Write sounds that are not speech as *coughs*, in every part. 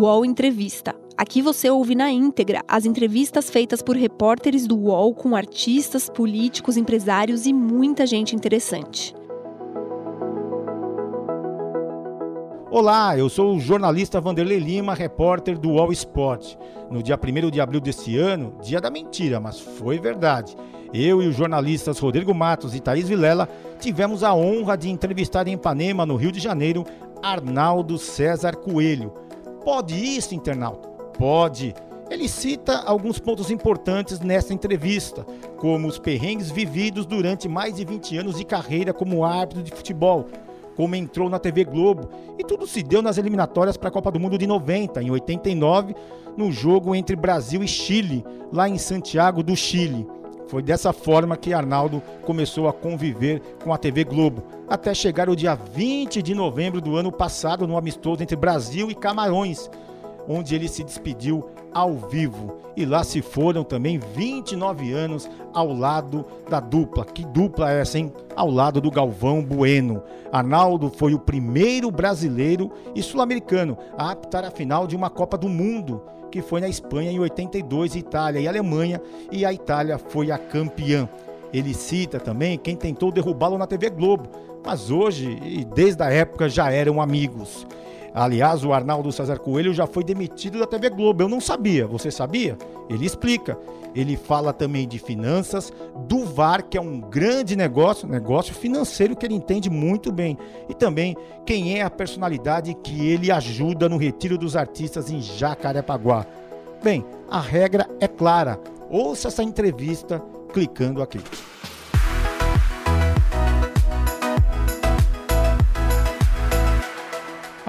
UOL Entrevista. Aqui você ouve na íntegra as entrevistas feitas por repórteres do UOL com artistas, políticos, empresários e muita gente interessante. Olá, eu sou o jornalista Vanderlei Lima, repórter do UOL Sport. No dia 1 de abril deste ano, dia da mentira, mas foi verdade. Eu e os jornalistas Rodrigo Matos e Thaís Vilela tivemos a honra de entrevistar em Ipanema, no Rio de Janeiro, Arnaldo César Coelho. Pode isso, internauta? Pode. Ele cita alguns pontos importantes nessa entrevista, como os perrengues vividos durante mais de 20 anos de carreira como árbitro de futebol, como entrou na TV Globo. E tudo se deu nas eliminatórias para a Copa do Mundo de 90, em 89, no jogo entre Brasil e Chile, lá em Santiago do Chile. Foi dessa forma que Arnaldo começou a conviver com a TV Globo, até chegar o dia 20 de novembro do ano passado no amistoso entre Brasil e Camarões, onde ele se despediu ao vivo. E lá se foram também 29 anos ao lado da dupla. Que dupla é essa, hein? Ao lado do Galvão Bueno. Arnaldo foi o primeiro brasileiro e sul-americano a apitar a final de uma Copa do Mundo, que foi na Espanha em 82, Itália e Alemanha, e a Itália foi a campeã. Ele cita também quem tentou derrubá-lo na TV Globo, mas hoje e desde a época já eram amigos. Aliás, o Arnaldo César Coelho já foi demitido da TV Globo. Eu não sabia. Você sabia? Ele explica. Ele fala também de finanças, do VAR, que é um grande negócio, negócio financeiro que ele entende muito bem. E também quem é a personalidade que ele ajuda no retiro dos artistas em Jacarepaguá. Bem, a regra é clara. Ouça essa entrevista clicando aqui.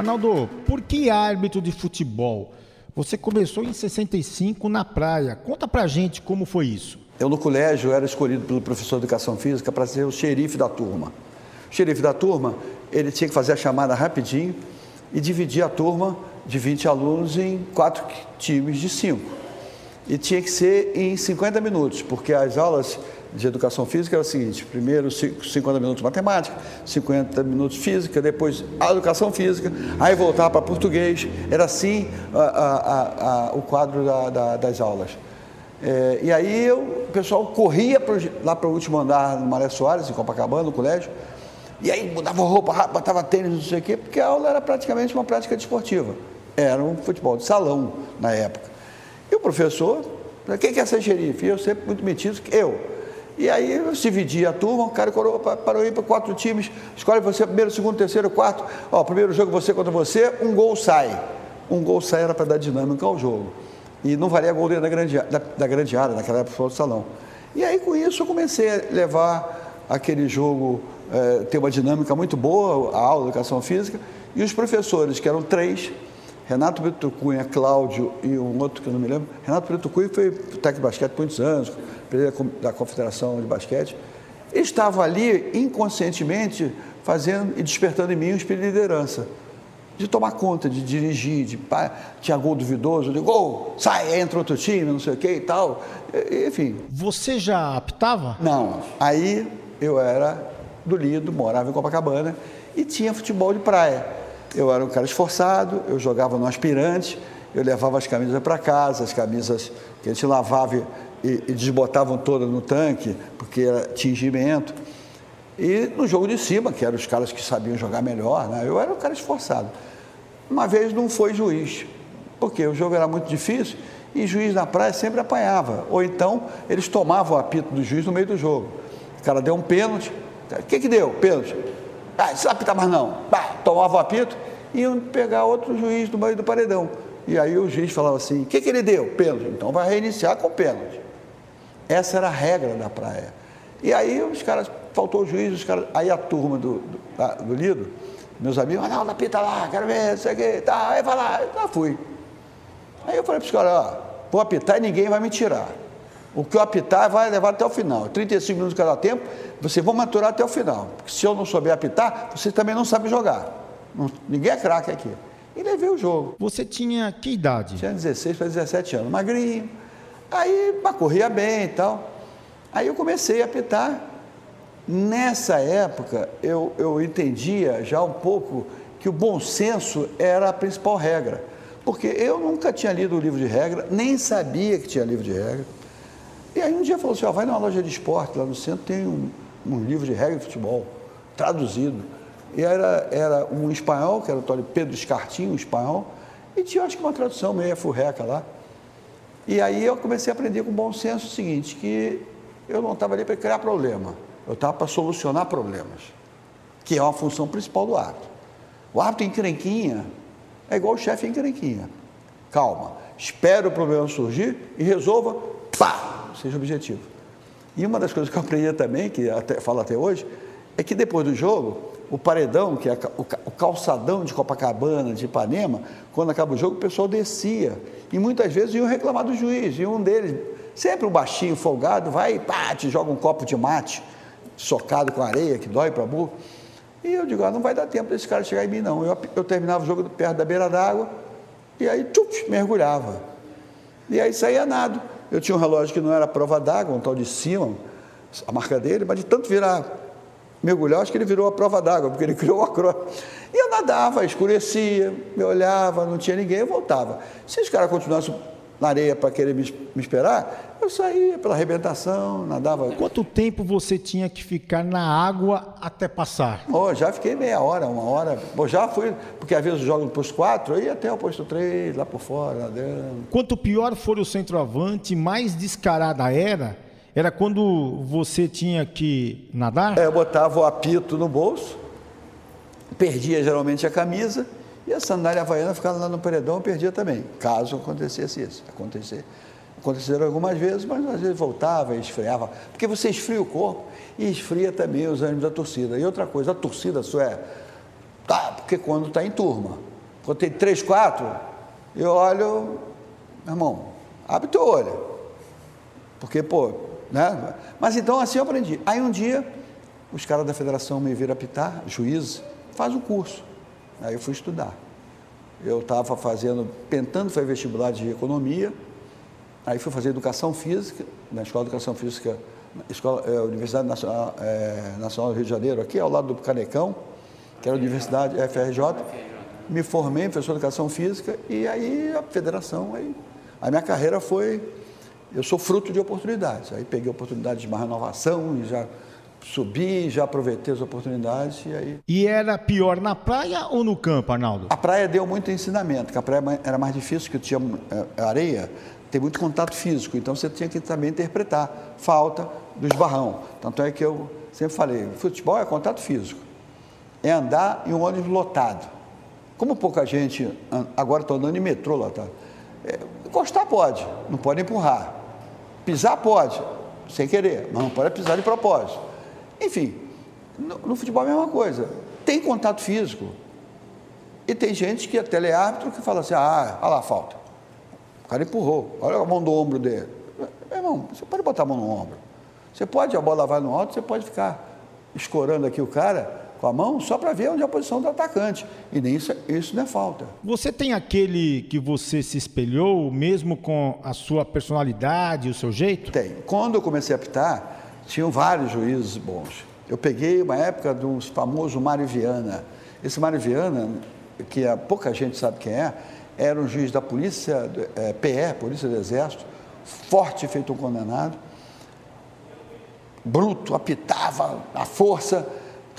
Arnaldo, por que árbitro de futebol? Você começou em 65 na praia. Conta pra gente como foi isso. Eu no colégio era escolhido pelo professor de educação física para ser o xerife da turma. O xerife da turma, ele tinha que fazer a chamada rapidinho e dividir a turma de 20 alunos em quatro times de cinco. E tinha que ser em 50 minutos, porque as aulas de educação física era o seguinte: primeiro 50 minutos matemática, 50 minutos física, depois a educação física, aí voltar para português. Era assim a, a, a, o quadro da, da, das aulas. É, e aí eu, o pessoal corria pro, lá para o último andar no Maré Soares, em Copacabana, no colégio, e aí mudava roupa, botava tênis, não sei o quê, porque a aula era praticamente uma prática desportiva. Era um futebol de salão na época. E o professor, quem quer ser xerife? E eu sempre muito metido, eu. E aí eu dividia a turma, o cara parou ir para quatro times, escolhe você primeiro, segundo, terceiro, quarto. Ó, primeiro jogo você contra você, um gol sai. Um gol sai era para dar dinâmica ao jogo. E não valia gol dentro da grande, da, da grande área, naquela época do salão. E aí com isso eu comecei a levar aquele jogo, é, ter uma dinâmica muito boa, a aula de educação física, e os professores, que eram três, Renato Brito Cunha, Cláudio e um outro que eu não me lembro. Renato Brito Cunha foi técnico de basquete por muitos anos, presidente da Confederação de Basquete. Estava ali inconscientemente fazendo e despertando em mim um espírito de liderança. De tomar conta, de dirigir, de tinha gol duvidoso, de gol, sai, entra outro time, não sei o que e tal. Enfim. Você já aptava? Não. Aí eu era do Lido, morava em Copacabana e tinha futebol de praia. Eu era um cara esforçado, eu jogava no aspirante, eu levava as camisas para casa, as camisas que a gente lavava e, desbotavam todas no tanque, porque era tingimento. E no jogo de cima, que eram os caras que sabiam jogar melhor, né? eu era um cara esforçado. Uma vez não foi juiz, porque o jogo era muito difícil e juiz na praia sempre apanhava. Ou então eles tomavam o apito do juiz no meio do jogo. O cara deu um pênalti. O que, que deu? Pênalti. Ah, não apitar mais não. Bah, tomava o apito e iam pegar outro juiz no meio do paredão. E aí o juiz falava assim: o que, que ele deu? Pênalti. Então vai reiniciar com pênalti. Essa era a regra da praia. E aí os caras, faltou o juiz, os caras, aí a turma do, do, do Lido, meus amigos, não, na pita lá, quero ver, sei o que, tá, aí vai lá, já fui. Aí eu falei para os caras, ó, vou apitar e ninguém vai me tirar. O que eu apitar vai levar até o final. 35 minutos cada tempo, vocês vão maturar até o final. Porque se eu não souber apitar, vocês também não sabem jogar. Não, ninguém é craque aqui. E levei o jogo. Você tinha que idade? Tinha 16 para 17 anos, magrinho, Aí, mas corria bem e tal. Aí eu comecei a apitar. Nessa época, eu, eu entendia já um pouco que o bom senso era a principal regra. Porque eu nunca tinha lido o livro de regra, nem sabia que tinha livro de regra. E aí um dia falou assim, ó, vai numa loja de esporte lá no centro, tem um, um livro de regra de futebol, traduzido. E era, era um espanhol, que era o Pedro Escartinho, um espanhol, e tinha acho que uma tradução meia furreca lá. E aí eu comecei a aprender com bom senso o seguinte, que eu não estava ali para criar problema, eu estava para solucionar problemas, que é uma função principal do árbitro. O árbitro encrenquinha é igual o chefe encrenquinha. Calma, espera o problema surgir e resolva, pá, seja objetivo. E uma das coisas que eu aprendi também, que até, falo até hoje, é que depois do jogo, o paredão, que é o calçadão de Copacabana, de Ipanema, quando acaba o jogo, o pessoal descia. E muitas vezes iam reclamar do juiz. E um deles, sempre um baixinho, folgado, vai e pá, te joga um copo de mate, socado com areia, que dói para burro. E eu digo, ah, não vai dar tempo desse cara chegar em mim, não. Eu, eu terminava o jogo perto da beira d'água, e aí, tchuf, mergulhava. E aí saía nado. Eu tinha um relógio que não era prova d'água, um tal de Simon, a marca dele, mas de tanto virar mergulhar, acho que ele virou a prova d'água, porque ele *laughs* criou o acróbata. E eu nadava, escurecia, me olhava, não tinha ninguém, eu voltava. Se os caras continuassem na areia para querer me, me, esperar, eu saía pela arrebentação, nadava. Quanto tempo você tinha que ficar na água até passar? Oh, já fiquei meia hora, uma hora. Bom, já fui, porque às vezes eu jogo no posto 4, eu ia até o posto 3, lá por fora, nadando. Quanto pior for o centroavante, mais descarada era era quando você tinha que nadar? É, eu botava o apito no bolso, perdia geralmente a camisa e a sandália havaiana ficava lá no paredão, eu perdia também, caso acontecesse isso. Acontecer. Aconteceram algumas vezes, mas às vezes voltava e esfriava, porque você esfria o corpo e esfria também os ânimos da torcida. E outra coisa, a torcida só é, tá, porque quando está em turma, quando tem três, quatro, eu olho, meu irmão, abre teu olho. Porque, pô, né? Mas então assim eu aprendi. Aí um dia, os caras da federação me viram apitar, juiz, faz o um curso. Aí eu fui estudar. Eu estava fazendo, tentando fazer vestibular de economia, aí fui fazer educação física, na Escola de Educação Física, escola, é, Universidade Nacional, é, Nacional do Rio de Janeiro, aqui ao lado do Canecão, que era a Universidade FRJ. Me formei em professor de Educação Física e aí a federação, aí, a minha carreira foi eu sou fruto de oportunidades. Aí peguei oportunidades de uma renovação e já subi, já aproveitei as oportunidades e aí. E era pior na praia ou no campo, Arnaldo? A praia deu muito ensinamento, porque a praia era mais difícil, que tinha é, areia, tem muito contato físico, então você tinha que também interpretar falta do esbarrão. Tanto é que eu sempre falei, futebol é contato físico, é andar em um ônibus lotado. Como pouca gente, agora estou andando em metrô lotado, é, encostar pode, não pode empurrar. Pisar pode, sem querer, mas não pode pisar de propósito. Enfim, no, no futebol é a mesma coisa. Tem contato físico. E tem gente que é teleárbitro que fala assim, ah, olha lá falta. O cara empurrou, olha a mão do ombro dele. Meu irmão, você pode botar a mão no ombro. Você pode, a bola vai no alto, você pode ficar escorando aqui o cara com a mão só para ver onde é a posição do atacante. E nem isso, isso não é falta. Você tem aquele que você se espelhou, mesmo com a sua personalidade, o seu jeito? Tem. Quando eu comecei a apitar, tinham vários juízes bons. Eu peguei uma época do famoso Mário Viana. Esse Mário Viana, que pouca gente sabe quem é, era um juiz da polícia, é, PE, Polícia do Exército, forte feito um condenado, bruto, apitava à força,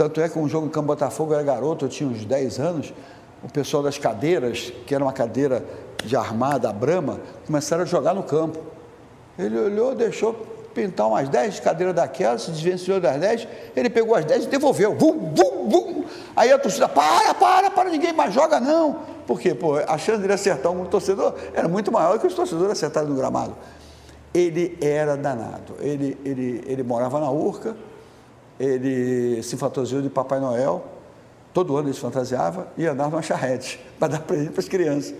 tanto é que um jogo em Campo Botafogo, eu era garoto, eu tinha uns 10 anos, o pessoal das cadeiras, que era uma cadeira de armada, Brama, começaram a jogar no campo. Ele olhou, deixou pintar umas 10 cadeiras daquelas, se desvencilhou das 10, ele pegou as 10 e devolveu. Vum, vum, vum. Aí a torcida, para, para, para, ninguém mais joga não. Por quê? Pô, a chance de ele acertar um torcedor era muito maior que os torcedores acertarem no gramado. Ele era danado. Ele, ele, ele morava na Urca, ele se fantasiou de Papai Noel, todo ano ele se fantasiava e andava numa charrete *laughs* para dar presente para as crianças.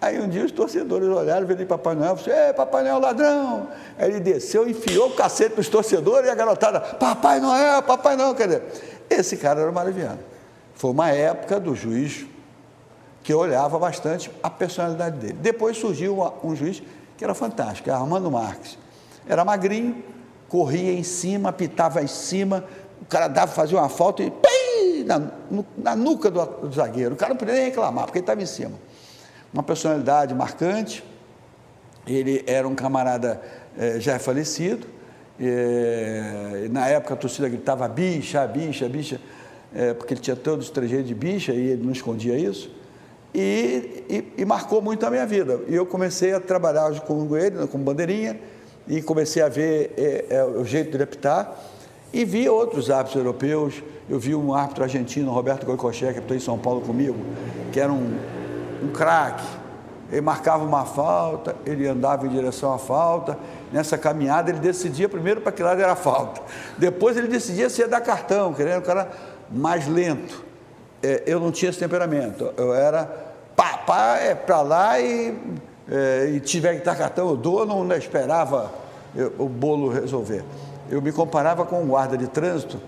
Aí um dia os torcedores olharam, viram Papai Noel, falaram, Papai Noel ladrão! Aí ele desceu, enfiou o cacete para os torcedores e a garotada, Papai Noel, Papai Noel, quer dizer, esse cara era o Maraviano. Foi uma época do juiz que olhava bastante a personalidade dele. Depois surgiu um juiz que era fantástico, Armando Marques. Era magrinho, corria em cima, pitava em cima, o cara dava, fazia uma falta e na, na nuca do, do, zagueiro. O cara não podia nem reclamar, porque ele estava em cima. uma personalidade marcante. Ele era um camarada é, já falecido. É, na época a torcida gritava bicha, bicha, bicha, é, porque ele tinha todo estrangeiro de bicha e ele não escondia isso. E, e, e, marcou muito a minha vida. E eu comecei a trabalhar com ele, com bandeirinha, e comecei a ver é, é, o jeito de apitar, e vi outros árbitros europeus. Eu vi um árbitro argentino, Roberto Goicoechea, que apitou em São Paulo comigo, que era um, um craque. Ele marcava uma falta, ele andava em direção à falta. Nessa caminhada, ele decidia primeiro para que lado era a falta. Depois, ele decidia se ia dar cartão, querendo um cara mais lento é, eu não tinha esse temperamento. Eu era pá, pá, é para lá e, é, e tiver que dar cartão, eu dou, não, não esperava eu, o bolo resolver. Eu me comparava com um guarda de trânsito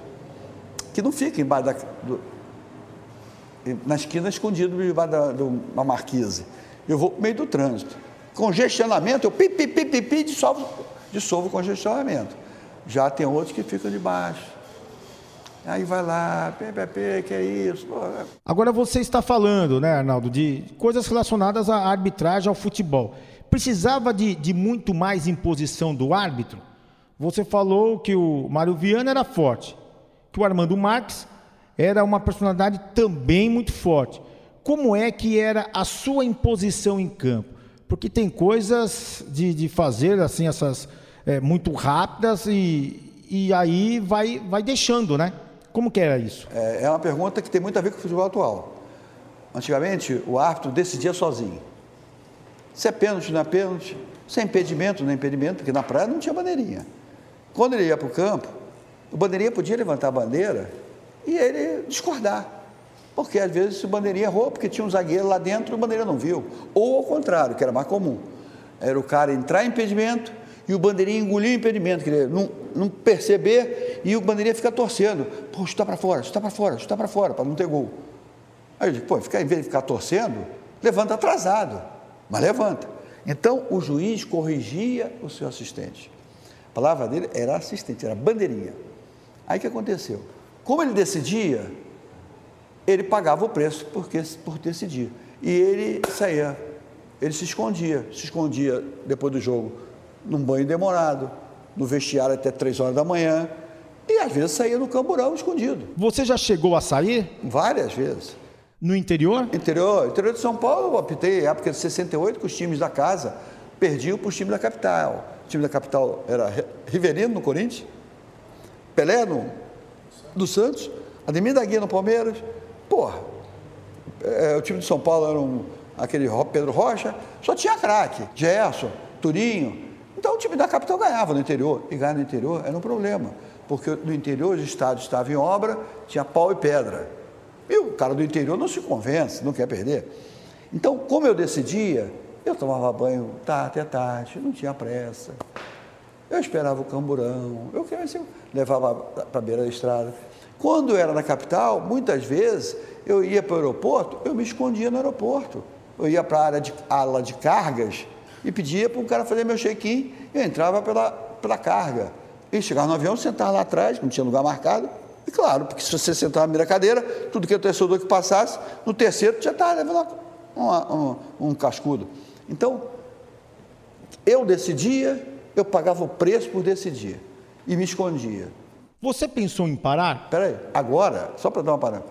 que não fica embaixo da, do, na esquina escondido embaixo da, de uma marquise. Eu vou para o meio do trânsito. Congestionamento, eu pi, pi, pi, pi, pi dissolvo, dissolvo o congestionamento. Já tem outros que ficam debaixo. Aí vai lá, PPP, que é isso. Agora você está falando, né, Arnaldo, de coisas relacionadas à arbitragem, ao futebol. Precisava de, de muito mais imposição do árbitro? Você falou que o Mário Viana era forte, que o Armando Marques era uma personalidade também muito forte. Como é que era a sua imposição em campo? Porque tem coisas de, de fazer assim essas é, muito rápidas e, e aí vai, vai deixando, né? Como que era isso? É, é uma pergunta que tem muito a ver com o futebol atual. Antigamente, o árbitro decidia sozinho. Se é pênalti, não é pênalti. Se é impedimento, não é impedimento, porque na praia não tinha bandeirinha. Quando ele ia para o campo, o bandeirinha podia levantar a bandeira e ele discordar. Porque às vezes o bandeirinha errou, porque tinha um zagueiro lá dentro e o bandeirinha não viu. Ou ao contrário, que era mais comum. Era o cara entrar em impedimento e o bandeirinha engolir o impedimento, quer não, não perceber e o bandeirinha fica torcendo. Pô, chuta para fora, chuta para fora, chuta para fora, para não ter gol. Aí eu digo, pô, ficar, em vez de ficar torcendo, levanta atrasado, mas levanta. Então o juiz corrigia o seu assistente. A palavra dele era assistente, era bandeirinha. Aí o que aconteceu? Como ele decidia, ele pagava o preço porque, por decidir. E ele saía, ele se escondia, se escondia depois do jogo num banho demorado, no vestiário até três horas da manhã, e às vezes saía no camburão escondido. Você já chegou a sair? Várias vezes. No interior? Interior. Interior de São Paulo, eu apitei época de 68, que os times da casa perdiam para os times da capital. O time da capital era Riverino, no Corinthians, Pelé, no, do Santos, Ademir da Guia, no Palmeiras. Porra, é, o time de São Paulo era um, aquele Pedro Rocha, só tinha craque, Gerson, Turinho, então o time da capital ganhava no interior, e ganhar no interior era um problema, porque no interior o Estado estava em obra, tinha pau e pedra. E o cara do interior não se convence, não quer perder. Então, como eu decidia, eu tomava banho tá, até tarde, não tinha pressa. Eu esperava o camburão, eu levava para a beira da estrada. Quando eu era na capital, muitas vezes eu ia para o aeroporto, eu me escondia no aeroporto. Eu ia para a área de, ala de cargas e pedia para o cara fazer meu check-in, eu entrava pela, pela carga. E chegava no avião, sentava lá atrás, não tinha lugar marcado. E claro, porque se você sentar na primeira cadeira, tudo que o torcedor que passasse, no terceiro já estava levando uma, um, um cascudo. Então, eu decidia, eu pagava o preço por decidir. E me escondia. Você pensou em parar? Peraí, agora, só para dar uma parada.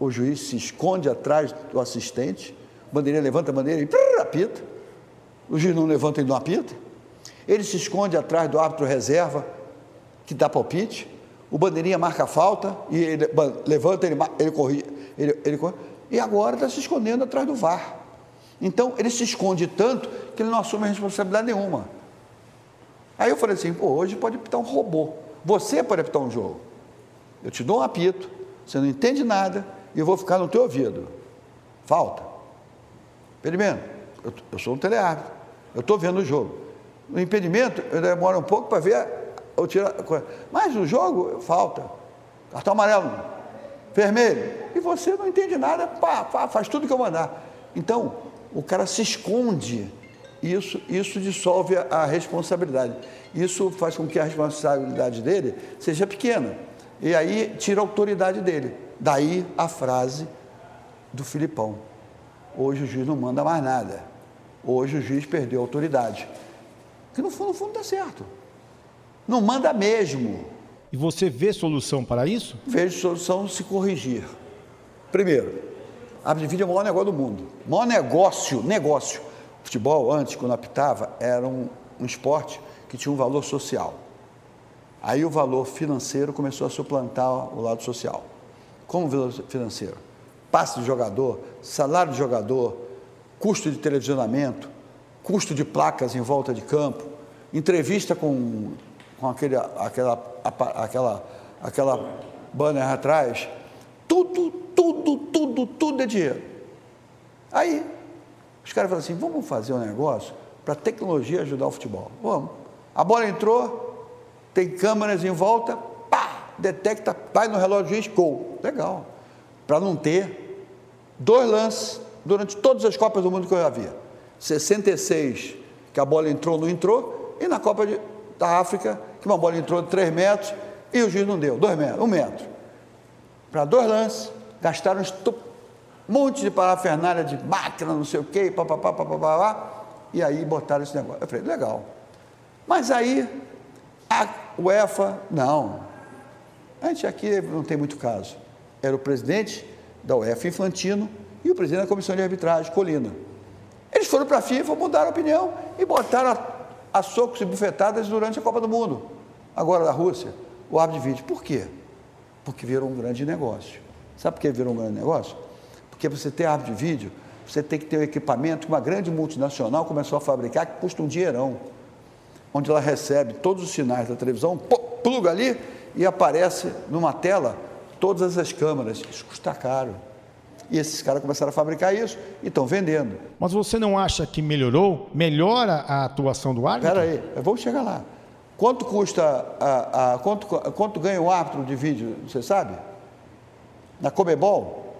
O juiz se esconde atrás do assistente, bandeirinha levanta a bandeira e prrr, apita o juiz não levanta e não apita, ele se esconde atrás do árbitro reserva, que dá palpite, o bandeirinha marca a falta, e ele levanta, ele, ele corre, ele, ele corre, e agora está se escondendo atrás do VAR. Então, ele se esconde tanto que ele não assume responsabilidade nenhuma. Aí eu falei assim, pô, hoje pode apitar um robô. Você pode apitar um jogo. Eu te dou um apito, você não entende nada, e eu vou ficar no teu ouvido. Falta. Experimenta. Eu, eu sou um teleárbitro, eu estou vendo o jogo. No impedimento, eu demoro um pouco para ver ou tirar. Mas no jogo, falta. Cartão amarelo, vermelho. E você não entende nada, pá, pá, faz tudo que eu mandar. Então, o cara se esconde. Isso, isso dissolve a, a responsabilidade. Isso faz com que a responsabilidade dele seja pequena. E aí tira a autoridade dele. Daí a frase do Filipão Hoje o juiz não manda mais nada. Hoje o juiz perdeu a autoridade. Que no fundo, no fundo dá certo. Não manda mesmo. E você vê solução para isso? Vejo solução se corrigir. Primeiro, de vídeo é o maior negócio do mundo. O maior negócio, negócio. O futebol, antes, quando apitava, era um, um esporte que tinha um valor social. Aí o valor financeiro começou a suplantar o lado social. Como valor financeiro? Passe de jogador, salário de jogador, custo de televisionamento, custo de placas em volta de campo, entrevista com, com aquele, aquela, aquela, aquela banner atrás, tudo, tudo, tudo, tudo é dinheiro. Aí, os caras falam assim: vamos fazer um negócio para a tecnologia ajudar o futebol. Vamos. A bola entrou, tem câmeras em volta, pá, detecta, vai no relógio juiz, gol. Legal. Para não ter dois lances durante todas as Copas do Mundo que eu já via. 66, que a bola entrou, não entrou, e na Copa de, da África, que uma bola entrou de 3 metros e o juiz não deu, 2 metros, 1 um metro. Para dois lances, gastaram um monte de parafernália de máquina, não sei o quê, papapá, papapá, e aí botaram esse negócio. Eu falei, legal. Mas aí, a UEFA, não. A gente aqui não tem muito caso. Era o presidente da UEFA Infantino e o presidente da comissão de arbitragem, Colina. Eles foram para a FIFA, mudaram a opinião e botaram a, a, socos e bufetadas durante a Copa do Mundo, agora da Rússia, o árbitro de vídeo. Por quê? Porque virou um grande negócio. Sabe por que virou um grande negócio? Porque você ter árbitro de vídeo, você tem que ter um equipamento que uma grande multinacional começou a fabricar, que custa um dinheirão. Onde ela recebe todos os sinais da televisão, pluga ali e aparece numa tela todas as câmeras. Isso custa caro. E esses caras começaram a fabricar isso e estão vendendo. Mas você não acha que melhorou? Melhora a atuação do árbitro? Espera aí, vamos chegar lá. Quanto custa, a, a, quanto, quanto ganha um árbitro de vídeo, você sabe? Na Comebol?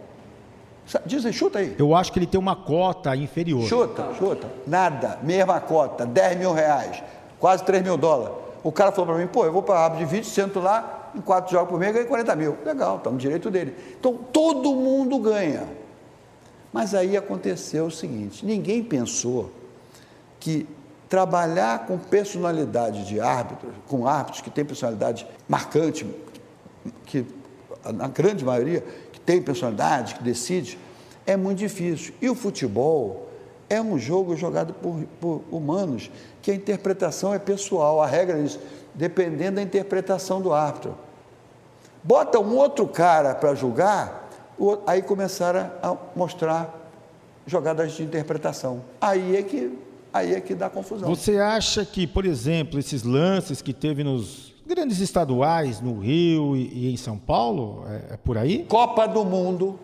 Diz aí, chuta aí. Eu acho que ele tem uma cota inferior. Chuta, chuta. Nada, mesma cota, 10 mil reais, quase 3 mil dólares. O cara falou para mim, pô, eu vou para árbitro de vídeo, sento lá, em quatro jogos por mês ganha 40 mil. Legal, está no direito dele. Então, todo mundo ganha. Mas aí aconteceu o seguinte: ninguém pensou que trabalhar com personalidade de árbitros, com árbitros que têm personalidade marcante, que na grande maioria, que tem personalidade, que decide, é muito difícil. E o futebol é um jogo jogado por, por humanos, que a interpretação é pessoal. A regra diz, dependendo da interpretação do árbitro. Bota um outro cara para julgar, aí começaram a mostrar jogadas de interpretação. Aí é que aí é que dá confusão. Você acha que, por exemplo, esses lances que teve nos grandes estaduais, no Rio e, em São Paulo, é, é por aí? Copa do Mundo,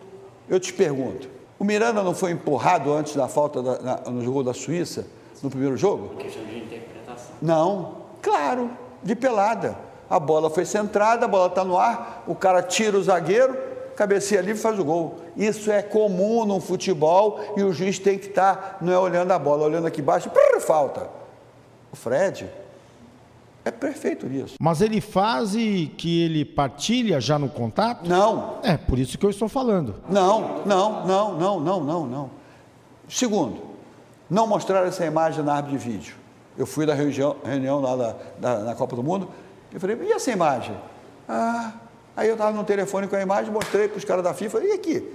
eu te pergunto, o Miranda não foi empurrado antes da falta da, na, no jogo da Suíça, no primeiro jogo? Questão de interpretação. Não, claro de pelada. A bola foi centrada, a bola está no ar, o cara tira o zagueiro, cabeceia livre e faz o gol. Isso é comum no futebol e o juiz tem que estar, tá, não é olhando a bola, olhando aqui embaixo, prrr, falta. O Fred é perfeito nisso. Mas ele faz que ele partilha já no contato? Não. É, por isso que eu estou falando. Não, não, não, não, não, não, não. Segundo, não mostrar essa imagem na árvore de vídeo. Eu fui da reunião, reunião lá da, da, na Copa do Mundo, eu falei, e essa imagem? Ah, aí eu estava no telefone com a imagem, mostrei para os caras da FIFA, e aqui?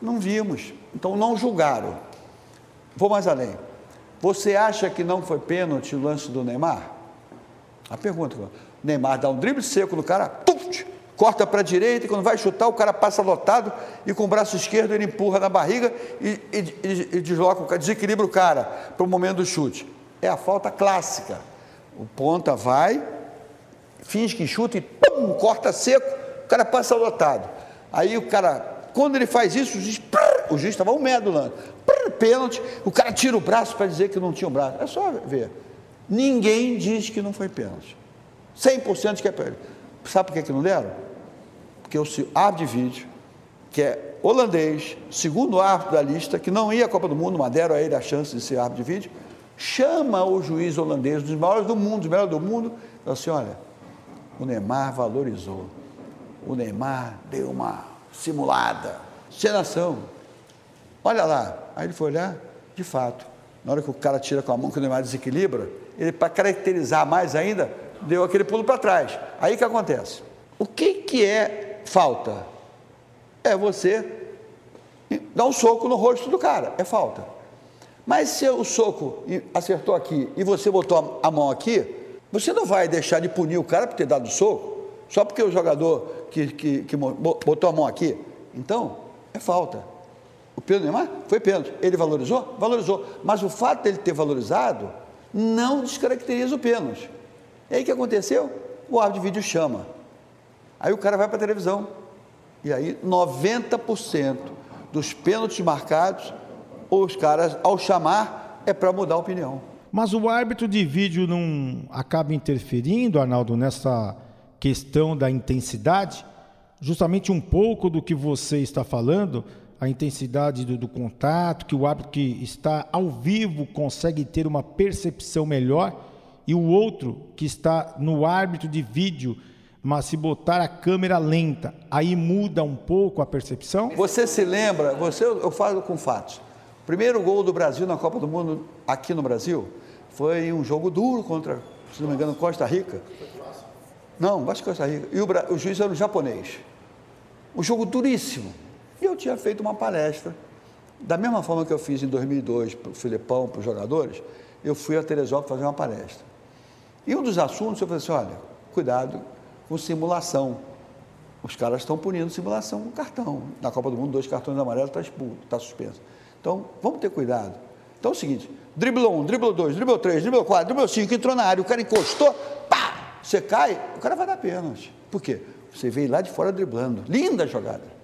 Não vimos. Então não julgaram. Vou mais além. Você acha que não foi pênalti o lance do Neymar? A pergunta, Neymar dá um drible seco no cara, puf, corta para a direita e quando vai chutar o cara passa lotado e com o braço esquerdo ele empurra na barriga e, e, e, e desloca, desequilibra o cara para o momento do chute é a falta clássica. O ponta vai, finge que chuta e pum, corta seco, o cara passa lotado. Aí o cara, quando ele faz isso, o juiz, prrr, o juiz estava um metro do lance, pênalti, o cara tira o braço para dizer que não tinha o braço. É só ver. Ninguém diz que não foi pênalti. 100% que é pênalti. Sabe por que, que não deram? Porque o árbitro de vídeo, que é holandês, segundo árbitro da lista, que não ia à Copa do Mundo, mas deram a ele a chance de ser árbitro de vídeo, chama o juiz holandês, dos maiores do mundo, dos melhores do mundo, e fala assim: olha, o Neymar valorizou, o Neymar deu uma simulada, cenação. Olha lá, Aí ele foi olhar, de fato, na hora que o cara tira com a mão que o Neymar desequilibra, ele, para caracterizar mais ainda, deu aquele pulo para trás. Aí que acontece? O que, que é falta? É você dar um soco no rosto do cara, é falta. Mas se o soco acertou aqui e você botou a mão aqui, você não vai deixar de punir o cara por ter dado soco, só porque o jogador que, que, que botou a mão aqui. Então, é falta. O pênalti Neymar foi pênalti. Ele valorizou? Valorizou. Mas o fato dele ter valorizado não descaracteriza o pênalti. E aí o que aconteceu? O árbitro de vídeo chama. Aí o cara vai para a televisão. E aí 90% dos pênaltis marcados, os caras, ao chamar, é para mudar a opinião. Mas o árbitro de vídeo não acaba interferindo, Arnaldo, nessa questão da intensidade? Justamente um pouco do que você está falando a intensidade do, do, contato, que o árbitro que está ao vivo consegue ter uma percepção melhor, e o outro que está no árbitro de vídeo, mas se botar a câmera lenta, aí muda um pouco a percepção? Você se lembra, você, eu falo com fatos. Primeiro gol do Brasil na Copa do Mundo, aqui no Brasil, foi um jogo duro contra, se não me engano, Costa Rica. Não, acho Costa Rica. E o, o juiz era um japonês. Um jogo duríssimo e eu tinha feito uma palestra. Da mesma forma que eu fiz em 2002 para o Filipão, para os jogadores, eu fui a Teresópolis fazer uma palestra. E um dos assuntos eu falei assim: olha, cuidado com simulação. Os caras estão punindo simulação com cartão. Na Copa do Mundo, dois cartões amarelos está expulso, está suspenso. Então, vamos ter cuidado. Então é o seguinte: driblou um, driblou dois, driblou três, driblou quatro, driblou cinco, entrou na área, o cara encostou, pá! Você cai, o cara vai dar pênalti. Por quê? Você veio lá de fora driblando. Linda jogada.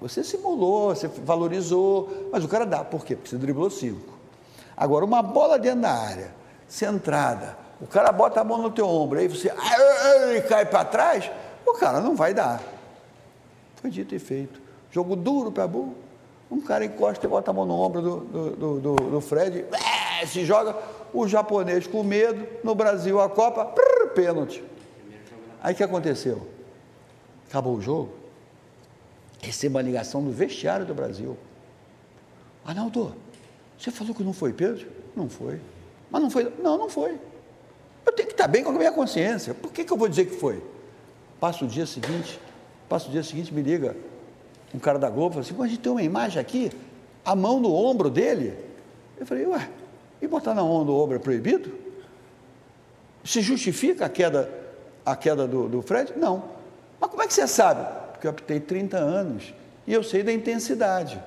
Você simulou, você valorizou, mas o cara dá. Por quê? Porque você driblou cinco. Agora, uma bola dentro da área, centrada, o cara bota a mão no teu ombro, aí você ai, cai para trás, o cara não vai dar. Foi dito e feito. Jogo duro para burro. Um cara encosta e bota a mão no ombro do, do, do, do Fred, é, se joga. O japonês com medo, no Brasil a Copa, prrr, pênalti. Aí o que aconteceu? Acabou o jogo recebo a ligação do vestiário do Brasil. Arnaldo, você falou que não foi Pedro? Não foi. Mas não foi? Não, não foi. Eu tenho que estar bem com a minha consciência. Por que, que eu vou dizer que foi? Passa o dia seguinte, passa o dia seguinte, me liga um cara da Globo, fala assim, a gente tem uma imagem aqui, a mão no ombro dele. Eu falei, ué, e botar na mão do ombro é proibido? Se justifica a queda, a queda do, do Fred? Não. Mas como é que você sabe? porque eu apitei 30 anos e eu sei da intensidade.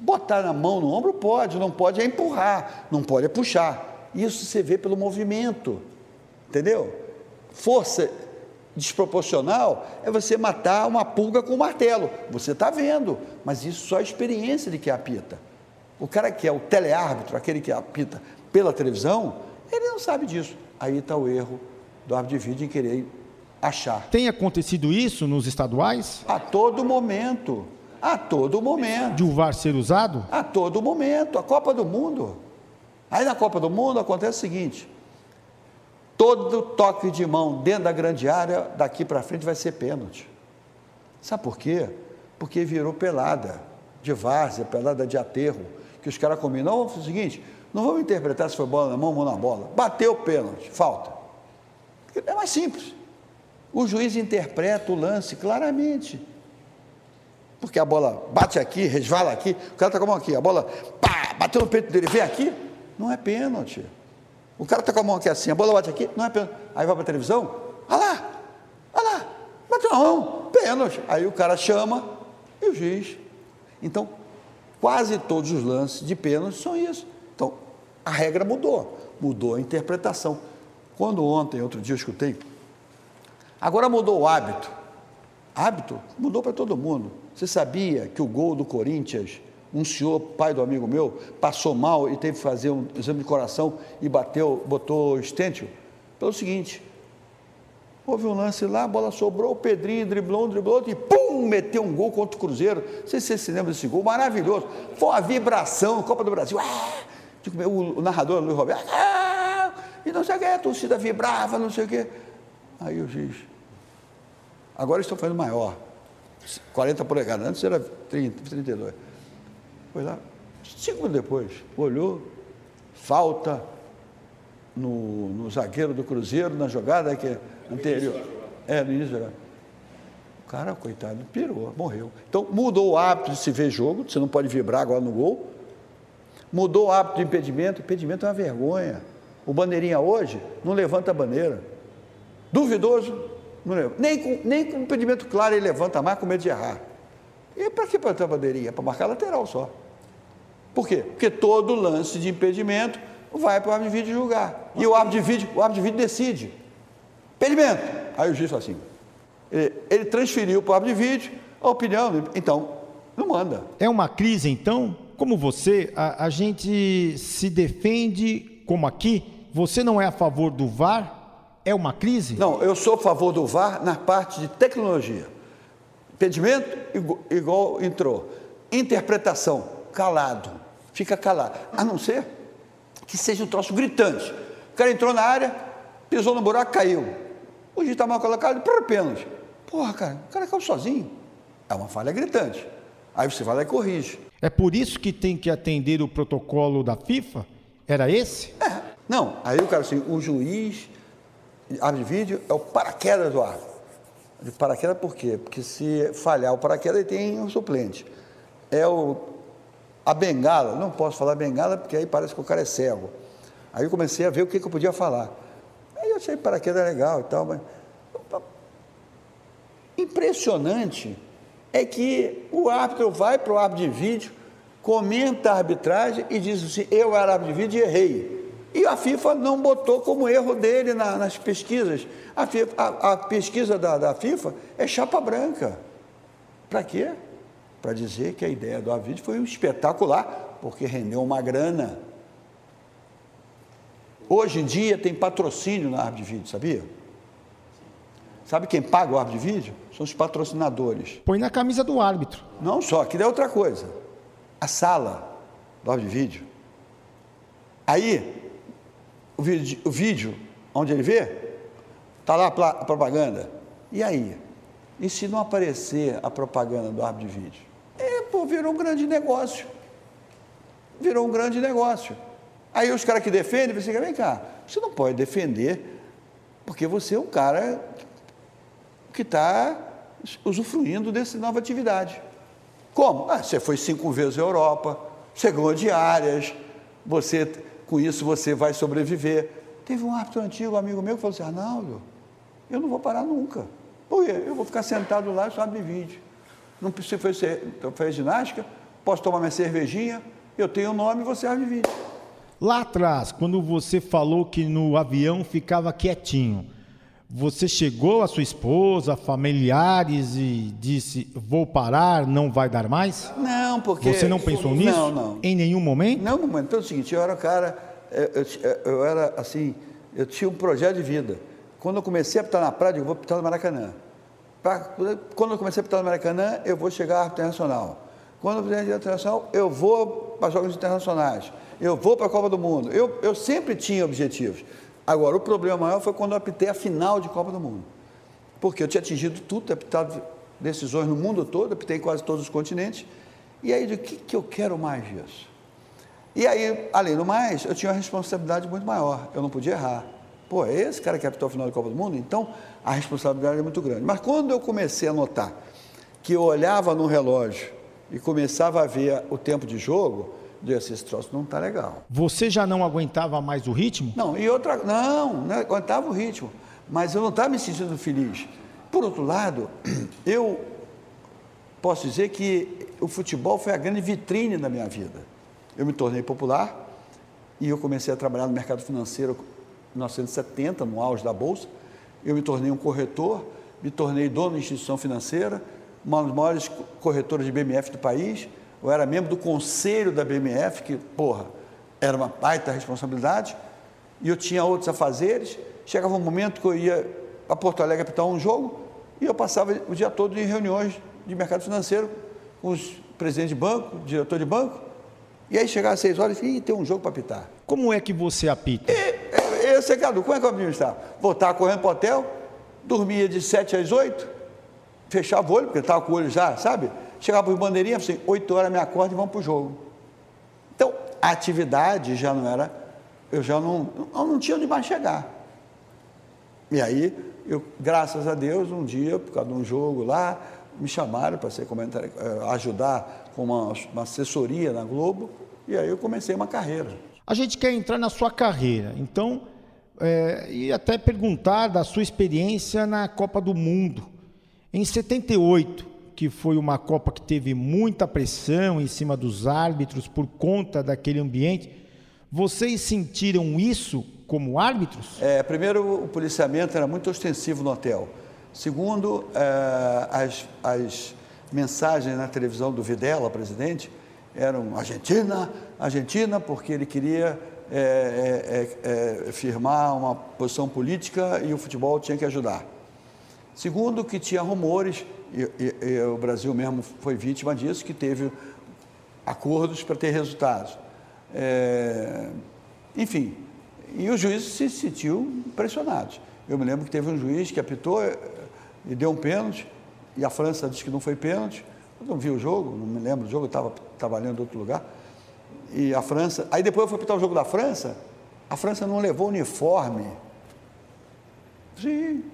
Botar na mão no ombro pode, não pode é empurrar, não pode é puxar. Isso você vê pelo movimento, entendeu? Força desproporcional é você matar uma pulga com um martelo. Você está vendo, mas isso só é experiência de que apita. O cara que é o teleárbitro, aquele que apita pela televisão, ele não sabe disso. Aí está o erro do árbitro de vídeo em querer achar. Tem acontecido isso nos estaduais? A todo momento. A todo momento. De o VAR ser usado? A todo momento. A Copa do Mundo. Aí na Copa do Mundo acontece o seguinte: todo toque de mão dentro da grande área, daqui para frente, vai ser pênalti. Sabe por quê? Porque virou pelada de várzea, pelada de aterro, que os caras combinam. Não, é o seguinte, não vamos interpretar se foi bola na mão ou na bola. Bateu o pênalti, falta. É mais simples. O juiz interpreta o lance claramente. Porque a bola bate aqui, resvala aqui, o cara está com a mão aqui, a bola pá, bateu no peito dele, vem aqui, não é pênalti. O cara está com a mão aqui assim, a bola bate aqui, não é pênalti. Aí vai para a televisão, olha lá, olha lá, bateu mão, pênalti. Aí o cara chama e o juiz. Então, quase todos os lances de pênalti são isso. Então, a regra mudou, mudou a interpretação. Quando ontem, outro dia, eu escutei Agora mudou o hábito. Hábito mudou para todo mundo. Você sabia que o gol do Corinthians, um senhor, pai do amigo meu, passou mal e teve que fazer um exame de coração e bateu, botou estêntio? Pelo seguinte, houve um lance lá, a bola sobrou, o Pedrinho driblou, driblou e pum, meteu um gol contra o Cruzeiro. Não sei se você se lembra desse gol, maravilhoso. Foi uma vibração, Copa do Brasil. Ah! O, narrador, Luiz Roberto, ah! e não sei o que, a torcida vibrava, não sei o que. Aí o juiz, Agora estão fazendo maior. 40 polegadas. Antes era 30, 32. Foi lá. Cinco minutos depois, olhou, falta no, no zagueiro do Cruzeiro, na jogada que é anterior. É, no início da jogada. O cara, coitado, pirou, morreu. Então, mudou o hábito de se ver jogo, você não pode vibrar agora no gol. Mudou o hábito de impedimento, impedimento é uma vergonha. O bandeirinha hoje não levanta a bandeira. Duvidoso, não levanta. Nem com, nem com impedimento claro ele levanta mais com medo de errar. E para que ter a bandeirinha? Para marcar lateral só. Por quê? Porque todo lance de impedimento vai para o árbitro de vídeo julgar. E o árbitro de vídeo, o árbitro de vídeo decide. Impedimento. Aí o juiz fala assim. Ele, ele transferiu para o árbitro de vídeo a opinião, então não manda. É uma crise, então? Como você, a, a gente se defende como aqui? Você não é a favor do VAR? É uma crise? Não, eu sou a favor do VAR na parte de tecnologia. Impedimento, igual, igual entrou. Interpretação, calado. Fica calado. A não ser que seja um troço gritante. O cara entrou na área, pisou no buraco, caiu. O juiz está mal colocado, por pênalti. Porra, cara, o cara caiu sozinho. É uma falha gritante. Aí você vai lá e corrige. É por isso que tem que atender o protocolo da FIFA? Era esse? É. Não, aí o cara assim, o juiz, abre vídeo, é o paraquedas do árbitro. De paraquedas por quê? Porque se falhar o paraquedas, ele tem um suplente. É o, a bengala, não posso falar bengala porque aí parece que o cara é cego. Aí eu comecei a ver o que, que eu podia falar. Aí eu achei paraquedas legal e tal, mas. Impressionante é que o árbitro vai para o árbitro de vídeo, comenta a arbitragem e diz assim: eu era árbitro de vídeo e errei. E a FIFA não botou como erro dele na, nas pesquisas. A, FIFA, a, a pesquisa da, da, FIFA é chapa branca. Para quê? Para dizer que a ideia do Avid foi um espetacular, porque rendeu uma grana. Hoje em dia tem patrocínio na árbitro de vídeo, sabia? Sabe quem paga o árbitro de vídeo? São os patrocinadores. Põe na camisa do árbitro. Não só, que é outra coisa. A sala do árbitro de vídeo. Aí, o vídeo, o vídeo onde ele vê, está lá a propaganda. E aí? E se não aparecer a propaganda do árbitro de vídeo? É, pô, virou um grande negócio. Virou um grande negócio. Aí os caras que defendem, você vem cá, você não pode defender, porque você é um cara que está usufruindo dessa nova atividade. Como? Ah, você foi cinco vezes à Europa, você ganhou diárias, você com isso você vai sobreviver. Teve um árbitro antigo, um amigo meu, que falou assim: Arnaldo, eu não vou parar nunca. Por quê? Eu vou ficar sentado lá e só abrir vídeo. Não precisa fazer, fazer ginástica, posso tomar minha cervejinha, eu tenho o nome e você abre vídeo. Lá atrás, quando você falou que no avião ficava quietinho, você chegou a sua esposa, familiares e disse: Vou parar, não vai dar mais? Não, porque. Você não pensou nisso? Não, não. Em nenhum momento? Não, momento. Pelo seguinte, eu era um cara. Eu, eu, eu, era assim. Eu tinha um projeto de vida. Quando eu comecei a pitar na praia, eu vou pitar no Maracanã. Pra, quando eu comecei a pitar no Maracanã, eu vou chegar à internacional. Quando eu fizer internacional, eu vou para jogos internacionais. Eu vou para a Copa do Mundo. Eu, eu sempre tinha objetivos. Agora, o problema maior foi quando eu apitei a final de Copa do Mundo. Porque eu tinha atingido tudo, apitado decisões no mundo todo, apitei quase todos os continentes. E aí, o que, que eu quero mais disso? E aí, além do mais, eu tinha uma responsabilidade muito maior. Eu não podia errar. Pô, é esse cara que apitou a final de Copa do Mundo? Então, a responsabilidade é muito grande. Mas quando eu comecei a notar que eu olhava no relógio e começava a ver o tempo de jogo, disse, esse troço não está legal. Você já não aguentava mais o ritmo? Não, e outra, não, não aguentava o ritmo, mas eu não estava me sentindo feliz. Por outro lado, *clears throat* eu posso dizer que o futebol foi a grande vitrine da minha vida. Eu me tornei popular e eu comecei a trabalhar no mercado financeiro em 1970, no auge da Bolsa. Eu me tornei um corretor, me tornei dono de instituição financeira, uma das maiores corretoras de BMF do país, eu era membro do conselho da BMF, que, porra, era uma baita responsabilidade, e eu tinha outros afazeres. Chegava um momento que eu ia a Porto Alegre apitar um jogo, e eu passava o dia todo em reuniões de mercado financeiro com os presidentes de banco, diretor de banco, e aí chegava às seis horas e tem um jogo para apitar. Como é que você apita? E, e, eu sei, como é que eu administrava? Voltava correndo para o hotel, dormia de sete às oito, fechava o olho, porque estava com o olho já, sabe? Chegava para o bandeirinha, assim, 8 horas me acordo e vamos para o jogo. a atividade já não era, eu já não, eu não tinha onde mais chegar. E aí, eu, graças a Deus, um dia, por causa de um jogo lá, me chamaram para ser comentário, eh, ajudar com uma, uma assessoria na Globo, e aí eu comecei uma carreira. A gente quer entrar na sua carreira, então, é, e até perguntar da sua experiência na Copa do Mundo. Em 78, que foi uma Copa que teve muita pressão em cima dos árbitros por conta daquele ambiente, vocês sentiram isso como árbitros? É, primeiro, o policiamento era muito ostensivo no hotel. Segundo, é, as, as mensagens na televisão do Videla, presidente, eram Argentina, Argentina, porque ele queria é, é, é, firmar uma posição política e o futebol tinha que ajudar. Segundo, que tinha rumores, e, e, e o Brasil mesmo foi vítima disso, que teve acordos para ter resultados. É, enfim, e os juízes se sentiu pressionados. Eu me lembro que teve um juiz que apitou e deu um pênalti, e a França disse que não foi pênalti. Eu não vi o jogo, não me lembro do jogo, eu estava trabalhando em outro lugar. E a França. Aí depois eu fui apitar o jogo da França, a França não levou uniforme. Sim.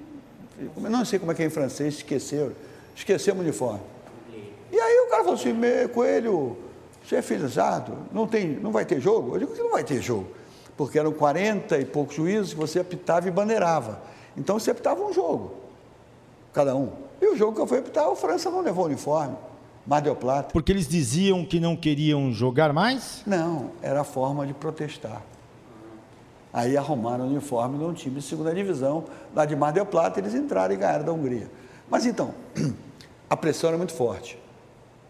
Não sei como é que é em francês, esqueceram. Esquecemos o uniforme. E aí o cara falou assim, Coelho, você é filizado, não, tem, não vai ter jogo? Eu digo que não vai ter jogo. Porque eram 40 e poucos juízes, você apitava e bandeirava. Então você apitava um jogo, cada um. E o jogo que eu fui apitar, a França não levou uniforme. Mar del Plata. Porque eles diziam que não queriam jogar mais? Não, era a forma de protestar. Aí arrumaram o uniforme de um time de segunda divisão, lá de Mar del Plata, eles entraram e ganharam da Hungria. Mas então, *clears throat* a pressão era muito forte.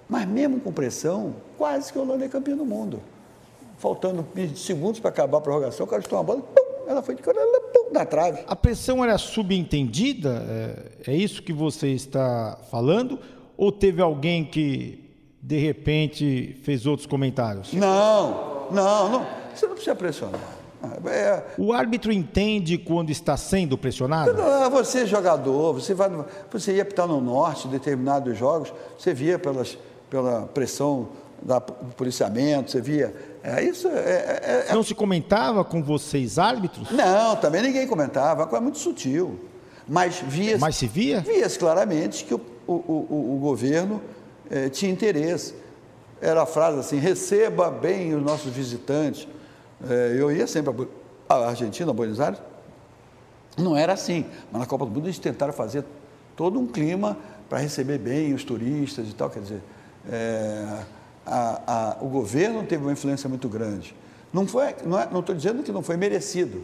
Mas mesmo com pressão, quase que a Holanda é campeã do mundo. Faltando 20 segundos para acabar a prorrogação, o cara estou uma bola, pum, ela foi de pum, na trave. A pressão era subentendida? É, é isso que você está falando? Ou teve alguém que, de repente, fez outros comentários? Não, não, não. Você não precisa pressionar. É... O árbitro entende quando está sendo pressionado? Você é jogador, você, vai, você ia apitar no norte, determinados jogos, você via pelas, pela pressão da, do policiamento, você via. É, isso é, é, é, Não se comentava com vocês, árbitros? Não, também ninguém comentava, a coisa é muito sutil. Mas via. Mas se via? Via-se claramente que o, o, o, o governo eh, tinha interesse. Era a frase assim: receba bem os nossos visitantes. Eh, eu ia sempre à Argentina, a Buenos Aires. Não era assim, mas na Copa do Mundo eles tentaram fazer todo um clima para receber bem os turistas e tal. Quer dizer, é, a, a, o governo teve uma influência muito grande. Não foi, não estou é, dizendo que não foi merecido.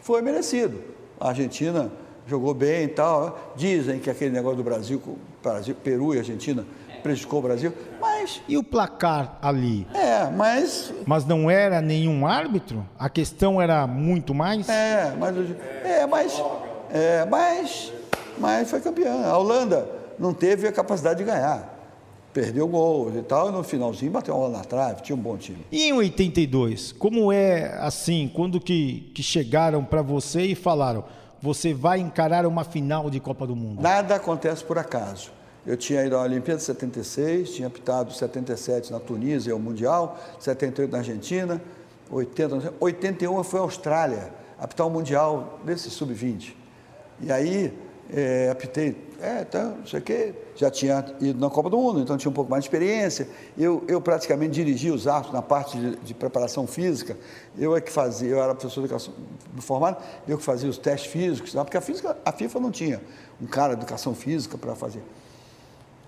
Foi merecido. A Argentina jogou bem e tal. Dizem que aquele negócio do Brasil, Brasil Peru e Argentina prejudicou o Brasil, mas... E o placar ali? É, mas... Mas não era nenhum árbitro? A questão era muito mais? É, mas... É, mas... É, mas... Mas foi campeã. A Holanda não teve a capacidade de ganhar. Perdeu gols e tal, e no finalzinho bateu uma bola na trave, tinha um bom time. E em 82, como é assim, quando que, que chegaram para você e falaram você vai encarar uma final de Copa do Mundo? Nada acontece por acaso. Eu tinha ido à Olimpíada de 76, tinha apitado 77 na Tunísia, o Mundial, 78 na Argentina, 80, 81 foi à Austrália, apitar o Mundial desse sub-20. E aí é, apitei, é, então, não sei o quê, já tinha ido na Copa do Mundo, então tinha um pouco mais de experiência. Eu, eu praticamente dirigia os atos na parte de, de, preparação física, eu é que fazia, eu era professor de educação formado, eu que fazia os testes físicos, porque a, física, a FIFA não tinha um cara de educação física para fazer.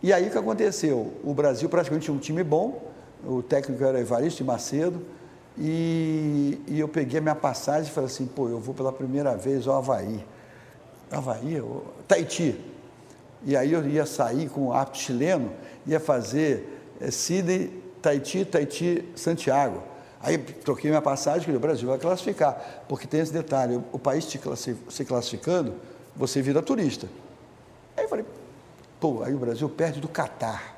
E aí o que aconteceu? O Brasil praticamente tinha um time bom, o técnico era Evaristo e Macedo, e, e eu peguei a minha passagem e falei assim, pô, eu vou pela primeira vez ao Havaí. Havaí, Tahiti. E aí eu ia sair com o árbitro chileno, ia fazer é, Sydney, Tahiti, Tahiti, Santiago. Aí troquei minha passagem, que o Brasil vai classificar, porque tem esse detalhe, o país te se classificando, você vira turista. Aí eu falei, pô, aí o Brasil perde do Catar.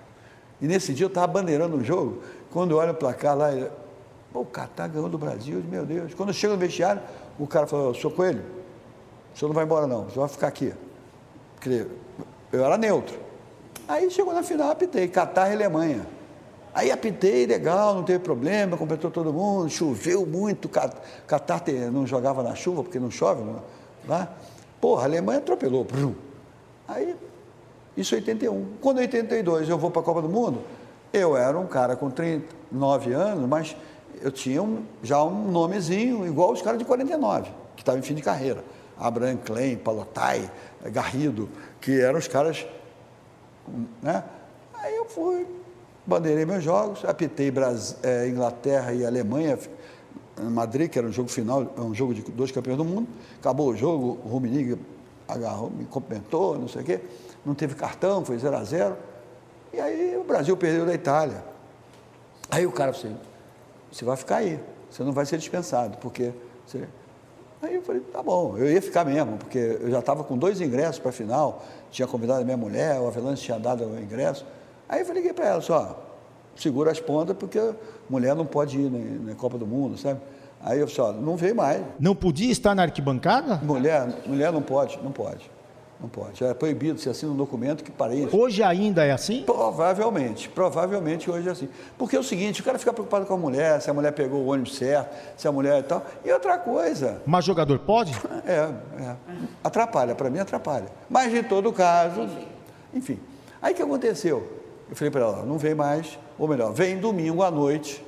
E nesse dia eu estava bandeirando um jogo, quando eu olho o placar lá, pô, o Catar ganhou do Brasil, meu Deus. Quando eu chego no vestiário, o cara falou, senhor Coelho, o senhor não vai embora não, o senhor vai ficar aqui. Porque eu era neutro. Aí chegou na final, apitei, Catar e Alemanha. Aí apitei, legal, não teve problema, completou todo mundo, choveu muito, Catar não jogava na chuva, porque não chove não, lá. Porra, a Alemanha atropelou. Aí, isso é 81. Quando em 82 eu vou para a Copa do Mundo, eu era um cara com 39 anos, mas eu tinha um, já um nomezinho igual os caras de 49, que estavam em fim de carreira. Abraham Klein, Palotai, Garrido, que eram os caras. Né? Aí eu fui, bandeirei meus jogos, apitei Brasil, é, Inglaterra e Alemanha, em Madrid, que era um jogo final, um jogo de dois campeões do mundo. Acabou o jogo, o Rummenigge agarrou, me cumprimentou, não sei o quê. Não teve cartão, foi 0 a 0 E aí o Brasil perdeu da Itália. Aí o cara falou assim, você vai ficar aí, você não vai ser dispensado, porque... Você... Aí eu falei, tá bom, eu ia ficar mesmo, porque eu já estava com dois ingressos para a final, tinha convidado a minha mulher, o Avelanche tinha dado o ingresso. Aí eu liguei para ela, só, segura as pontas, porque mulher não pode ir na, na Copa do Mundo, sabe? Aí eu falei, ó, não veio mais. Não podia estar na arquibancada? Mulher, mulher não pode, não pode. Não pode. É proibido, se assina um documento que pareça. Hoje ainda é assim? Provavelmente. Provavelmente hoje é assim. Porque é o seguinte, o cara fica preocupado com a mulher, se a mulher pegou o ônibus certo, se a mulher e tal. E outra coisa. Mas jogador pode? É, é. Atrapalha, para mim atrapalha. Mas em todo caso, enfim. Aí o que aconteceu? Eu falei para ela, não vem mais, ou melhor, vem domingo à noite,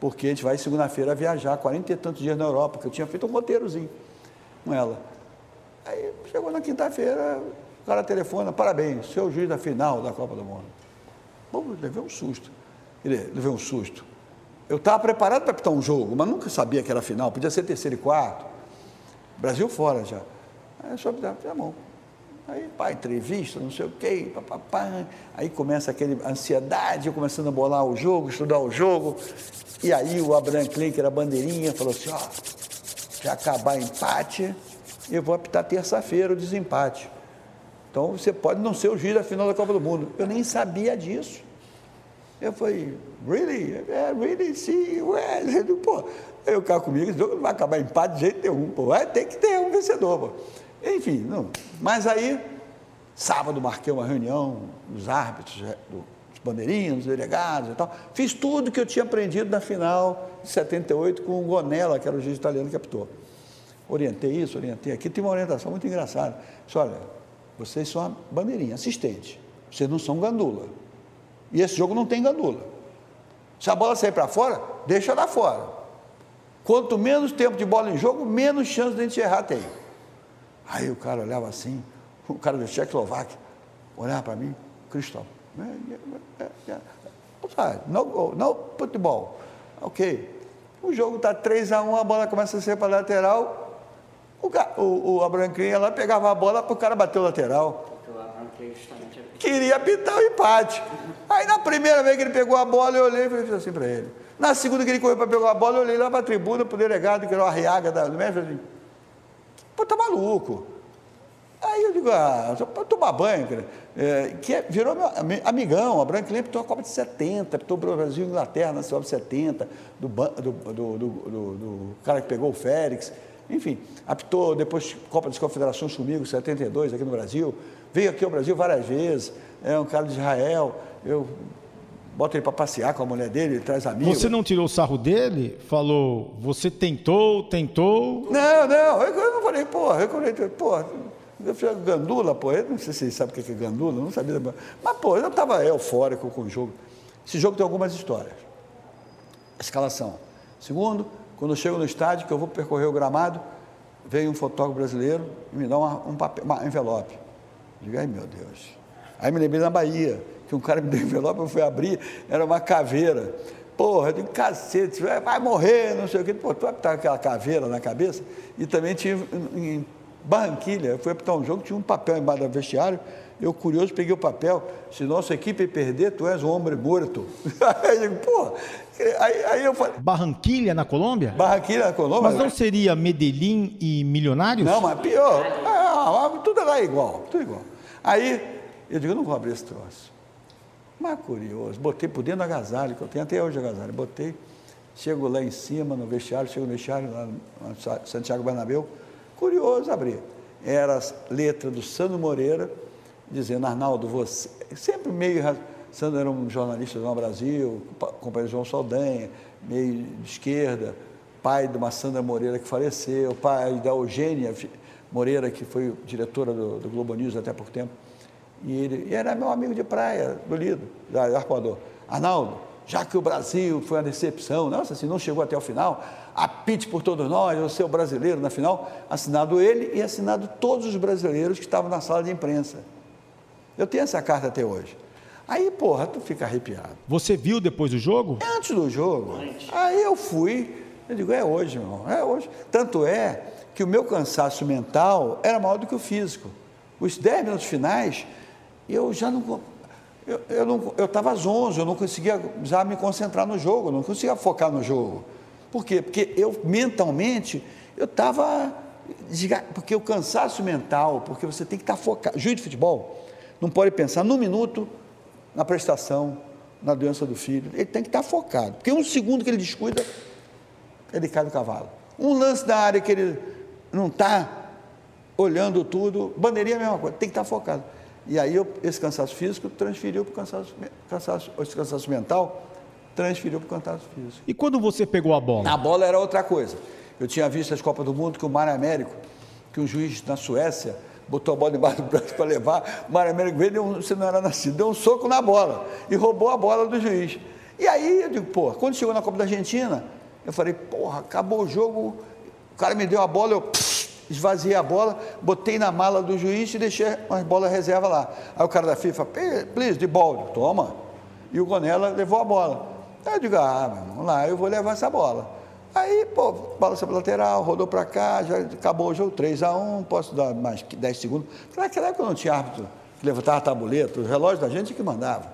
porque a gente vai segunda-feira viajar, 40 e tantos dias na Europa, porque eu tinha feito um roteirozinho com ela. Aí chegou na quinta-feira, o cara telefona, parabéns, seu juiz da final da Copa do Mundo. Bom, levei um susto. Ele levei um susto. Eu estava preparado para apitar um jogo, mas nunca sabia que era final, podia ser terceiro e quarto. Brasil fora já. Aí só apitar, tá bom. Aí, pá, entrevista, não sei o quê, papapá. Aí começa aquele ansiedade, eu começando a bolar o jogo, estudar o jogo. E aí o Abraham Klein, que era bandeirinha, falou assim, ó, se acabar empate, eu vou apitar terça-feira o desempate. Então você pode não ser o juiz da final da Copa do Mundo. Eu nem sabia disso. Eu falei, really? É, really? Sim, ué. *laughs* Pô, eu cá comigo, não vai acabar empate de jeito nenhum, pô. Vai ter que ter um vencedor, pô. Enfim, não. Mas aí, sábado marquei uma reunião dos árbitros, é, dos bandeirinhos, dos delegados e tal. Fiz tudo que eu tinha aprendido na final de 78 com o Gonella, que era o juiz italiano que apitou orientei isso, orientei aqui, tem uma orientação muito engraçada. Disse, olha, vocês são a bandeirinha, assistente, vocês não são gandula. E esse jogo não tem gandula. Se a bola sair para fora, deixa lá fora. Quanto menos tempo de bola em jogo, menos chance de a gente errar tem. Aí o cara olhava assim, o cara do Tchecoslováquia, olhava para mim, Cristóvão, não, não futebol, ok. O jogo está 3 a 1 a bola começa a ser para a lateral, o, o, Abrancrim ia lá, pegava a bola para o cara bater o lateral. Queria apitar o empate. Aí na primeira vez que ele pegou a bola, eu olhei e falei assim para ele. Na segunda que ele correu para pegar a bola, eu olhei lá para a tribuna, para o delegado, que era o Arriaga da, do mestre, assim, pô, tá maluco. Aí eu digo, ah, para tomar banho, cara. É, que é, virou meu amigão, a Branca apitou a Copa de 70, apitou o Brasil e Inglaterra na Copa de 70, do, do, do, do, do cara que pegou o Félix. Enfim, apitou depois Copa das Confederações comigo, 72, aqui no Brasil. Veio aqui ao Brasil várias vezes. É um cara de Israel. Eu boto ele para passear com a mulher dele, ele traz amigos. Você não tirou o sarro dele? Falou, você tentou, tentou? Não, não, eu não falei, porra, eu falei, porra, eu falei, gandula, pô, eu não sei se vocês sabem o que é gandula, não sabia. Mas, pô, eu estava eufórico com o jogo. Esse jogo tem algumas histórias. Escalação. Segundo, quando eu chego no estádio, que eu vou percorrer o gramado, vem um fotógrafo brasileiro e me dá uma, um papel, uma envelope. Eu digo, ai meu Deus. Aí me lembrei na Bahia, que um cara me deu um envelope, eu fui abrir, era uma caveira. Porra, eu digo, cacete, vai morrer, não sei o quê. Pô, tu apitar aquela caveira na cabeça? E também tinha em Barranquilha, eu fui apitar um jogo, tinha um papel embaixo do vestiário, eu, curioso, peguei o papel. Se nossa equipe perder, tu és um homem morto. *laughs* aí eu digo, pô. Aí, aí, eu falei. Barranquilha na Colômbia? Barranquilha na Colômbia. Mas não seria Medellín e Milionários? Não, mas pior. Ah, tudo lá é igual, tudo igual. Aí eu digo, eu não vou abrir esse troço. Mas curioso, botei por dentro do agasalho, que eu tenho até hoje agasalho. Botei, chego lá em cima no vestiário, chego no vestiário lá no Santiago Bernabéu. Curioso abrir. Era a letra do Sandro Moreira dizendo, Arnaldo, você, sempre meio, Sandro era um jornalista do Brasil, companheiro João Saldanha, meio de esquerda, pai de uma Sandra Moreira que faleceu, pai da Eugênia Moreira, que foi diretora do, do Globo News até pouco tempo. E ele e era meu amigo de praia, do Lido, da Arcoador. Arnaldo, já que o Brasil foi uma decepção, nossa, se não chegou até o final, apite por todos nós, eu sou brasileiro na final, assinado ele e assinado todos os brasileiros que estavam na sala de imprensa. Eu tenho essa carta até hoje. Aí, porra, tu fica arrepiado. Você viu depois do jogo? Antes do jogo. Antes. Aí eu fui, eu digo, é hoje, meu irmão, é hoje. Tanto é que o meu cansaço mental era maior do que o físico. Os 10 minutos finais, eu já não. Eu, eu não, eu estava zonzo, eu não conseguia já me concentrar no jogo, eu não conseguia focar no jogo. Por quê? Porque eu mentalmente, eu estava. Porque o cansaço mental, porque você tem que estar tá focado. Juiz de futebol não pode pensar num minuto na prestação, na doença do filho. Ele tem que estar tá focado. Porque um segundo que ele descuida, ele cai do cavalo. Um lance da área que ele não está olhando tudo, bandeirinha é a mesma coisa, tem que estar tá focado. E aí eu, esse cansaço físico transferiu para o cansaço, cansaço, esse cansaço mental, transferiu para o cansaço físico. E quando você pegou a bola? A bola era outra coisa. Eu tinha visto as Copas do Mundo que o Mário Américo, que um juiz na Suécia botou a bola debaixo do braço para levar, o Mário Américo veio, um, você não era nascido, deu um soco na bola e roubou a bola do juiz. E aí eu digo, pô, quando chegou na Copa da Argentina, eu falei, porra, acabou o jogo, o cara me deu a bola, eu pss, esvaziei a bola, botei na mala do juiz e deixei umas bolas reserva lá. Aí o cara da FIFA, please, de bola, toma. E o Gonella levou a bola. Aí eu digo, ah, vamos lá, eu vou levar essa bola. Aí, pô, bola sobre lateral, rodou para cá, já acabou o jogo 3 a 1 posso dar mais 10 segundos. Naquela época não tinha árbitro que levantava tabuleta, o relógio da gente que mandava.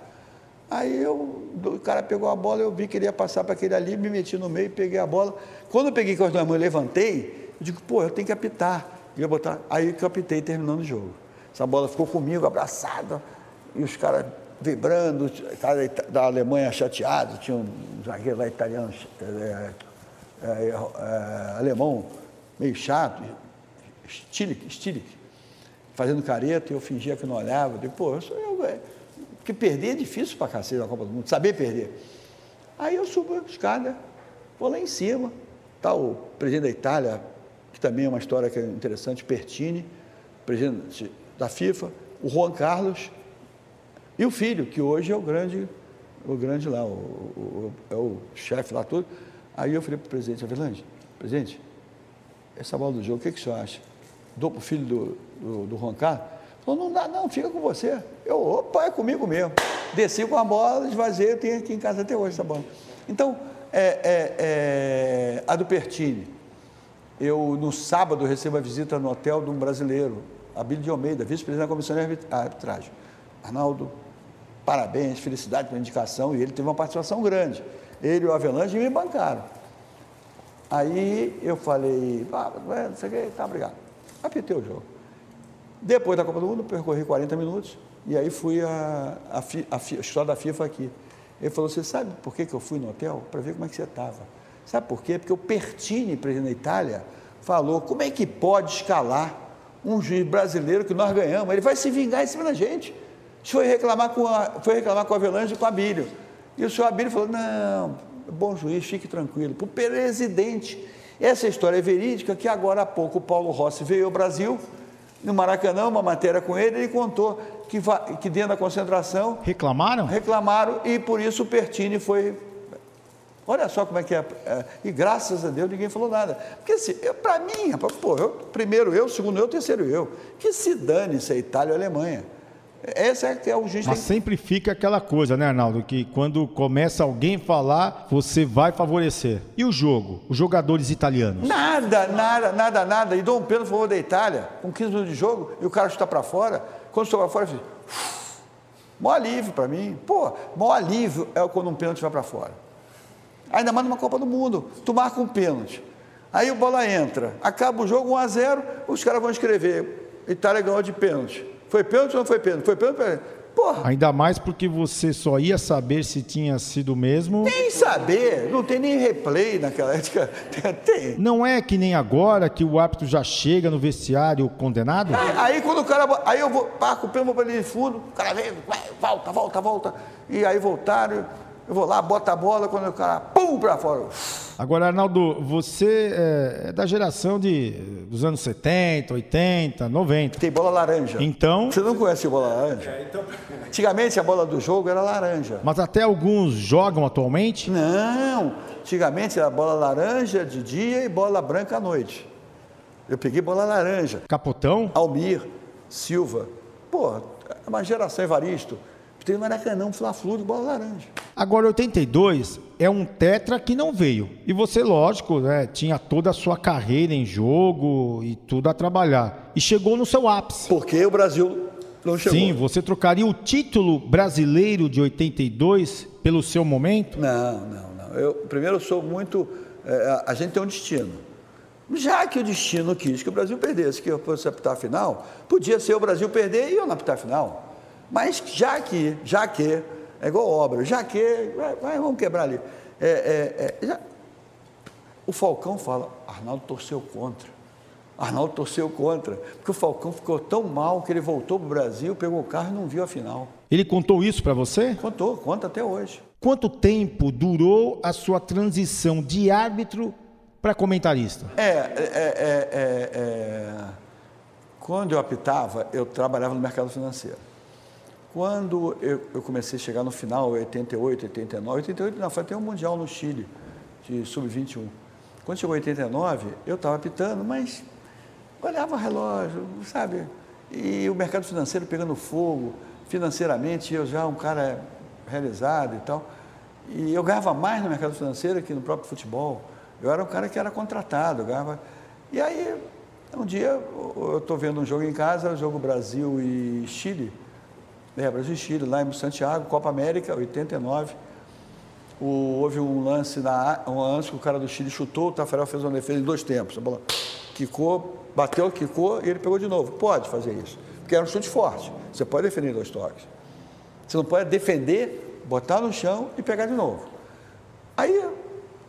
Aí eu, o cara pegou a bola, eu vi que ele ia passar para aquele ali, me meti no meio, peguei a bola. Quando eu peguei com as duas mãos e levantei, eu digo, pô, eu tenho que apitar. Ia botar. Aí que eu apitei terminando o jogo. Essa bola ficou comigo, abraçada, e os caras vibrando, o cara da Alemanha chateado, tinha um zagueiro lá italiano, é, é, é, alemão meio chato, Stilik, fazendo careta, e eu fingia que não olhava. Digo, pô, eu sou eu, velho. Porque perder é difícil pra cacete na Copa do Mundo, saber perder. Aí eu subo a escada, vou lá em cima, está o presidente da Itália, que também é uma história que é interessante, Pertini, presidente da FIFA, o Juan Carlos e o filho, que hoje é o grande, o grande lá, o, o, é o chefe lá tudo. Aí eu falei para o presidente Avelange, presidente, essa bola do jogo, o que, que o senhor acha? Dou para o filho do, do, do Carlos? Falou, não dá não, fica com você. Eu, opa, é comigo mesmo. Desci com a bola, esvaziei, eu tenho aqui em casa até hoje essa bola. Então, é, é, é, a do Pertini, eu no sábado recebo a visita no hotel de um brasileiro, Abílio de Almeida, vice-presidente da Comissão de Arbitragem. Arnaldo, parabéns, felicidade pela indicação, e ele teve uma participação grande ele e o Avelange me bancaram. Aí eu falei, ah, não sei o que, tá, obrigado. Apitei o jogo. Depois da Copa do Mundo, percorri 40 minutos e aí fui a, a, a, a história da FIFA aqui. Ele falou, você sabe por que, que eu fui no hotel? Para ver como é que você estava. Sabe por quê? Porque o Pertini, presidente da Itália, falou, como é que pode escalar um juiz brasileiro que nós ganhamos? Ele vai se vingar em cima da gente. Foi reclamar com, a, foi reclamar com o Avelange e com a Bílio. E o senhor Abílio falou: não, bom juiz, fique tranquilo. Para o presidente. Essa história é verídica que agora há pouco o Paulo Rossi veio ao Brasil, no Maracanã, uma matéria com ele, ele contou que, que dentro da concentração. Reclamaram? Reclamaram e por isso o Pertini foi. Olha só como é que é. é e graças a Deus ninguém falou nada. Porque assim, para mim, pô, eu, primeiro eu, segundo eu, terceiro eu. Que se dane se é Itália ou Alemanha. Essa é que é o juiz. Mas sempre fica aquela coisa, né, Arnaldo? Que quando começa alguém falar, você vai favorecer. E o jogo? Os jogadores italianos? Nada, nada, nada, nada. E Dom Pedro falou da Itália, com 15 minutos de jogo, e o cara chuta para fora. Quando chutou para fora, eu falei, maior alívio para mim. Pô, maior alívio é quando um pênalti vai para fora. Ainda mais numa Copa do Mundo. Tu marca um pênalti. Aí o bola entra. Acaba o jogo 1 a 0 os caras vão escrever. Itália ganhou de pênalti. Foi pênalti ou não foi pênalti? Foi pênalti? Porra. Ainda mais porque você só ia saber se tinha sido mesmo. Nem saber, não tem nem replay naquela época. *laughs* Tem. Não é que nem agora que o árbitro já chega no vestiário condenado? Aí, aí quando o cara. Aí eu vou, parco o vou pra linha de fundo, o cara vem, vai, volta, volta, volta. E aí voltaram, eu vou lá, bota a bola, quando o cara, pum, pra fora. Agora, Arnaldo, você é, é da geração de, dos anos 70, 80, 90. Tem bola laranja. Então, Você não conhece bola laranja? Antigamente a bola do jogo era laranja. mas até alguns jogam atualmente? Não, antigamente era bola laranja de dia e bola branca à noite. Eu peguei bola laranja. Capotão? Almir, Silva. Pô, é uma geração Evaristo. Tem Maracanã, Fla-Flu de bola laranja. Agora, 82 é um tetra que não veio. E você, lógico, né, tinha toda a sua carreira em jogo e tudo a trabalhar. E chegou no seu ápice. Porque o Brasil não chegou. Sim, você trocaria o título brasileiro de 82 pelo seu momento? Não, não, não. Eu, primeiro, eu sou muito. é, a gente tem um destino. Já que o destino quis que o Brasil perdesse, que eu fosse apitar a final, podia ser o Brasil perder e eu não apitar a final. Mas já que, já que, é igual obra, já que, vai, vamos quebrar ali. É, é, é, já- o Falcão fala, Arnaldo torceu contra. Arnaldo torceu contra. Porque o Falcão ficou tão mal que ele voltou para o Brasil, pegou o carro e não viu a final. Ele contou isso pra você? Contou, conta até hoje. Quanto tempo durou a sua transição de árbitro para comentarista? É, é, é, é, é, quando eu apitava, eu trabalhava no mercado financeiro. Quando eu, eu comecei a chegar no final, 88, 89, 88 não, foi até um Mundial no Chile, de Sub-21. Quando chegou 89, eu estava apitando, mas olhava o relógio, sabe? E o mercado financeiro pegando fogo, financeiramente eu já um cara realizado e tal. E eu ganhava mais no mercado financeiro que no próprio futebol. Eu era um cara que era contratado, ganhava. E aí, um dia, eu estou vendo um jogo em casa, o jogo Brasil e Chile. É, Brasil e Chile, lá em Santiago, Copa América, 89. O- houve um lance, na, um lance que o cara do Chile chutou, o Tafarel fez uma defesa em dois tempos. A bola quicou, bateu, quicou e ele pegou de novo. Pode fazer isso, porque era um chute forte. Você pode defender dois toques. Você não pode defender, botar no chão e pegar de novo. Aí,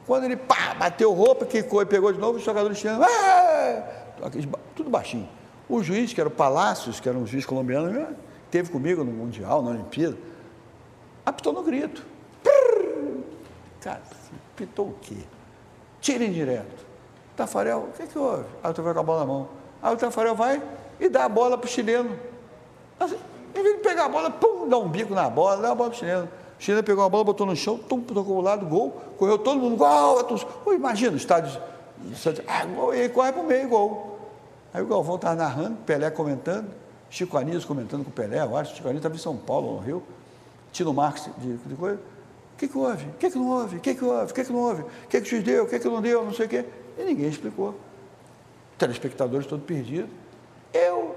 quando ele pá, bateu roupa, quicou e pegou de novo, os jogadores chilenos, "Ah!" Tudo baixinho. O juiz, que era o Palácios, que era um juiz colombiano, né, teve comigo no Mundial, na Olimpíada, apitou no grito. Prrr. Cara, apitou o quê? Tira indireto. Tafarel, o que, que houve? Aí o Tafarel com a bola na mão. Aí o Tafarel vai e dá a bola para o chileno. Assim, em vez de pegar a bola, pum, dá um bico na bola, dá a bola pro chileno. O chileno pegou a bola, botou no chão, tum, tocou o lado, gol, correu todo mundo, gol. Pô, imagina o estádio, ah, gol, e ele corre pro meio, gol. Aí o Galvão estava narrando, Pelé comentando, Chico Anísio comentando com o Pelé, eu acho, Chico Anísio estava em São Paulo, no Rio, Tino Marcos de, de coisa. O que, que houve? O que, que não houve? O que, que houve? O que, que não houve? O que, que o deu? O que, que não deu? Não sei o quê. E ninguém explicou. Telespectadores todos perdidos. Eu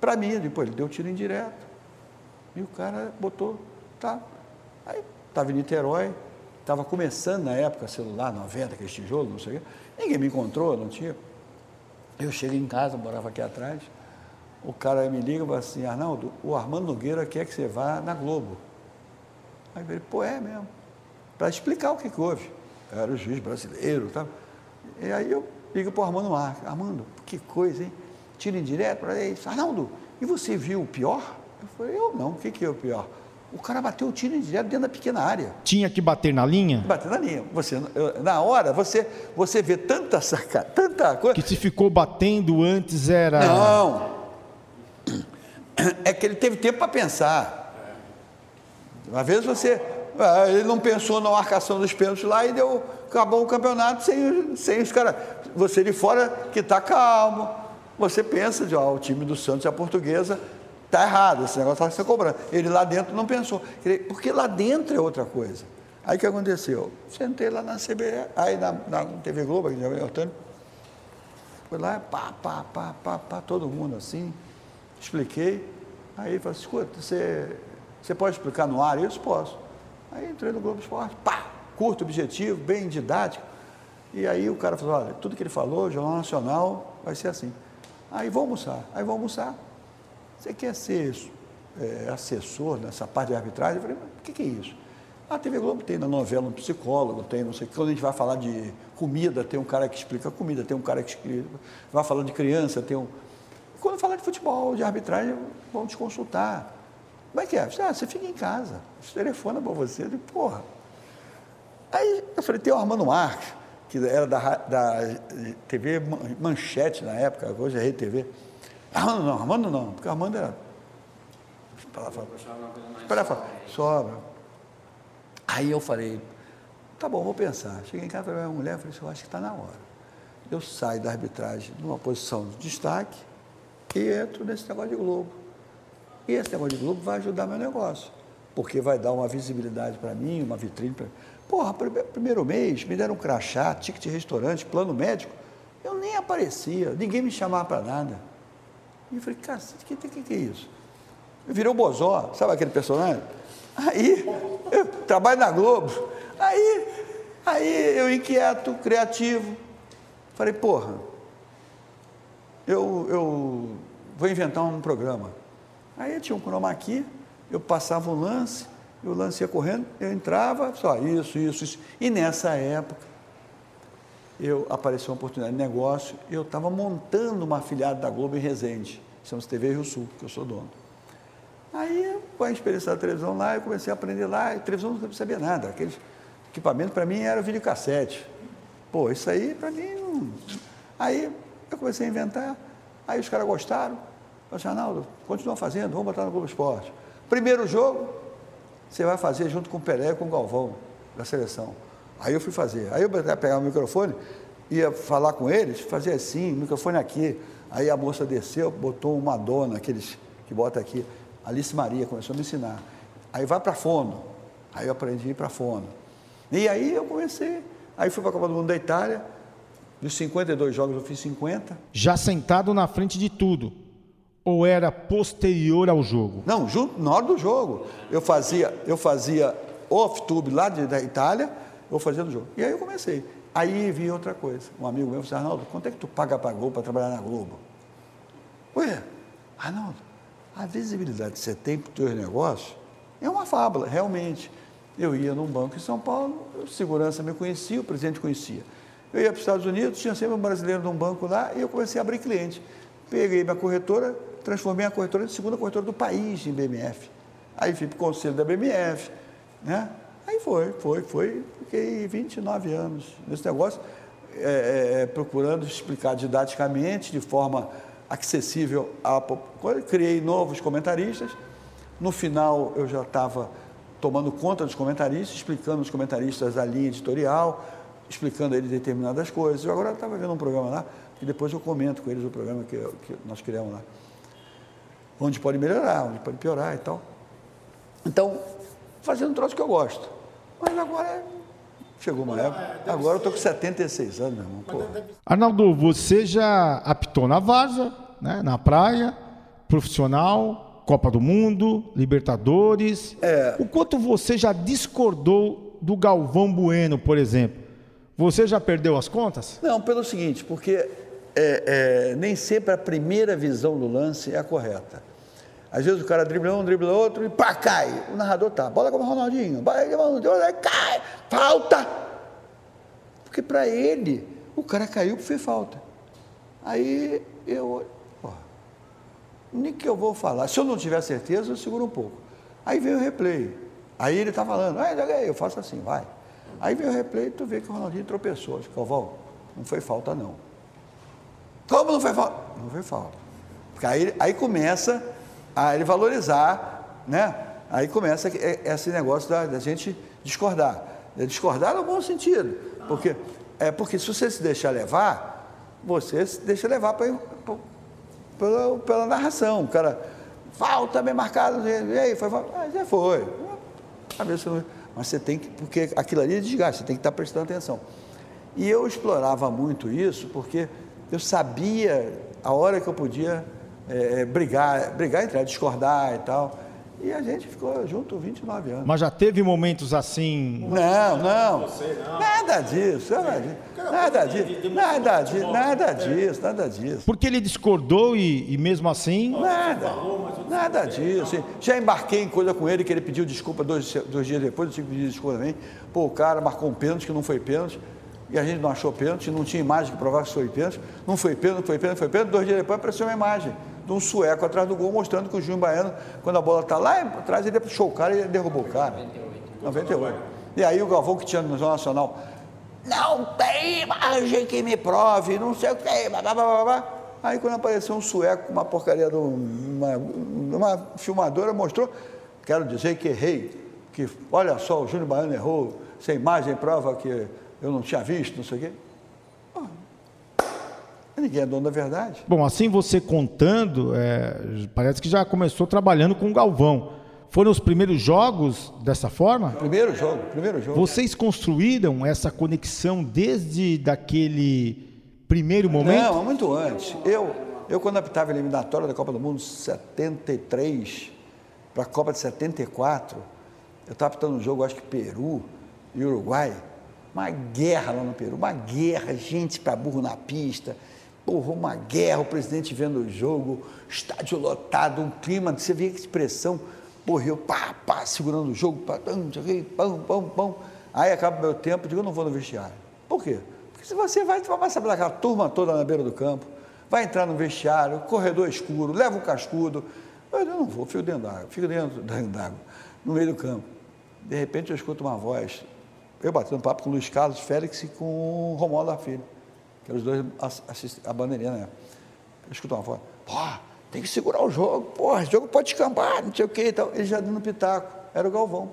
para mim, depois ele deu tiro indireto. E o cara botou, tá. Aí estava em Niterói, estava começando na época celular 90, aquele tijolo, não sei o quê. Ninguém me encontrou, não tinha. Eu cheguei em casa, morava aqui atrás. O cara me liga e fala assim, Arnaldo, o Armando Nogueira quer que você vá na Globo. Aí eu falei, pô, é mesmo. Para explicar o que, que houve. Eu era o juiz brasileiro, tá? E aí eu ligo para o Armando Marques. Armando, que coisa, hein? Tira indireto para isso. Arnaldo, e você viu o pior? Eu falei, eu não, o que, que é o pior? O cara bateu o tiro indireto dentro da pequena área. Tinha que bater na linha? Bater na linha. Você, na hora, você, você vê tanta saca, tanta coisa. Que se ficou batendo antes era. Não. É que ele teve tempo para pensar. Às vezes você. ah, Ele não pensou na marcação dos pênaltis lá e deu, acabou o campeonato sem, sem os caras. Você de fora que está calmo. Você pensa de, ó, o time do Santos e a portuguesa está errado, esse negócio está sendo cobrando. Ele lá dentro não pensou. Porque lá dentro é outra coisa. Aí o que aconteceu? Sentei lá na CBE, aí na, na TV Globo, aqui em Antônio, Fui lá, pá, pá, pá, pá, pá, todo mundo assim. Expliquei. Aí ele falou escuta, você, você pode explicar no ar? Isso posso. Aí entrei no Globo Esporte, pá, curto, objetivo, bem didático. E aí o cara falou, olha, tudo que ele falou, Jornal Nacional, vai ser assim. Aí vou almoçar. Aí vou almoçar. Você quer ser é, assessor nessa parte de arbitragem. Eu falei, mas o que, que é isso? A TV Globo tem na novela um psicólogo, tem não sei o que. Quando a gente vai falar de comida, tem um cara que explica comida, tem um cara que explica. Vai falar de criança, tem um. Quando falar de futebol, de arbitragem, vão te consultar. Como é que é? Ah, você fica em casa, você telefona para você, eu digo, porra. Aí eu falei, tem o Armando Marques, que era da, da TV Manchete na época, hoje é Rede TV. Armando não, Armando não, porque Armando era. Espera lá, sobra. Aí eu falei, tá bom, vou pensar. Cheguei em casa, falei, a mulher, falei, eu acho que está na hora. Eu saio da arbitragem numa posição de destaque e entro nesse negócio de Globo. E esse negócio de Globo vai ajudar meu negócio, porque vai dar uma visibilidade para mim, uma vitrine para Porra, primeiro mês me deram um crachá, ticket de restaurante, plano médico. Eu nem aparecia, ninguém me chamava para nada. E eu falei, cara, o que, que, que é isso? Virou Bozó, sabe aquele personagem? Aí, eu trabalho na Globo. Aí, aí eu inquieto, criativo. Falei, porra, eu, eu vou inventar um programa. Aí tinha um chroma aqui, eu passava um lance, o lance ia correndo, eu entrava, só isso, isso, isso. E nessa época, eu apareceu uma oportunidade de negócio, eu estava montando uma afiliada da Globo em Resende, chama-se TV Rio Sul, que eu sou dono. Aí, com a experiência da televisão lá, eu comecei a aprender lá, e televisão não sabia nada, aqueles equipamentos para mim era videocassete. Pô, isso aí para mim não... Aí eu comecei a inventar, aí os caras gostaram, falei assim, Arnaldo, continua fazendo, vamos botar no Globo Esporte. Primeiro jogo, você vai fazer junto com o Pelé e com o Galvão, da seleção. Aí eu fui fazer. Aí eu pegar o microfone, ia falar com eles, fazer assim, microfone aqui. Aí a moça desceu, botou uma dona, aqueles que bota aqui, Alice Maria, começou a me ensinar. Aí vai para fono. Aí eu aprendi para fono. E aí eu comecei. Aí fui para a Copa do Mundo da Itália. Dos 52 jogos eu fiz 50. Já sentado na frente de tudo ou era posterior ao jogo? Não, junto, na hora do jogo. Eu fazia, eu fazia off-tube lá de, da Itália, eu fazia no jogo. E aí eu comecei. Aí vi outra coisa. Um amigo meu disse, Arnaldo, quanto é que tu paga para a Globo para trabalhar na Globo? Ué, Arnaldo, a visibilidade que você tem para os teus negócios é uma fábula, realmente. Eu ia num banco em São Paulo, o segurança me conhecia, o presidente conhecia. Eu ia para os Estados Unidos, tinha sempre um brasileiro num banco lá, e eu comecei a abrir cliente. Peguei minha corretora, transformei a corretora em segunda corretora do país em BMF. Aí fui para o conselho da BMF, né? Aí foi, foi, foi. Fiquei 29 anos nesse negócio, é, é, procurando explicar didaticamente, de forma acessível à. Criei novos comentaristas. No final, eu já estava tomando conta dos comentaristas, explicando os comentaristas a linha editorial, explicando a eles determinadas coisas. Eu agora estava vendo um programa lá, que depois eu comento com eles o programa que, que nós criamos lá onde pode melhorar, onde pode piorar e tal. Então, fazendo um troço que eu gosto. Mas agora chegou uma época. Agora eu estou com 76 anos, meu irmão. Arnaldo, você já apitou na Varsa, né, na praia, profissional, Copa do Mundo, Libertadores. É. O quanto você já discordou do Galvão Bueno, por exemplo? Você já perdeu as contas? Não, pelo seguinte, porque é, é, nem sempre a primeira visão do lance é a correta. Às vezes o cara dribla um, dribla outro e pá, cai. O narrador tá, bola como o Ronaldinho, Ronaldinho, cai, falta. Porque para ele, o cara caiu porque fez falta. Aí eu, porra, nem que eu vou falar. Se eu não tiver certeza, eu seguro um pouco. Aí vem o replay. Aí ele tá falando, ah, eu faço assim, vai. Aí vem o replay e tu vê que o Ronaldinho tropeçou. Calvão, não foi falta não. Como não foi falta? Não foi falta. Porque aí, aí começa a ele valorizar, né? Aí começa esse negócio da, da gente discordar. Discordar no bom sentido. Porque, é porque se você se deixar levar, você se deixa levar pra, pra, pela, pela narração. O cara, falta bem marcado, e aí, foi falta. Ah, já foi. Mas você tem que, porque aquilo ali é desgaste, você tem que estar prestando atenção. E eu explorava muito isso, porque eu sabia a hora que eu podia é, brigar, brigar entre discordar e tal. E a gente ficou junto 29 anos. Mas já teve momentos assim. Não, não. Nada disso, nada disso. Nada disso, nada disso, nada disso, nada disso. Porque ele discordou e, e mesmo assim. Nada. Nada disso. Já embarquei em coisa com ele, que ele pediu desculpa dois, dois dias depois, eu tive que pedir desculpa também. Pô, o cara marcou um pênalti que não foi pênalti, e a gente não achou pênalti, não tinha imagem que provasse que foi pênalti. Não foi pênalti, não foi pênalti, foi pênalti. Dois dias depois apareceu uma imagem de um sueco atrás do gol, mostrando que o Júnior Baiano, quando a bola está lá atrás, ele puxou o cara e derrubou o cara. 98. 98. E aí o Galvão que tinha no Jornal Nacional, não tem imagem que me prove, não sei o que, blá, blá, blá, blá. Aí quando apareceu um sueco com uma porcaria de uma, uma filmadora, mostrou, quero dizer que errei, que olha só, o Júnior Baiano errou, sem imagem prova que eu não tinha visto, não sei o quê. Ninguém é dono da verdade. Bom, assim você contando, é, parece que já começou trabalhando com o Galvão. Foram os primeiros jogos dessa forma? Primeiro jogo, primeiro jogo. Vocês construíram essa conexão desde daquele primeiro momento? Não, muito antes. Eu, eu quando apitava a eliminatória da Copa do Mundo 73 para a Copa de 74, eu estava apitando um jogo, acho que Peru e Uruguai, uma guerra lá no Peru, uma guerra, gente para burro na pista, porra, uma guerra, o presidente vendo o jogo, estádio lotado, um clima, você vê que expressão, porra, eu pá, pá, segurando o jogo, pão, pão, pão. Aí acaba o meu tempo, digo, eu não vou no vestiário. Por quê? Se você vai, vai passar pela turma toda na beira do campo, vai entrar no vestiário, corredor escuro, leva um cascudo. Eu não vou, fico dentro d'água, fico dentro d'água, no meio do campo. De repente eu escuto uma voz, eu batendo papo com o Luiz Carlos Félix e com o Romualdo da Filha, que eram os dois a bandeirinha né? Eu escuto uma voz, pô, tem que segurar o jogo, pô, o jogo pode escampar, não sei o que então. Ele já dando pitaco, era o Galvão.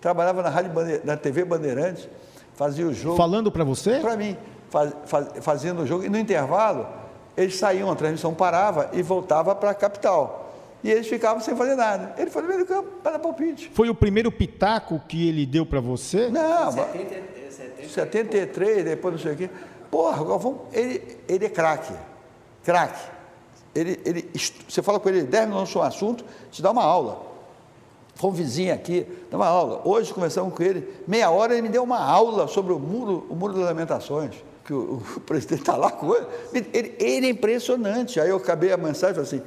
Trabalhava na, rádio, na TV Bandeirantes, fazia o jogo. Falando para você? Para mim faz, faz, fazendo o jogo, e no intervalo, eles saíam, a transmissão parava e voltava para a capital. E eles ficavam sem fazer nada. Ele foi no meio do campo para dar palpite. Foi o primeiro pitaco que ele deu para você? Não, 70, 70, 73, depois não sei o quê. Porra, o Galvão, ele, ele é craque. Craque. Ele, ele, você fala com ele 10 minutos sobre um assunto, te dá uma aula. Foi um vizinho aqui, dá uma aula. Hoje conversamos com ele, meia hora ele me deu uma aula sobre o muro, o muro das lamentações que o, o *laughs* presidente está lá com ele. ele. ele. é impressionante. Aí eu acabei a mensagem assim,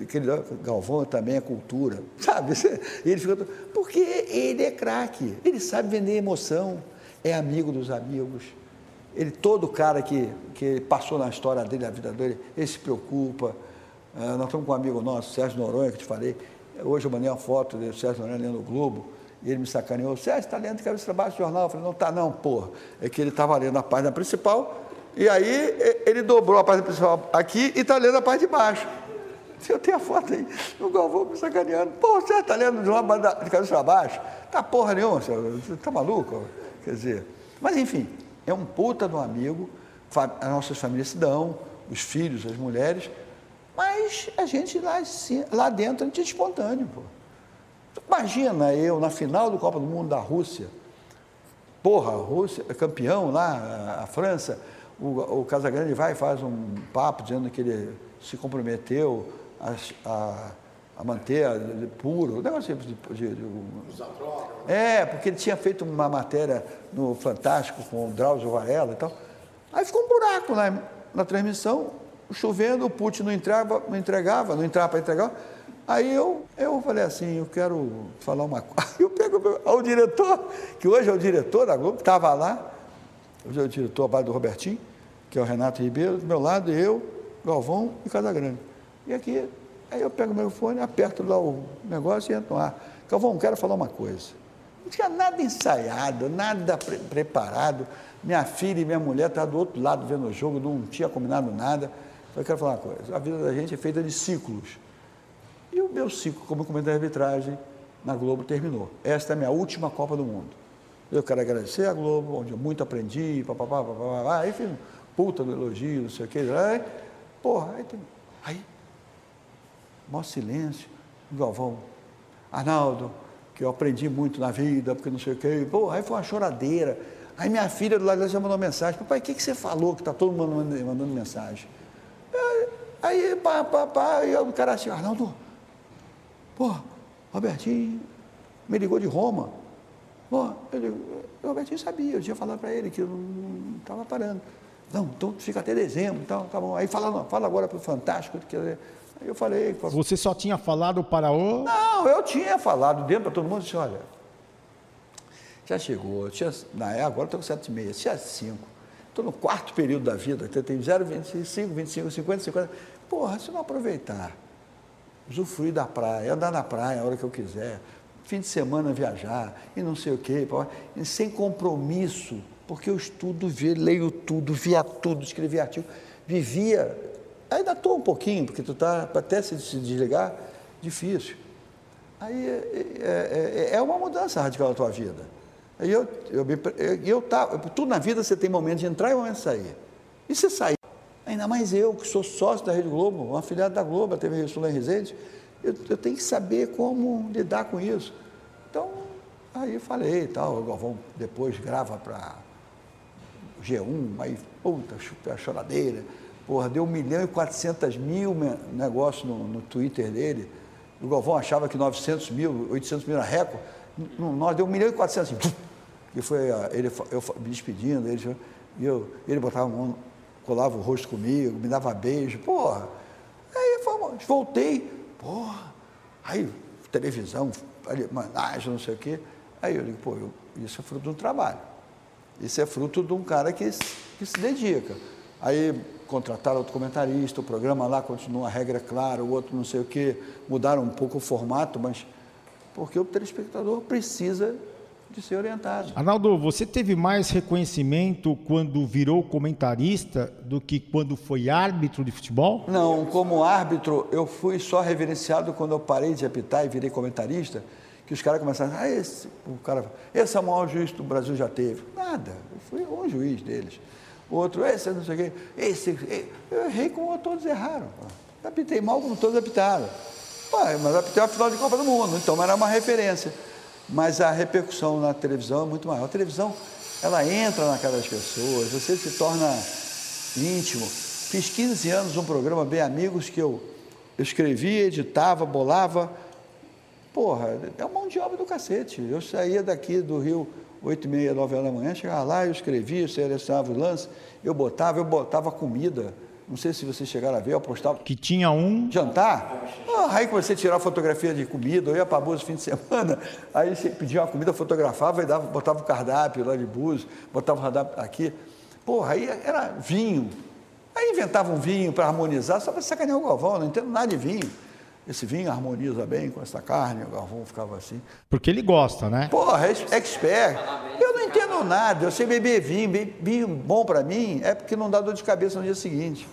aquele Galvão também é cultura, *laughs* sabe? E ele fica, porque ele é craque, ele sabe vender emoção, é amigo dos amigos. Ele, todo cara que, que passou na história dele, na vida dele, ele se preocupa. Uh, nós estamos com um amigo nosso, Sérgio Noronha, que te falei. Hoje eu mandei uma foto do Sérgio Noronha lendo o Globo. E ele me sacaneou, Sérgio, está lendo cabeça trabalho do jornal? Eu falei, não está não, porra. É que ele estava lendo a página principal, e aí ele dobrou a página principal aqui e está lendo a parte de baixo. *laughs* Eu tenho a foto aí, o Galvão me sacaneando. Pô, você está lendo de uma de cabeça para baixo? Tá porra nenhuma, você está maluco? Quer dizer, mas enfim, é um puta do amigo, as nossas famílias se dão, os filhos, as mulheres, mas a gente lá, lá dentro, a gente é espontâneo, pô. Imagina eu na final do Copa do Mundo da Rússia. Porra, a Rússia é campeão lá, a França. O, o Casagrande vai e faz um papo dizendo que ele se comprometeu a, a, a manter puro, um negócio de, de, de É, porque ele tinha feito uma matéria no Fantástico com o Drauzio Varela e tal. Aí ficou um buraco na, na transmissão, chovendo, o Putin não entregava, não entregava, não entrava para entregar. Aí eu, eu falei assim, eu quero falar uma coisa. *laughs* Eu pego o diretor, que hoje é o diretor da Globo, estava lá, hoje é o diretor abaixo do Robertinho, que é o Renato Ribeiro, do meu lado, eu, Galvão e Casagrande. E aqui, aí eu pego o meu fone, aperto lá o negócio e entro no ar. Galvão, quero falar uma coisa. Não tinha nada ensaiado, nada pre preparado. Minha filha e minha mulher estavam do outro lado vendo o jogo, não tinha combinado nada. Eu quero falar uma coisa. A vida da gente é feita de ciclos. E o meu ciclo como comentário de arbitragem na Globo terminou. Esta é a minha última Copa do Mundo. Eu quero agradecer a Globo, onde eu muito aprendi, papapá, papapá, um puta do elogio, não sei o que. Aí, porra, aí. Aí, maior silêncio, Galvão. Arnaldo, que eu aprendi muito na vida, porque não sei o que. Pô, aí foi uma choradeira. Aí minha filha do lado já mandou mensagem, papai, o que, que você falou que está todo mundo mandando, mensagem? Aí, pá, pá, pá, e o cara assim, Arnaldo, Pô, Robertinho me ligou de Roma. Pô, ele, o Robertinho sabia, eu tinha falado para ele que eu não estava parando. Não, então fica até dezembro, então, tá bom. Aí fala, não, fala agora para o Fantástico. Que, eu falei. Você só tinha falado para o. Não, eu tinha falado dentro para todo mundo, disse, olha, já chegou, tinha, na, agora estou com 7,5, tinha 5. Estou no quarto período da vida, tenho 0, 25, 25, 50, 50. Porra, se não aproveitar, usufruir da praia, andar na praia a hora que eu quiser, fim de semana viajar e não sei o quê, sem compromisso, porque eu estudo, leio tudo, via tudo, escrevi artigo, vivia, ainda estou um pouquinho, porque tu está, até se desligar, difícil. Aí é, é, é, é uma mudança radical na tua vida. Aí eu, eu, eu, eu tá, tudo na vida você tem momento de entrar e momento de sair. E você sair. Ainda mais eu, que sou sócio da Rede Globo, uma afiliada da Globo, a TV Sul Resende, eu, eu, tenho que saber como lidar com isso. Então, aí falei e tal, o Galvão depois grava para G1, aí, puta, a choradeira. Porra, deu 1 milhão e 400 mil negócio no, no Twitter dele. O Galvão achava que 900 mil, 800 mil era recorde. Nós deu 1 milhão e 400 assim. E foi ele, eu me despedindo, ele, eu, ele botava a mão, colava o rosto comigo, me dava beijo. Porra. Aí fomos, voltei. Porra. Aí, televisão, managem, não sei o quê. Aí eu digo, pô, eu, isso é fruto de um trabalho. Isso é fruto de um cara que, que se dedica. Aí contrataram outro comentarista, o programa lá continua a regra é clara, o outro não sei o quê, mudaram um pouco o formato, mas porque o telespectador precisa de ser orientado. Arnaldo, você teve mais reconhecimento quando virou comentarista do que quando foi árbitro de futebol? Não, como árbitro, eu fui só reverenciado quando eu parei de apitar e virei comentarista, que os caras começaram, ah, esse, o cara, esse é o maior juiz que o Brasil já teve. Nada, eu fui um juiz deles. Outro, esse não sei o quê, esse, eu errei como todos erraram. Apitei mal como todos apitaram. mas apitei a final de Copa do Mundo, então era uma referência mas a repercussão na televisão é muito maior. A televisão, ela entra na cara das pessoas, você se torna íntimo. Fiz 15 anos um programa Bem Amigos que eu, escrevia, editava, bolava. Porra, é uma mão de obra do cacete. Eu saía daqui do Rio 8 e meia, 9 horas da manhã, chegava lá, eu escrevia, eu selecionava o lance, eu botava, eu botava comida não sei se vocês chegaram a ver, eu postava. Que tinha um. Jantar. Ah, aí comecei a tirar fotografia de comida, eu ia para Búzios fim de semana, *laughs* aí você pedia uma comida, fotografava e dava, botava o cardápio lá de Búzios, botava o cardápio aqui. Porra, aí era vinho. Aí inventava um vinho para harmonizar, só para sacanear o Galvão, não entendo nada de vinho. Esse vinho harmoniza bem com essa carne, o Galvão ficava assim. Porque ele gosta, né? Porra, é expert. Eu não entendo nada, eu sei beber vinho, vinho bom para mim é porque não dá dor de cabeça no dia seguinte.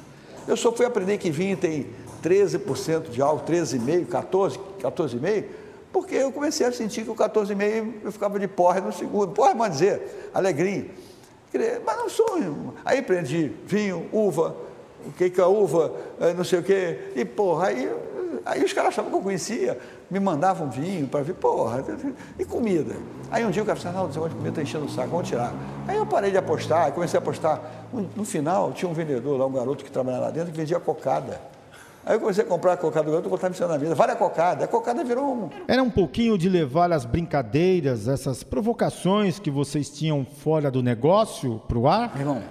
Eu só fui aprender que vinho tem 13% de álcool, 13,5%, 14%, 14,5%, porque eu comecei a sentir que o 14,5% eu ficava de porra no segundo. Porra, vamos dizer, alegrinho. Mas não sou. Aí aprendi vinho, uva, o que, que é uva, eh, não sei o quê. E, porra, aí, aí os caras achavam que eu conhecia me mandavam vinho para ver, porra, e comida. Aí um dia o cara falou, não, esse negócio de comida está enchendo o saco, vamos tirar. Aí eu parei de apostar, comecei a apostar. No final, tinha um vendedor lá, um garoto que trabalhava lá dentro, que vendia cocada. Aí eu comecei a comprar a cocada do garoto e botar na mesa. Vale a cocada. A cocada virou um... Era um pouquinho de levar as brincadeiras, essas provocações que vocês tinham fora do negócio para o ar? Irmão,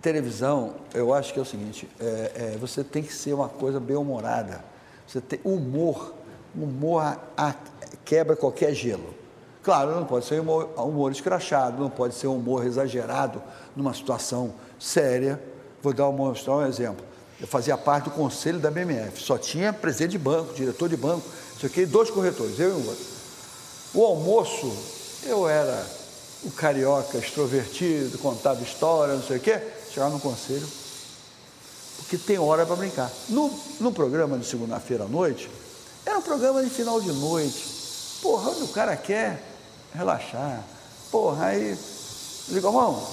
televisão, eu acho que é o seguinte, é, é, você tem que ser uma coisa bem humorada. Você tem humor humor a, a, quebra qualquer gelo. Claro, não pode ser humor, humor escrachado, não pode ser humor exagerado numa situação séria. Vou dar mostrar um exemplo. Eu fazia parte do conselho da BMF, só tinha presidente de banco, diretor de banco, isso aqui, dois corretores, eu e um outro. O almoço, eu era o carioca extrovertido, contava história, não sei o quê, chegava no conselho, porque tem hora para brincar. No, no programa de segunda-feira à noite, era um programa de final de noite. Porra, onde o cara quer relaxar. Porra, aí eu digo, irmão,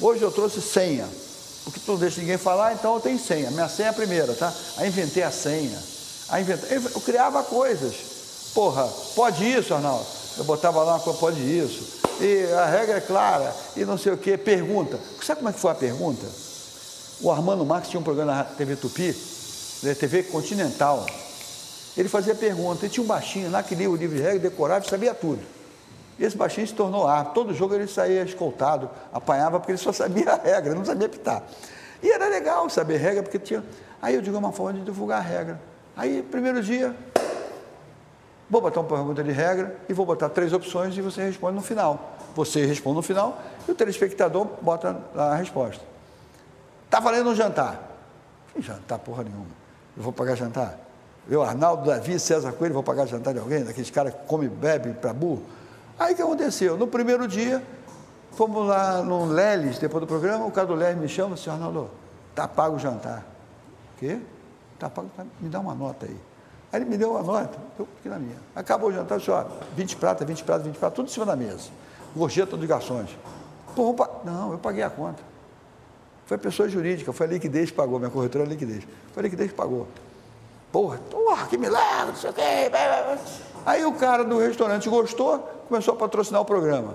hoje eu trouxe senha. Porque tu não deixa ninguém falar, então eu tenho senha. Minha senha é a primeira, tá? Aí inventei a senha. Aí inventei, eu criava coisas. Porra, pode isso, Arnaldo? Eu botava lá uma coisa, pode isso. E a regra é clara, e não sei o quê. Pergunta. Sabe como é que foi a pergunta? O Armando Marques tinha um programa na TV Tupi, na TV Continental. Ele fazia pergunta. E tinha um baixinho lá que lia o livro de regra, decorava e sabia tudo. Esse baixinho se tornou árbitro. Todo jogo ele saía escoltado, apanhava, porque ele só sabia a regra, não sabia pitar. E era legal saber regra, porque tinha. Aí eu digo, é uma forma de divulgar a regra. Aí, primeiro dia, vou botar uma pergunta de regra e vou botar três opções e você responde no final. Você responde no final e o telespectador bota a resposta. Está valendo um jantar. Que jantar porra nenhuma. Eu vou pagar jantar? Eu, Arnaldo, Davi, César Coelho, vou pagar jantar de alguém? Daqueles caras que come e bebe para burro? Aí o que aconteceu? No primeiro dia, fomos lá no Leles, depois do programa, o cara do Leles me chama, senhor Arnaldo, tá pago o jantar. O quê? Tá pago, tá, me dá uma nota aí. Aí ele me deu uma nota, eu fiquei na minha. Acabou o jantar, disse, ó, 20 pratas, 20 pratas, 20 pratas, tudo em cima da mesa. Gorjeta dos garçons. Pô, não, eu paguei a conta. Foi pessoa jurídica, foi a liquidez que pagou, minha corretora é liquidez. Foi a liquidez que pagou. Porra, porra, que milagre, não sei o quê. Aí o cara do restaurante gostou, começou a patrocinar o programa.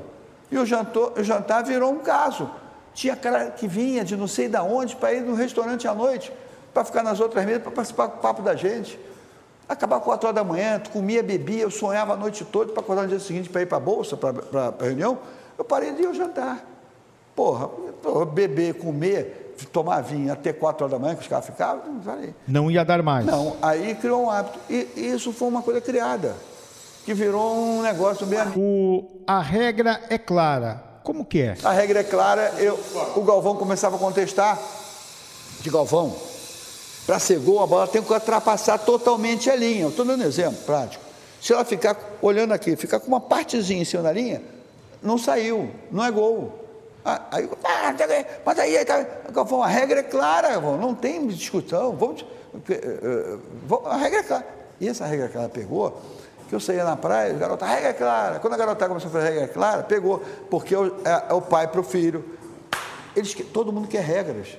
E o jantar, o jantar virou um caso. Tinha cara que vinha de não sei de onde para ir no restaurante à noite, para ficar nas outras mesas, para participar do papo da gente. Acabar quatro horas da manhã, tu comia, bebia, eu sonhava a noite toda para acordar no dia seguinte para ir para a bolsa, para a reunião. Eu parei de ir ao jantar. Porra, beber, comer, tomar vinho até quatro horas da manhã, que os caras ficavam. Não ia dar mais. Não, aí criou um hábito. E isso foi uma coisa criada que virou um negócio bem. O, a regra é clara. Como que é? A regra é clara. Eu, o Galvão começava a contestar. De Galvão, para ser gol, a bola tem que ultrapassar totalmente a linha. Estou dando um exemplo prático. Se ela ficar olhando aqui, ficar com uma partezinha em cima da linha, não saiu, não é gol. Ah, aí, ah, mas aí, tá, Galvão, a regra é clara, não tem discussão. Vamos, eh, eh, a regra é clara. E essa regra que ela pegou, que eu saía na praia, a garota, regra é clara. Quando a garota começou a fazer regra é clara, pegou, porque é, é, é o pai para o filho. Eles, todo mundo quer regras.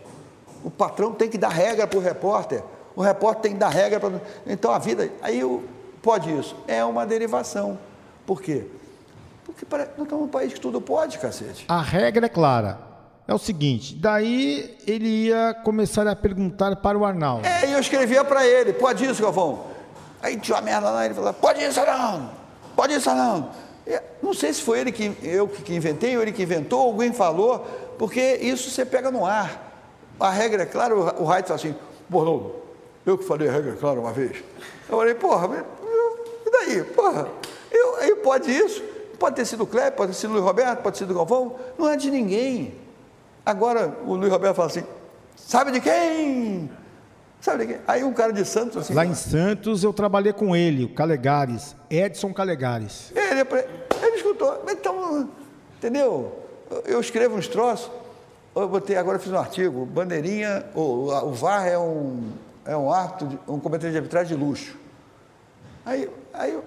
O patrão tem que dar regra para o repórter. O repórter tem que dar regra para. Então a vida. Aí pode isso. É uma derivação. Por quê? Porque nós estamos num país que tudo pode, cacete. A regra é clara. É o seguinte, daí ele ia começar a perguntar para o Arnaldo. É, e eu escrevia para ele, pode isso, Galvão? Aí tinha uma merda lá, ele falou, pode isso não, pode isso não. Não sei se foi ele que eu que inventei, ou ele que inventou, alguém falou, porque isso você pega no ar. A regra é clara, o Raid fala assim, Bornoldo, eu que falei a regra é clara uma vez. Eu falei, porra, e daí? Porra, eu, aí pode isso, pode ter sido o Kleber, pode ter sido o Luiz Roberto, pode ter sido o Galvão, não é de ninguém. Agora o Luiz Roberto fala assim, sabe de quem? Sabe quê? Aí um cara de Santos assim. Lá em Santos eu trabalhei com ele, o Calegares, Edson Calegares. Ele, ele escutou, então, entendeu? Eu escrevo uns troços, eu botei, agora eu fiz um artigo, bandeirinha, o, o VAR é um, é um ato, de, um comentário de arbitragem de luxo. Aí, aí,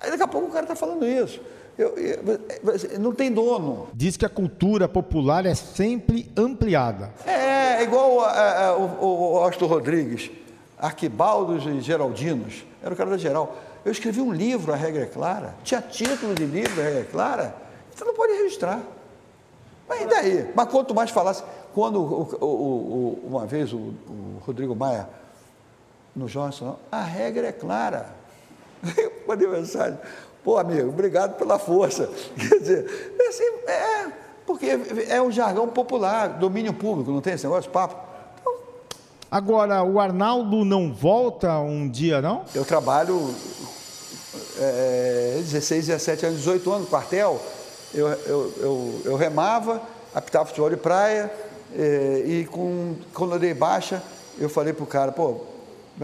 aí daqui a pouco o cara está falando isso. Eu, eu, não tem dono. Diz que a cultura popular é sempre ampliada. É, é igual a, a, o, o Austin Rodrigues, Arquibaldos e Geraldinos, era o cara da Geral. Eu escrevi um livro, A Regra é Clara, tinha título de livro, A Regra é Clara, você não pode registrar. Mas e daí? Mas quanto mais falasse, quando o, o, uma vez o, Rodrigo Maia, no Jornal a regra é clara. Eu mandei mensagem, Pô, amigo, obrigado pela força. *laughs* Quer dizer, é, assim, é porque é um jargão popular, domínio público, não tem esse negócio, papo. Então, Agora, o Arnaldo não volta um dia, não? Eu trabalho é, 16, 17 anos, 18 anos no quartel. Eu, eu, eu, eu remava, apitava futebol de praia, é, e com, quando eu dei baixa, eu falei pro cara, pô,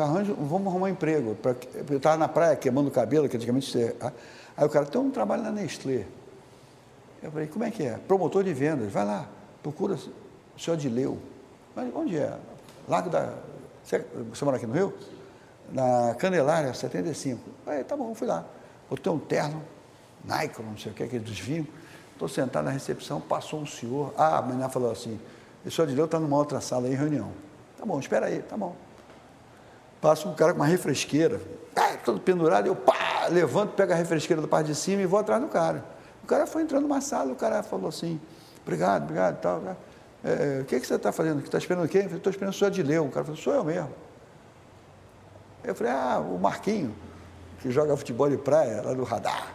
arranjo, vamos arrumar um emprego. Pra, eu estava na praia queimando o cabelo, que antigamente você. Ah, aí o cara, tem um trabalho na Nestlé. Eu falei, como é que é? Promotor de vendas, vai lá, procura o senhor Adileu. Mas onde é? Lago da. Você, você mora aqui no Rio? Na Candelária, 75. Aí, tá bom, fui lá. Botei um terno, Nike, não sei o que, aquele dos vinhos. Estou sentado na recepção, passou um senhor. Ah, a menina falou assim: o senhor Adileu está numa outra sala aí reunião. Tá bom, espera aí, tá bom. Passa um cara com uma refresqueira, tá, todo pendurado, eu pá, levanto, pego a refresqueira da parte de cima e vou atrás do cara. O cara foi entrando numa sala, o cara falou assim, obrigado, obrigado, tal. É, o que, que você está fazendo? Está esperando quem? Estou esperando o senhor Leão. O cara falou, sou eu mesmo. Eu falei, ah, o Marquinho, que joga futebol de praia, lá do radar,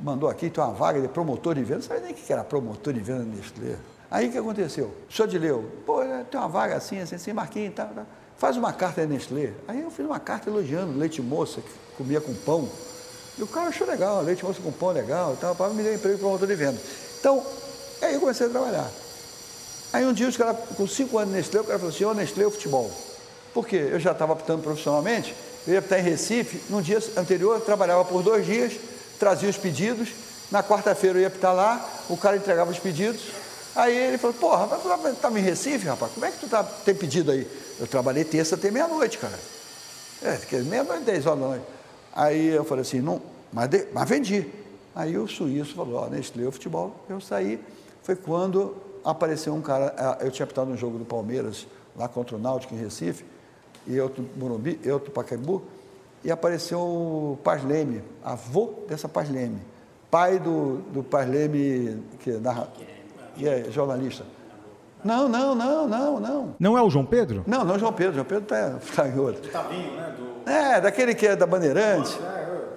mandou aqui, tem uma vaga de promotor de venda. Não sabia nem o que era promotor de venda Nestlé. Aí o que aconteceu? O senhor de Leu, pô, tem uma vaga assim, assim, assim, Marquinho, tá, tá. Faz uma carta à Nestlé. Aí eu fiz uma carta elogiando leite moça, que comia com pão. E o cara achou legal, leite moça com pão legal e tal, para me dar emprego para promotor de venda. Então, aí eu comecei a trabalhar. Aí um dia, os caras, com cinco anos de Nestlé, o cara falou assim, ô Nestlé, o futebol. Por quê? Eu já estava apitando profissionalmente, eu ia apitar em Recife, no dia anterior eu trabalhava por dois dias, trazia os pedidos, na quarta-feira eu ia apitar lá, o cara entregava os pedidos, aí ele falou, porra, mas tá em Recife, rapaz, como é que tu tá, tem pedido aí? Eu trabalhei terça até meia-noite, cara. É, meia-noite, dez horas da noite. Aí eu falei assim, não, mas, de, mas vendi. Aí o suíço falou, ó, Nestlé, o futebol, eu saí, foi quando apareceu um cara, eu tinha apitado no jogo do Palmeiras, lá contra o Náutico em Recife, e outro Morumbi, e outro Pacaembu, e apareceu o Paz Leme, avô dessa Paz Leme, pai do, do Paz Leme, que, narra, que é jornalista. Não, não, não, não, não. Não é o João Pedro? Não, não é o João Pedro, João Pedro está *laughs* tá em outro. Tavinho, né? Do... É, daquele que é da Bandeirante,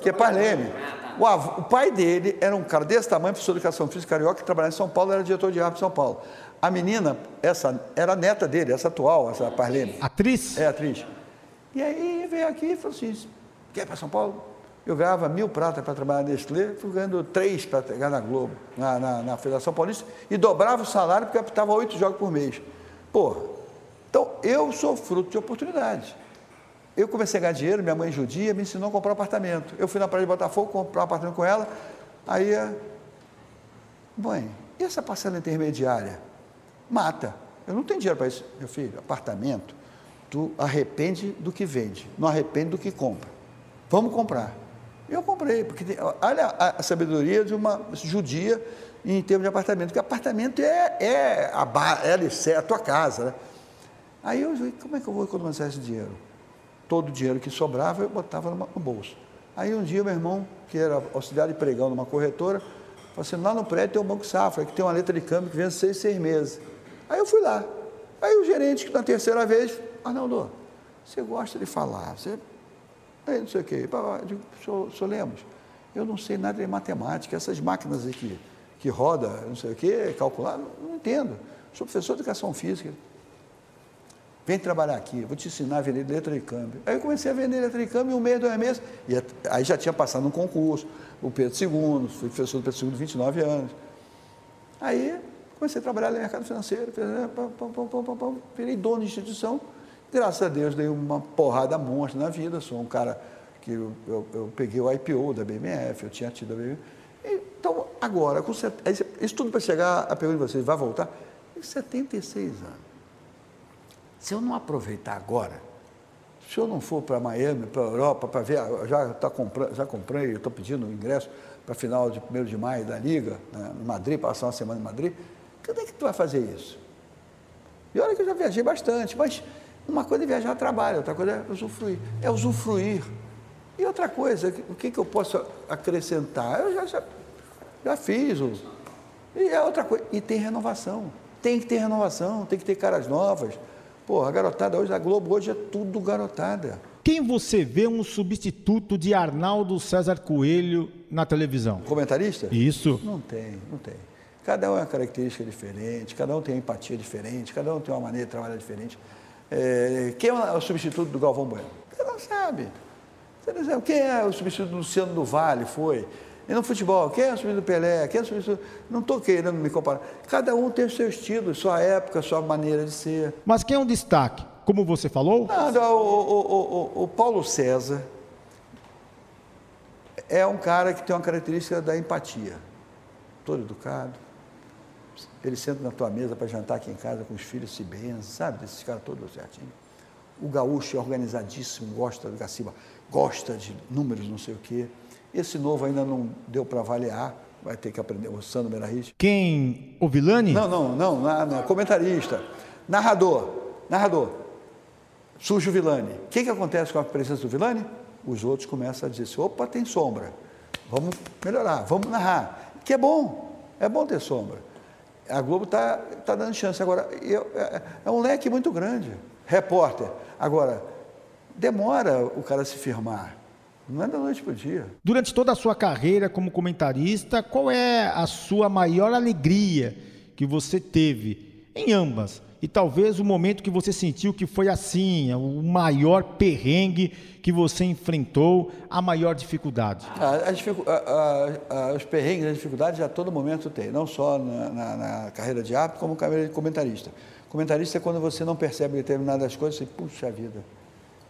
que é Paz Leme. O, avô, o, pai dele era um cara desse tamanho, professor de educação física carioca, que trabalhava em São Paulo, era diretor de arte em São Paulo. A menina, essa, era neta dele, essa atual, essa Parlene. Atriz? É, atriz. E aí veio aqui e falou assim: quer para São Paulo? Eu ganhava mil pratas para trabalhar na Nestlé, fui ganhando três para pegar na Globo, na, na, na, Federação Paulista, e dobrava o salário porque apitava oito jogos por mês. Pô, então eu sou fruto de oportunidades. Eu comecei a ganhar dinheiro, minha mãe judia me ensinou a comprar um apartamento. Eu fui na Praia de Botafogo, comprar um apartamento com ela, aí, mãe, e essa parcela intermediária? mata. Eu não tenho dinheiro para isso. Meu filho, apartamento, tu arrepende do que vende, não arrepende do que compra. Vamos comprar. Eu comprei, porque tem, olha a, a, sabedoria de uma judia em termos de apartamento, porque apartamento é, é, a, é, é a tua casa. Né? Aí eu falei, como é que eu vou economizar esse dinheiro? Todo o dinheiro que sobrava eu botava no bolso. Aí um dia meu irmão, que era auxiliar de pregão numa corretora, falou assim, lá no prédio tem um banco safra, que tem uma letra de câmbio que vence seis, seis meses. Aí eu fui lá. Aí o gerente, na terceira vez, Arnaldo, você gosta de falar, você. Aí não sei o quê. Eu digo, senhor, senhor Lemos, eu não sei nada de matemática, essas máquinas aqui que roda, não sei o quê, calcular, não, não entendo. Sou professor de educação física. Vem trabalhar aqui, vou te ensinar a vender letra de câmbio. Aí eu comecei a vender letra de câmbio um mês, dois meses. E aí já tinha passado um concurso, o Pedro II, fui professor do Pedro II, 29 anos. Aí Comecei a trabalhar no mercado financeiro, virei dono de instituição. Graças a Deus dei uma porrada monstra na vida. Sou um cara que eu, eu, eu peguei o IPO da BMF, eu tinha tido a BMF. Então, agora, com set... isso tudo para chegar a pergunta de vocês, vai voltar? Em 76 anos. Se eu não aproveitar agora, se eu não for para Miami, para a Europa, para ver, já, tá comprando, já comprei, estou pedindo ingresso para a final de 1 de maio da Liga, né, em Madrid, passar uma semana em Madrid, quando é que tu vai fazer isso? E olha que eu já viajei bastante, mas uma coisa é viajar a trabalho, outra coisa é usufruir. É usufruir. E outra coisa, o que, que eu posso acrescentar? Eu já, já, já fiz. E é outra coisa. E tem renovação. Tem que ter renovação, tem que ter caras novas. Pô, a garotada hoje, a Globo hoje é tudo garotada. Quem você vê um substituto de Arnaldo César Coelho na televisão? Comentarista? Isso. Não tem, não tem. Cada um é uma característica diferente, cada um tem uma empatia diferente, cada um tem uma maneira de trabalhar diferente. É, quem é o substituto do Galvão Bueno? Você não sabe. Você não sabe. Quem é o substituto do Luciano do Vale? Foi. E no futebol, quem é o substituto do Pelé? Quem é o substituto... Não estou querendo me comparar. Cada um tem o seu estilo, sua época, sua maneira de ser. Mas quem é um destaque? Como você falou? Não, o, o, o, o Paulo César é um cara que tem uma característica da empatia. Todo educado, ele senta na tua mesa para jantar aqui em casa com os filhos, se benze, sabe? Desses caras todos certinho. O gaúcho é organizadíssimo, gosta do Gaciba, gosta de números, não sei o quê. Esse novo ainda não deu para avaliar, vai ter que aprender, o Sandro Merahit. Quem? O Vilani? Não, não, não, não, não, comentarista. Narrador, narrador. Surge o Vilani. O que, que acontece com a presença do Vilani? Os outros começam a dizer assim, opa, tem sombra. Vamos melhorar, vamos narrar. Que é bom, é bom ter sombra. A Globo está tá dando chance. Agora, eu, é, é um leque muito grande. Repórter. Agora, demora o cara se firmar. Não é da noite para o dia. Durante toda a sua carreira como comentarista, qual é a sua maior alegria que você teve em ambas? E talvez o momento que você sentiu que foi assim, o maior perrengue que você enfrentou, a maior dificuldade? A, a, a, os perrengues, as dificuldades, a todo momento tem, não só na, na, na carreira de árbitro, como carreira de comentarista. Comentarista é quando você não percebe determinadas coisas, você, puxa vida,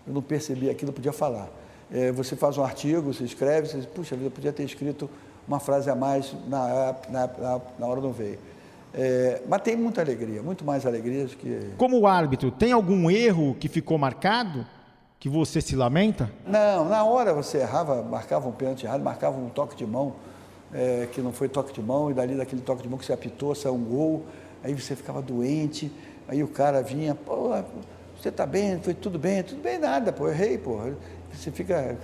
eu não percebi aquilo, podia falar. É, você faz um artigo, você escreve, você diz, puxa vida, eu podia ter escrito uma frase a mais na, na, na, hora do veio. É, mas tem muita alegria, muito mais alegria do que. Como árbitro, tem algum erro que ficou marcado? Que você se lamenta? Não, na hora você errava, marcava um pênalti errado, marcava um toque de mão, é, que não foi toque de mão, e dali daquele toque de mão que você apitou, saiu um gol, aí você ficava doente, aí o cara vinha, pô, você tá bem, foi tudo bem, tudo bem nada, pô, errei, pô. Você fica.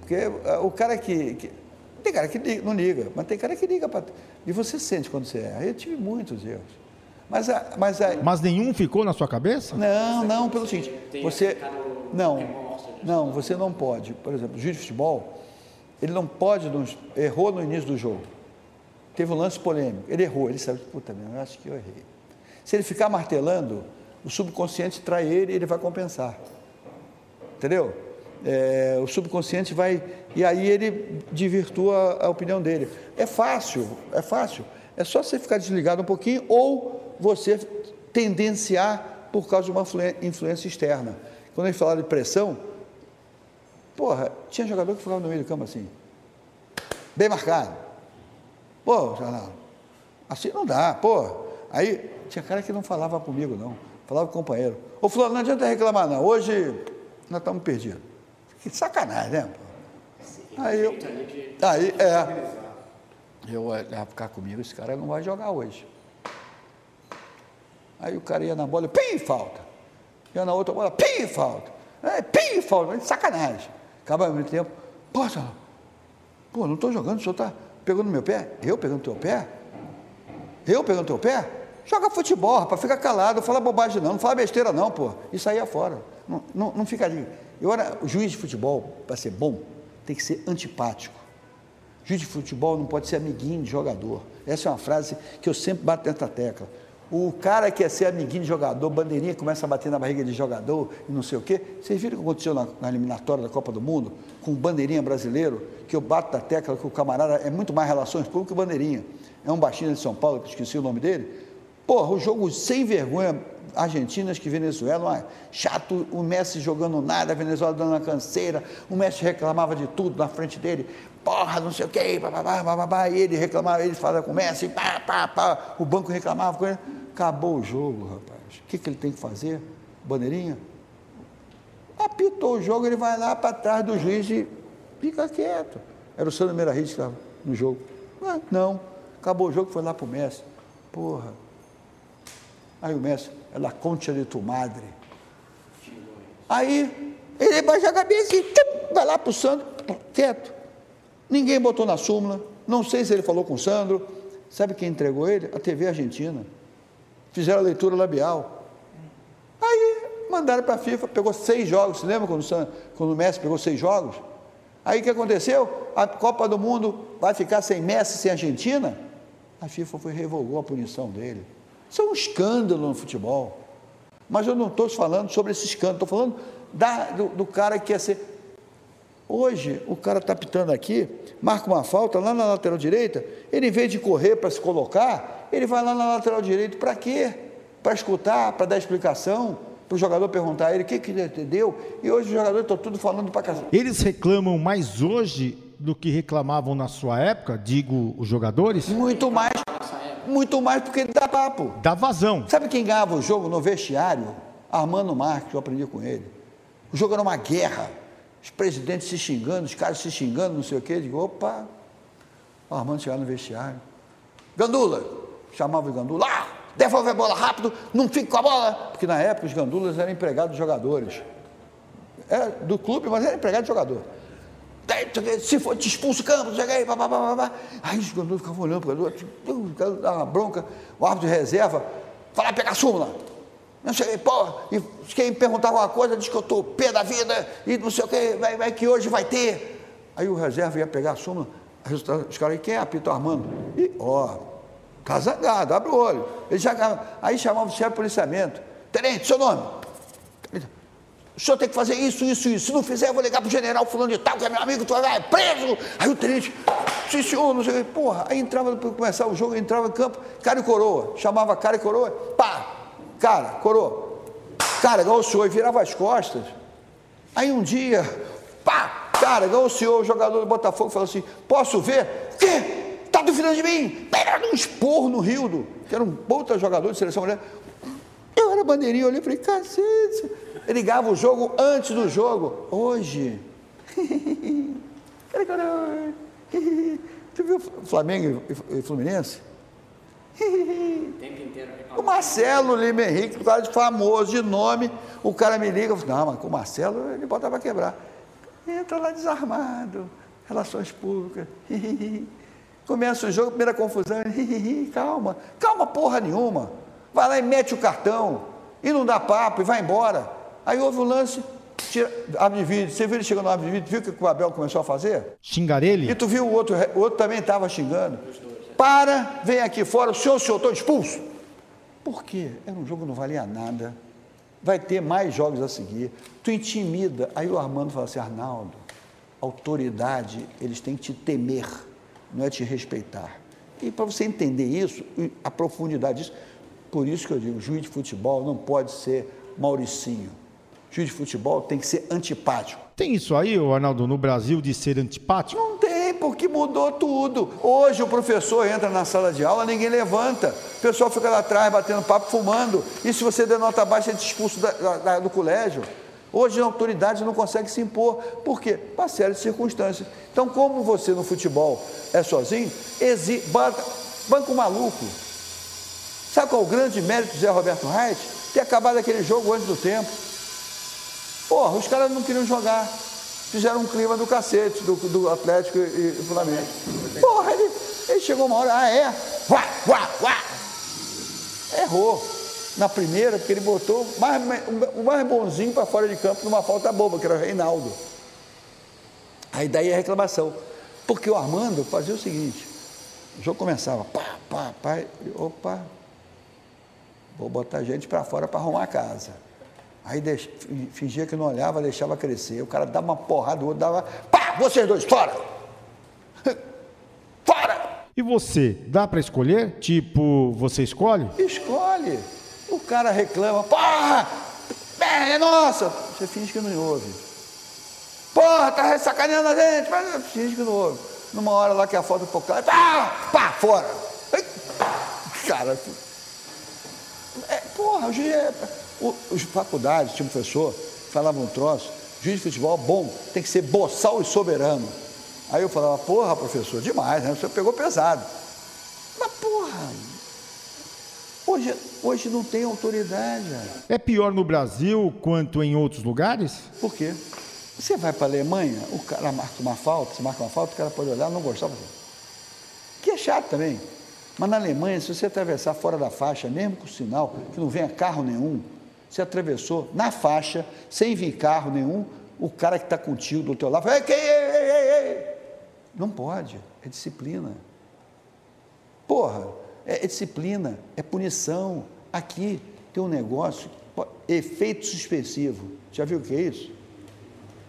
Porque o cara que, que tem cara que não liga, mas tem cara que liga. Pra... E você sente quando você erra. Eu tive muitos erros. Mas, a, mas, a... mas nenhum ficou na sua cabeça? Não, não, pelo seguinte. Você. Não, não, você não pode. Por exemplo, o juiz de futebol, ele não pode. Errou no início do jogo. Teve um lance polêmico. Ele errou. Ele sabe, puta, meu, eu acho que eu errei. Se ele ficar martelando, o subconsciente trai ele e ele vai compensar. Entendeu? É, o subconsciente vai. E aí ele divirtua a, opinião dele. É fácil, é fácil. É só você ficar desligado um pouquinho ou você tendenciar por causa de uma influência externa. Quando a gente fala de pressão, porra, tinha jogador que ficava no meio do campo assim, bem marcado. Pô, assim não dá, pô. Aí tinha cara que não falava comigo, não. Falava com o companheiro. Ô, Fulano, não adianta reclamar, não. Hoje nós estamos perdidos. Que sacanagem, né? Aí eu, aí, é, eu vai ficar comigo, esse cara não vai jogar hoje. Aí o cara ia na bola, pim, falta. Ia na outra bola, pim, falta. É, pim, falta, sacanagem. Acaba mesmo tempo, poxa, pô, não estou jogando, o senhor está pegando meu pé? Eu pegando teu pé? Eu pegando teu pé? Joga futebol, rapaz, fica calado, não fala bobagem não, não fala besteira não, pô. Isso aí é fora. Não, não, não fica ali. E agora, o juiz de futebol, para ser bom, tem que ser antipático. Juiz de futebol não pode ser amiguinho de jogador. Essa é uma frase que eu sempre bato da tecla. O cara quer ser amiguinho de jogador, bandeirinha começa a bater na barriga de jogador e não sei o quê. Vocês viram o que aconteceu na, na eliminatória da Copa do Mundo com o bandeirinha brasileiro, que eu bato da tecla que o camarada é muito mais relações públicas que o bandeirinha. É um baixinho de São Paulo, que esqueci o nome dele. Porra, o jogo sem vergonha, Argentinas que Venezuela, chato, o Messi jogando nada, a Venezuela dando uma canseira, o Messi reclamava de tudo na frente dele, porra, não sei o quê, bababá, bababá, e ele reclamava, ele falava com o Messi, pá, pá, pá, o banco reclamava com ele. Acabou o jogo, rapaz. O que, que ele tem que fazer? Bandeirinha? Apitou o jogo, ele vai lá para trás do juiz e fica quieto. Era o Sandro Meirahit que estava no jogo. Ah, não, acabou o jogo, foi lá para o Messi. Porra. Aí o Messi, é la concha de tu madre. Aí ele baixa a cabeça e vai lá para o Sandro, quieto. Ninguém botou na súmula, não sei se ele falou com o Sandro. Sabe quem entregou ele? A TV Argentina. Fizeram a leitura labial. Aí mandaram para a FIFA, pegou seis jogos. Você lembra quando o, Sandro, quando o Messi pegou seis jogos? Aí o que aconteceu? A Copa do Mundo vai ficar sem Messi, sem Argentina? A FIFA foi revogou a punição dele. Isso é um escândalo no futebol. Mas eu não estou falando sobre esse escândalo, estou falando da, do, do, cara que quer ser. Hoje, o cara está pitando aqui, marca uma falta lá na lateral direita, ele em vez de correr para se colocar, ele vai lá na lateral direita para quê? Para escutar, para dar explicação, para o jogador perguntar a ele o que, que ele entendeu. E hoje os jogadores estão tudo falando para casa. Eles reclamam mais hoje do que reclamavam na sua época, digo os jogadores? Muito mais muito mais porque ele dá papo. Dá vazão. Sabe quem ganhava o jogo no vestiário? Armando Marques, eu aprendi com ele. O jogo era uma guerra. Os presidentes se xingando, os caras se xingando, não sei o quê. Eu digo, opa, o Armando chegava no vestiário. Gandula, chamava o Gandula, ah, devolve a bola rápido, não fique com a bola. Porque na época os gandulas eram empregados de jogadores. Era do clube, mas era empregado de jogador se for, te expulso o campo, chega aí, babá. Aí os jogadores ficavam olhando para o jogador, dava uma bronca, o árbitro de reserva, fala, pegar a súmula. Não sei, pô, e quem perguntar alguma coisa diz que eu estou pé da vida, e não sei o que, vai, vai que hoje vai ter. Aí o reserva ia pegar a súmula, os caras, quem é apito Armando? E, ó, tá zangado, abre o olho. Ele já, aí chamava o chefe de policiamento. tenente, seu nome? O senhor tem que fazer isso, isso, isso. Se não fizer, eu vou ligar pro general fulano de tal, que é meu amigo, tu vai preso. Aí o tenente, sim senhor, não sei o que. Porra, aí entrava, para começar o jogo, entrava em campo, cara e coroa. Chamava cara e coroa, pá, cara, coroa. Cara, igual o senhor, e virava as costas. Aí um dia, pá, cara, igual o senhor, o jogador do Botafogo, falou assim, posso ver? O quê? Tá duvidando de mim? Pera, um esporro no Rio, que era um puta jogador de seleção mulher. Eu era bandeirinha, eu olhei e falei, cacete. Ligava o jogo antes do jogo. Hoje. *laughs* Tu viu Flamengo e Fluminense? *laughs* O Marcelo Lima Henrique, o cara de famoso, de nome, o cara me liga, falo, não, mas com o Marcelo ele bota para quebrar. Entra lá desarmado, relações públicas. *laughs* Começa o jogo, primeira confusão, calma, calma porra nenhuma. Vai lá e mete o cartão, e não dá papo, e vai embora. Aí houve um lance, tira, abre de vídeo. Você viu ele chegando no abre de vídeo, viu o que o Abel começou a fazer? Xingar ele? E tu viu o outro, o outro também estava xingando. Para, vem aqui fora, o senhor, o senhor, estou expulso. Por quê? Era um jogo que não valia nada. Vai ter mais jogos a seguir. Tu intimida. Aí o Armando fala assim, Arnaldo, autoridade, eles têm que te temer, não é te respeitar. E para você entender isso, a profundidade disso, por isso que eu digo, juiz de futebol não pode ser Mauricinho juiz de futebol tem que ser antipático. Tem isso aí, Arnaldo, no Brasil de ser antipático? Não tem, porque mudou tudo. Hoje o professor entra na sala de aula, ninguém levanta. O pessoal fica lá atrás batendo papo, fumando. E se você der nota baixa, é expulso da, da, do colégio. Hoje a autoridade não consegue se impor. Por quê? Para série de circunstâncias. Então, como você no futebol é sozinho, exi, um maluco. Sabe qual é o grande mérito do Zé Roberto Reit? Ter acabado aquele jogo antes do tempo. Porra, os caras não queriam jogar. Fizeram um clima do cacete do, do Atlético e, e Flamengo. Porra, ele, ele chegou uma hora, ah, é? Vá, vá, vá. Errou. Na primeira, porque ele botou mais, o mais bonzinho para fora de campo numa falta boba, que era o Reinaldo. Aí daí a reclamação. Porque o Armando fazia o seguinte: o jogo começava, pá, pá, pá, opa, vou botar gente para fora para arrumar a casa. Aí deix, fingia que não olhava, deixava crescer. O cara dava uma porrada, o outro dava, pá, vocês dois, fora! *laughs* Fora! E você, dá para escolher? Tipo, você escolhe? Escolhe. O cara reclama, porra, é, é nossa. Você finge que não ouve. Porra, tá sacaneando a gente, mas finge que não ouve. Numa hora lá que a foto for clara, pá, pá, fora. Cara, é, porra, o juiz é os faculdades, tinha um professor, falava um troço, juiz de futebol bom, tem que ser boçal e soberano. Aí eu falava, porra, professor, demais, né? Você pegou pesado. Mas, porra, hoje, hoje não tem autoridade. É pior no Brasil quanto em outros lugares? Por quê? Você vai para a Alemanha, o cara marca uma falta, você marca uma falta, o cara pode olhar, não gostar. Que é chato também. Mas na Alemanha, se você atravessar fora da faixa, mesmo com sinal, que não venha carro nenhum, você atravessou na faixa, sem vir carro nenhum, o cara que está contigo do teu lado fala, ei, ei, ei, ei. Não pode, é disciplina. Porra, é, é disciplina, é punição. Aqui tem um negócio, efeito suspensivo. Já viu o que é isso?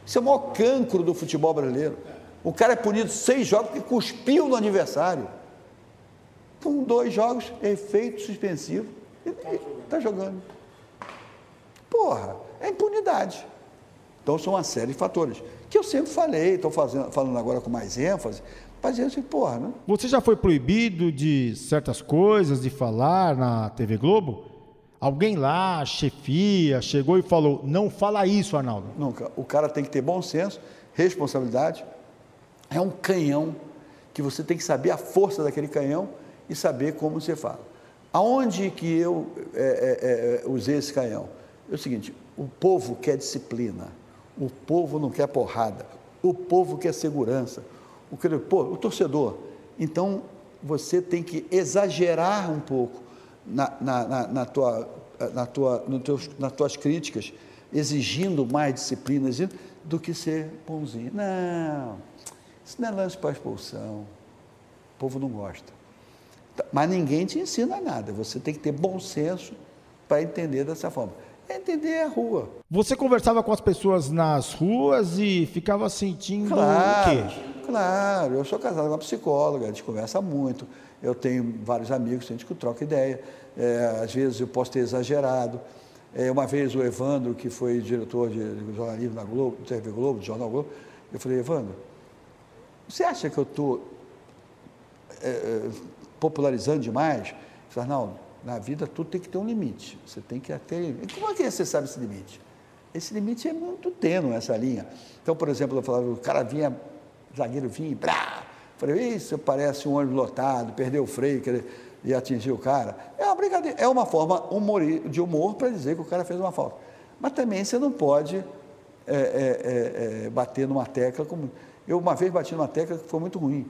Isso é o maior cancro do futebol brasileiro. O cara é punido seis jogos porque cuspiu no aniversário. Com dois jogos, efeito suspensivo. Está jogando. Porra, é impunidade. Então, são uma série de fatores. Que eu sempre falei, estou falando agora com mais ênfase, para dizer assim, porra, né? Você já foi proibido de certas coisas, de falar na TV Globo? Alguém lá, chefia, chegou e falou, não fala isso, Arnaldo. Nunca. O cara tem que ter bom senso, responsabilidade. É um canhão que você tem que saber a força daquele canhão e saber como você fala. Aonde que eu é, é, é, usei esse canhão? É o seguinte: o povo quer disciplina, o povo não quer porrada, o povo quer segurança. O, pô, o torcedor. Então, você tem que exagerar um pouco na, na, na, na tua, na tua, no nas tuas críticas, exigindo mais disciplina do que ser bonzinho. Não, isso não é lance para expulsão. O povo não gosta. Mas ninguém te ensina nada. Você tem que ter bom senso para entender dessa forma. É entender a rua. Você conversava com as pessoas nas ruas e ficava sentindo claro, o quê? Claro, eu sou casado com uma psicóloga, a gente conversa muito. Eu tenho vários amigos, a gente troca ideia. É, às vezes eu posso ter exagerado. É, uma vez o Evandro, que foi diretor de, jornalismo na Globo, do TV Globo, do Jornal Globo, eu falei, Evandro, você acha que eu estou popularizando demais? Ele falou, não, na vida tudo tem que ter um limite. Você tem que ter. E como é que você sabe esse limite? Esse limite é muito tênue, essa linha. Então, por exemplo, eu falava, o cara vinha, o zagueiro vinha e brá! Falei, isso parece um ônibus lotado, perdeu o freio, quer e atingir o cara. É uma brincadeira, é uma forma de humor para dizer que o cara fez uma falta. Mas também você não pode é, é, é, bater numa tecla como. Eu uma vez bati numa tecla que foi muito ruim.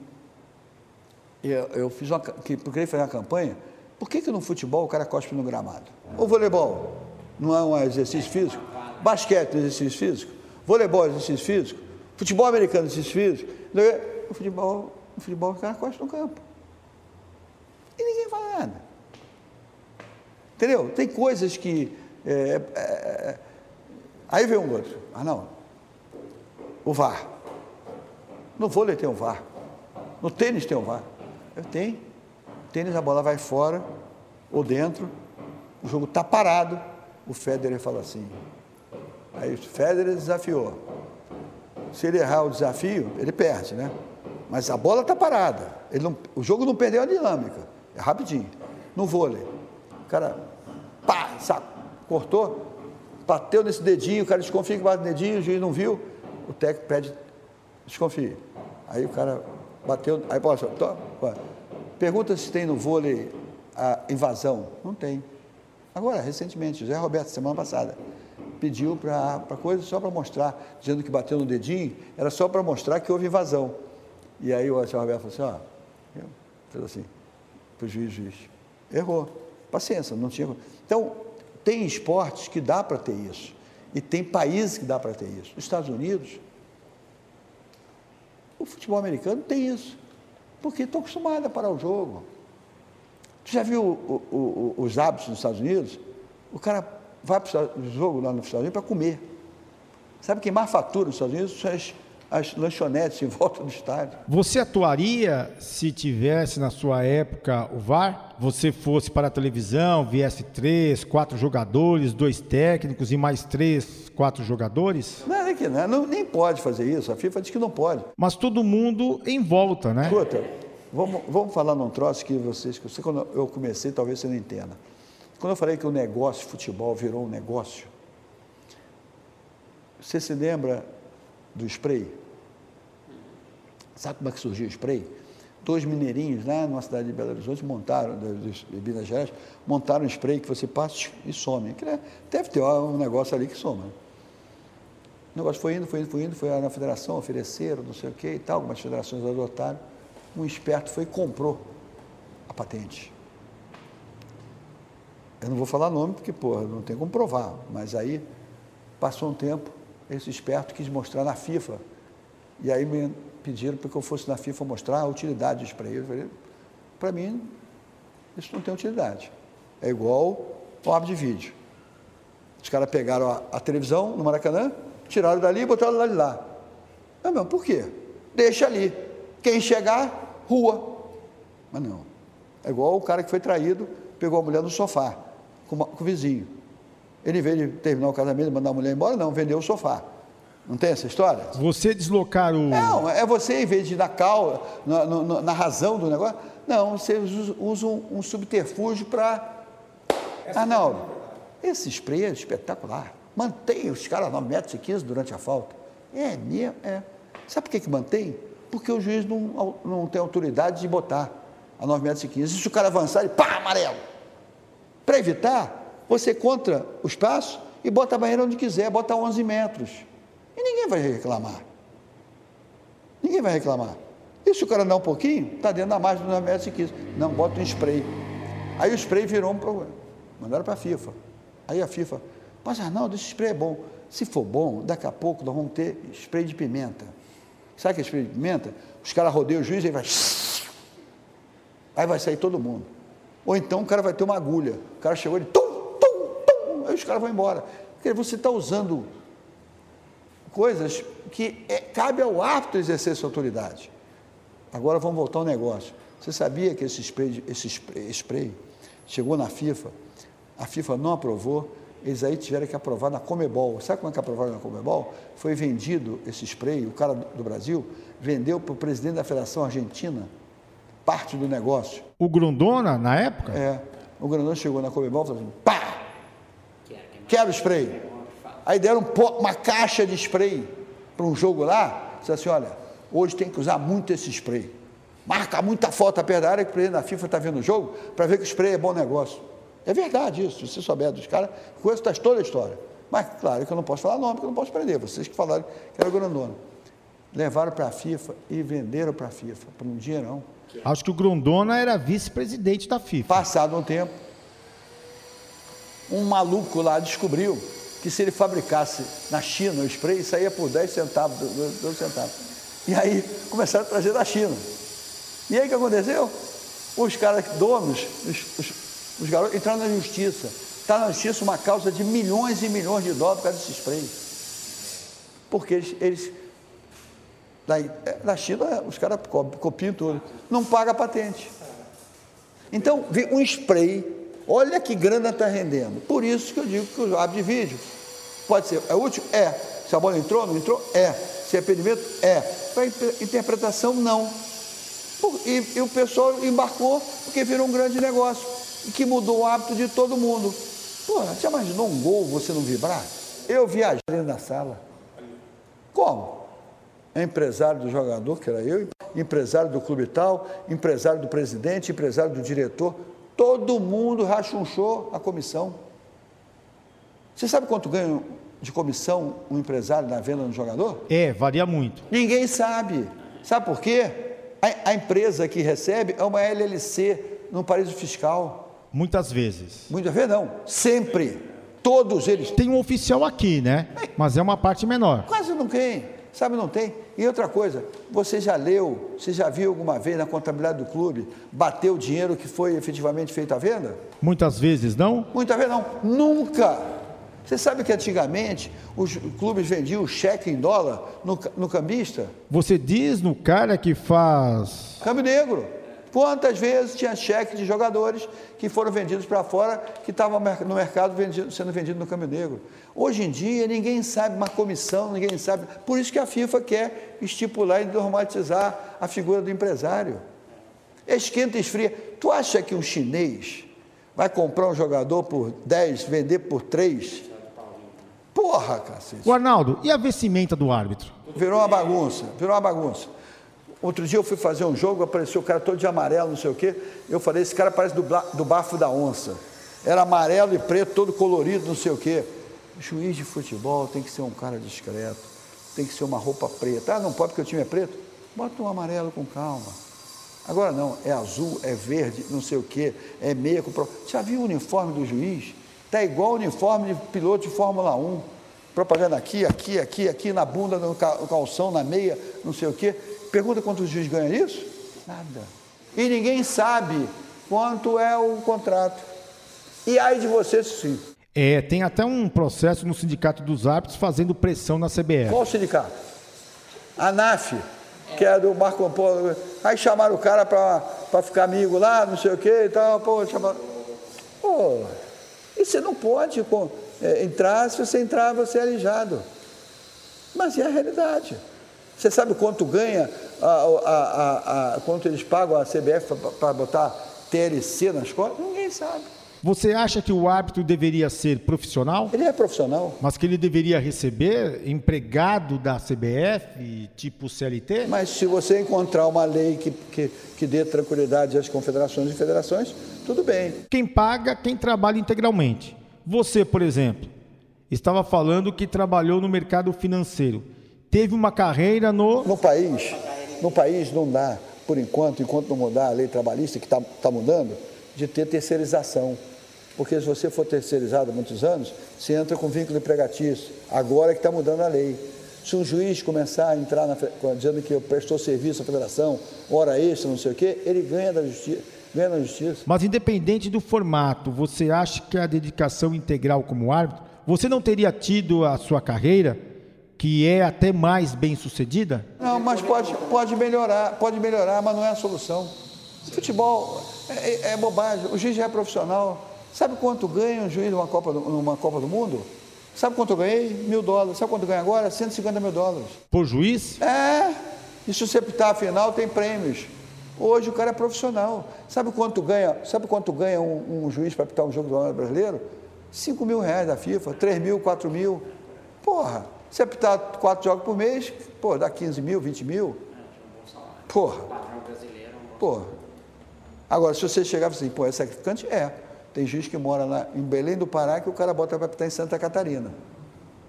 Eu, eu fiz uma. Que, ele fez uma campanha por que, que no futebol o cara cospe no gramado? O voleibol não é um exercício físico? Basquete é exercício físico? Voleibol é exercício físico? Futebol americano é exercício físico? O futebol, o futebol o cara cospe no campo. E ninguém fala nada. Entendeu? Tem coisas que. É, é, é aí vem um outro. Ah, não. O VAR. No vôlei tem um VAR. No tênis tem um VAR. Tenho tênis, a bola vai fora ou dentro, o jogo está parado. O Federer fala assim. Aí o Federer desafiou. Se ele errar o desafio, ele perde, né? Mas a bola está parada. Ele não, o jogo não perdeu a dinâmica. É rapidinho. No vôlei. O cara, pá, saco, cortou, bateu nesse dedinho, o cara desconfia que bate no dedinho, o juiz não viu, o técnico pede, desconfia. Aí o cara bateu, aí posso, Pergunta se tem no vôlei a invasão. Não tem. Agora, recentemente, José Roberto, semana passada, pediu para coisa só para mostrar, dizendo que bateu no dedinho, era só para mostrar que houve invasão. E aí o José Roberto falou assim, ó, fez assim, para o juiz, juiz. Errou. Paciência, não tinha. Então, tem esportes que dá para ter isso. E tem países que dá para ter isso. Os Estados Unidos, o futebol americano tem isso porque estou acostumado a parar o jogo. Tu já viu o, o, o, os hábitos nos Estados Unidos? O cara vai para o jogo lá nos Estados Unidos para comer. Sabe quem mais fatura nos Estados Unidos? São as, as lanchonetes em volta do estádio. Você atuaria se tivesse na sua época o VAR? Você fosse para a televisão, viesse três, quatro jogadores, dois técnicos e mais três, quatro jogadores? Não, é que não, não, nem pode fazer isso. A FIFA diz que não pode. Mas todo mundo em volta, né? Escuta, vamos, vamos falar num troço que vocês, que você, quando eu comecei, talvez você não entenda. Quando eu falei que o negócio futebol virou um negócio, você se lembra do spray? Sabe como é que surgiu o spray? Dois mineirinhos lá numa cidade de Belo Horizonte montaram, de, Minas Gerais, montaram um spray que você passa e some. Né, deve ter um negócio ali que soma. O negócio foi indo, foi indo, foi indo, foi na federação, ofereceram, não sei o que e tal, algumas federações adotaram. Um esperto foi e comprou a patente. Eu não vou falar nome porque, porra, não tem como provar, mas aí passou um tempo, esse esperto quis mostrar na FIFA. E aí pediram para que eu fosse na FIFA mostrar a utilidade disso para eles. Para mim, isso não tem utilidade. É igual o árbitro de vídeo. Os caras pegaram a, a, televisão no Maracanã, tiraram dali e botaram lá de lá. Não, por quê? Deixa ali. Quem chegar, rua. Mas não. É igual o cara que foi traído, pegou a mulher no sofá, com, uma, com o vizinho. Ele, vez de terminar o casamento e mandar a mulher embora, não, vendeu o sofá. Não tem essa história? Você deslocar o. Não, é você, em vez de ir na, cal, na, na, na razão do negócio, não, você usa um, um subterfúgio para. Ah, não. Esse spray é espetacular. Mantém os caras 9 metros e 15 durante a falta. É mesmo, é. Sabe por que, que mantém? Porque o juiz não, não tem autoridade de botar a 9 metros e 15. Se o cara avançar, ele pá, amarelo. Para evitar, você contra o espaço e bota a barreira onde quiser, bota 11 metros. E ninguém vai reclamar. Ninguém vai reclamar. E se o cara andar um pouquinho, está dentro da margem do 9 metros e 15. Não, bota um spray. Aí o spray virou um problema. Mandaram para a FIFA. Aí a FIFA, mas Arnaldo, esse spray é bom. Se for bom, daqui a pouco nós vamos ter spray de pimenta. Sabe que é spray de pimenta? Os caras rodeiam o juiz e vai. Aí vai sair todo mundo. Ou então o cara vai ter uma agulha. O cara chegou e tum, tum, aí os caras vão embora. Porque você está usando coisas que é, cabe ao árbitro exercer sua autoridade. Agora vamos voltar ao negócio. Você sabia que esse spray, esse spray, spray chegou na FIFA, a FIFA não aprovou, eles aí tiveram que aprovar na Comebol. Sabe como é que aprovaram na Comebol? Foi vendido esse spray, o cara do Brasil vendeu para o presidente da Federação Argentina parte do negócio. O Grondona, na época? É. O Grondona chegou na Comebol e falou assim, pá! Quero spray. Aí deram uma caixa de spray para um jogo lá, disse assim, olha, hoje tem que usar muito esse spray. Marca muita foto perto da área que o presidente da FIFA está vendo o jogo para ver que o spray é bom negócio. É verdade isso, se você souber dos caras, conheço toda a história. Mas, claro que eu não posso falar nome, porque eu não posso prender. Vocês que falaram que era o Grondona. Levaram para a FIFA e venderam para a FIFA, por um dinheirão. Acho que o Grondona era vice-presidente da FIFA. Passado um tempo, um maluco lá descobriu que se ele fabricasse na China o spray, saía por 10 centavos, 12 centavos. E aí começaram a trazer da China. E aí o que aconteceu? Os caras donos, os, os os garotos entraram na justiça. Está na justiça uma causa de milhões e milhões de dólares por causa desse spray. Porque eles, eles na, na China, os caras copiam tudo. Não paga patente. Então, um spray, olha que grana está rendendo. Por isso que eu digo que o abre de vídeo pode ser, é útil? É. Se a bola entrou, não entrou? É. Se é impedimento? É. Para interpretação, não. E, e o pessoal embarcou porque virou um grande negócio e que mudou o hábito de todo mundo. Pô, você imaginou um gol você não vibrar? Eu viajei dentro da sala. Como? Empresário do jogador, que era eu, empresário do clube tal, empresário do presidente, empresário do diretor, todo mundo rachunchou a comissão. Você sabe quanto ganha de comissão um empresário na venda do jogador? É, varia muito. Ninguém sabe. Sabe por quê? A, a empresa que recebe é uma LLC no paraíso fiscal. Muitas vezes. Muitas vezes não, sempre. Todos eles. Tem um oficial aqui, né? Mas é uma parte menor. Quase não tem, sabe, não tem. E outra coisa, você já leu, você já viu alguma vez na contabilidade do clube, bater o dinheiro que foi efetivamente feito à venda? Muitas vezes não? Muitas vezes não, nunca. Você sabe que antigamente os clubes vendiam o cheque em dólar no, no cambista? Você diz no cara que faz. Câmbio negro. Quantas vezes tinha cheque de jogadores que foram vendidos para fora, que estavam no mercado vendido, sendo vendido no câmbio negro? Hoje em dia, ninguém sabe, uma comissão, ninguém sabe. Por isso que a FIFA quer estipular e normatizar a figura do empresário. Esquenta e esfria. Tu acha que um chinês vai comprar um jogador por 10, vender por 3? Porra, cacete. O Arnaldo, e a vestimenta do árbitro? Virou uma bagunça, virou uma bagunça. Outro dia eu fui fazer um jogo, apareceu o cara todo de amarelo, não sei o quê. Eu falei, esse cara parece do, do bafo da onça. Era amarelo e preto, todo colorido, não sei o quê. Juiz de futebol tem que ser um cara discreto, tem que ser uma roupa preta. Ah, não pode porque o time é preto? Bota um amarelo com calma. Agora não, é azul, é verde, não sei o quê, é meia com. Já viu o uniforme do juiz? Está igual o uniforme de piloto de Fórmula 1. Propaganda aqui, aqui, aqui, aqui, na bunda, no calção, na meia, não sei o quê. Pergunta quanto o juiz ganha isso? Nada. E ninguém sabe quanto é o contrato. E aí de você, sim. É, tem até um processo no Sindicato dos Árbitros fazendo pressão na CBF. Qual sindicato? A NAF, que é do Marco Polo. Aí chamaram o cara para ficar amigo lá, não sei o quê e tal. Pô, chamaram. Pô, e você não pode é, entrar, se você entrar, você é alijado. Mas é a realidade. Você sabe quanto ganha, a, a, a, quanto eles pagam a CBF para botar TLC nas costas? Ninguém sabe. Você acha que o árbitro deveria ser profissional? Ele é profissional. Mas que ele deveria receber empregado da CBF, tipo CLT? Mas se você encontrar uma lei que, que, que dê tranquilidade às confederações e federações, tudo bem. Quem paga, quem trabalha integralmente. Você, por exemplo, estava falando que trabalhou no mercado financeiro teve uma carreira no. No país. No país não dá, por enquanto, enquanto não mudar a lei trabalhista, que está tá mudando, de ter terceirização. Porque se você for terceirizado há muitos anos, você entra com vínculo empregatício. Agora é que está mudando a lei. Se um juiz começar a entrar na, dizendo que prestou serviço à federação, hora extra, não sei o quê, ele ganha da justiça, ganha na justiça. Mas independente do formato, você acha que a dedicação integral como árbitro, você não teria tido a sua carreira, que é até mais bem sucedida? Não, mas pode, pode melhorar, pode melhorar, mas não é a solução. Futebol é, é, é bobagem. O juiz já é profissional. Sabe quanto ganha um juiz numa Copa do, numa Copa do Mundo? Sabe quanto eu ganhei? Mil dólares. Sabe quanto ganha agora? 150 mil dólares. Por juiz? É. E se você pitar a final, tem prêmios. Hoje o cara é profissional. Sabe quanto ganha, sabe quanto ganha um, um juiz para pitar um jogo do ano brasileiro? 5 mil reais da FIFA, 3 mil, 4 mil. Porra, se apitar quatro jogos por mês, pô, dá 15 mil, 20 mil. Porra. Porra. Agora, se você chegar e assim, pô, é sacrificante? É. Tem juiz que mora lá em Belém do Pará que o cara bota para apitar em Santa Catarina.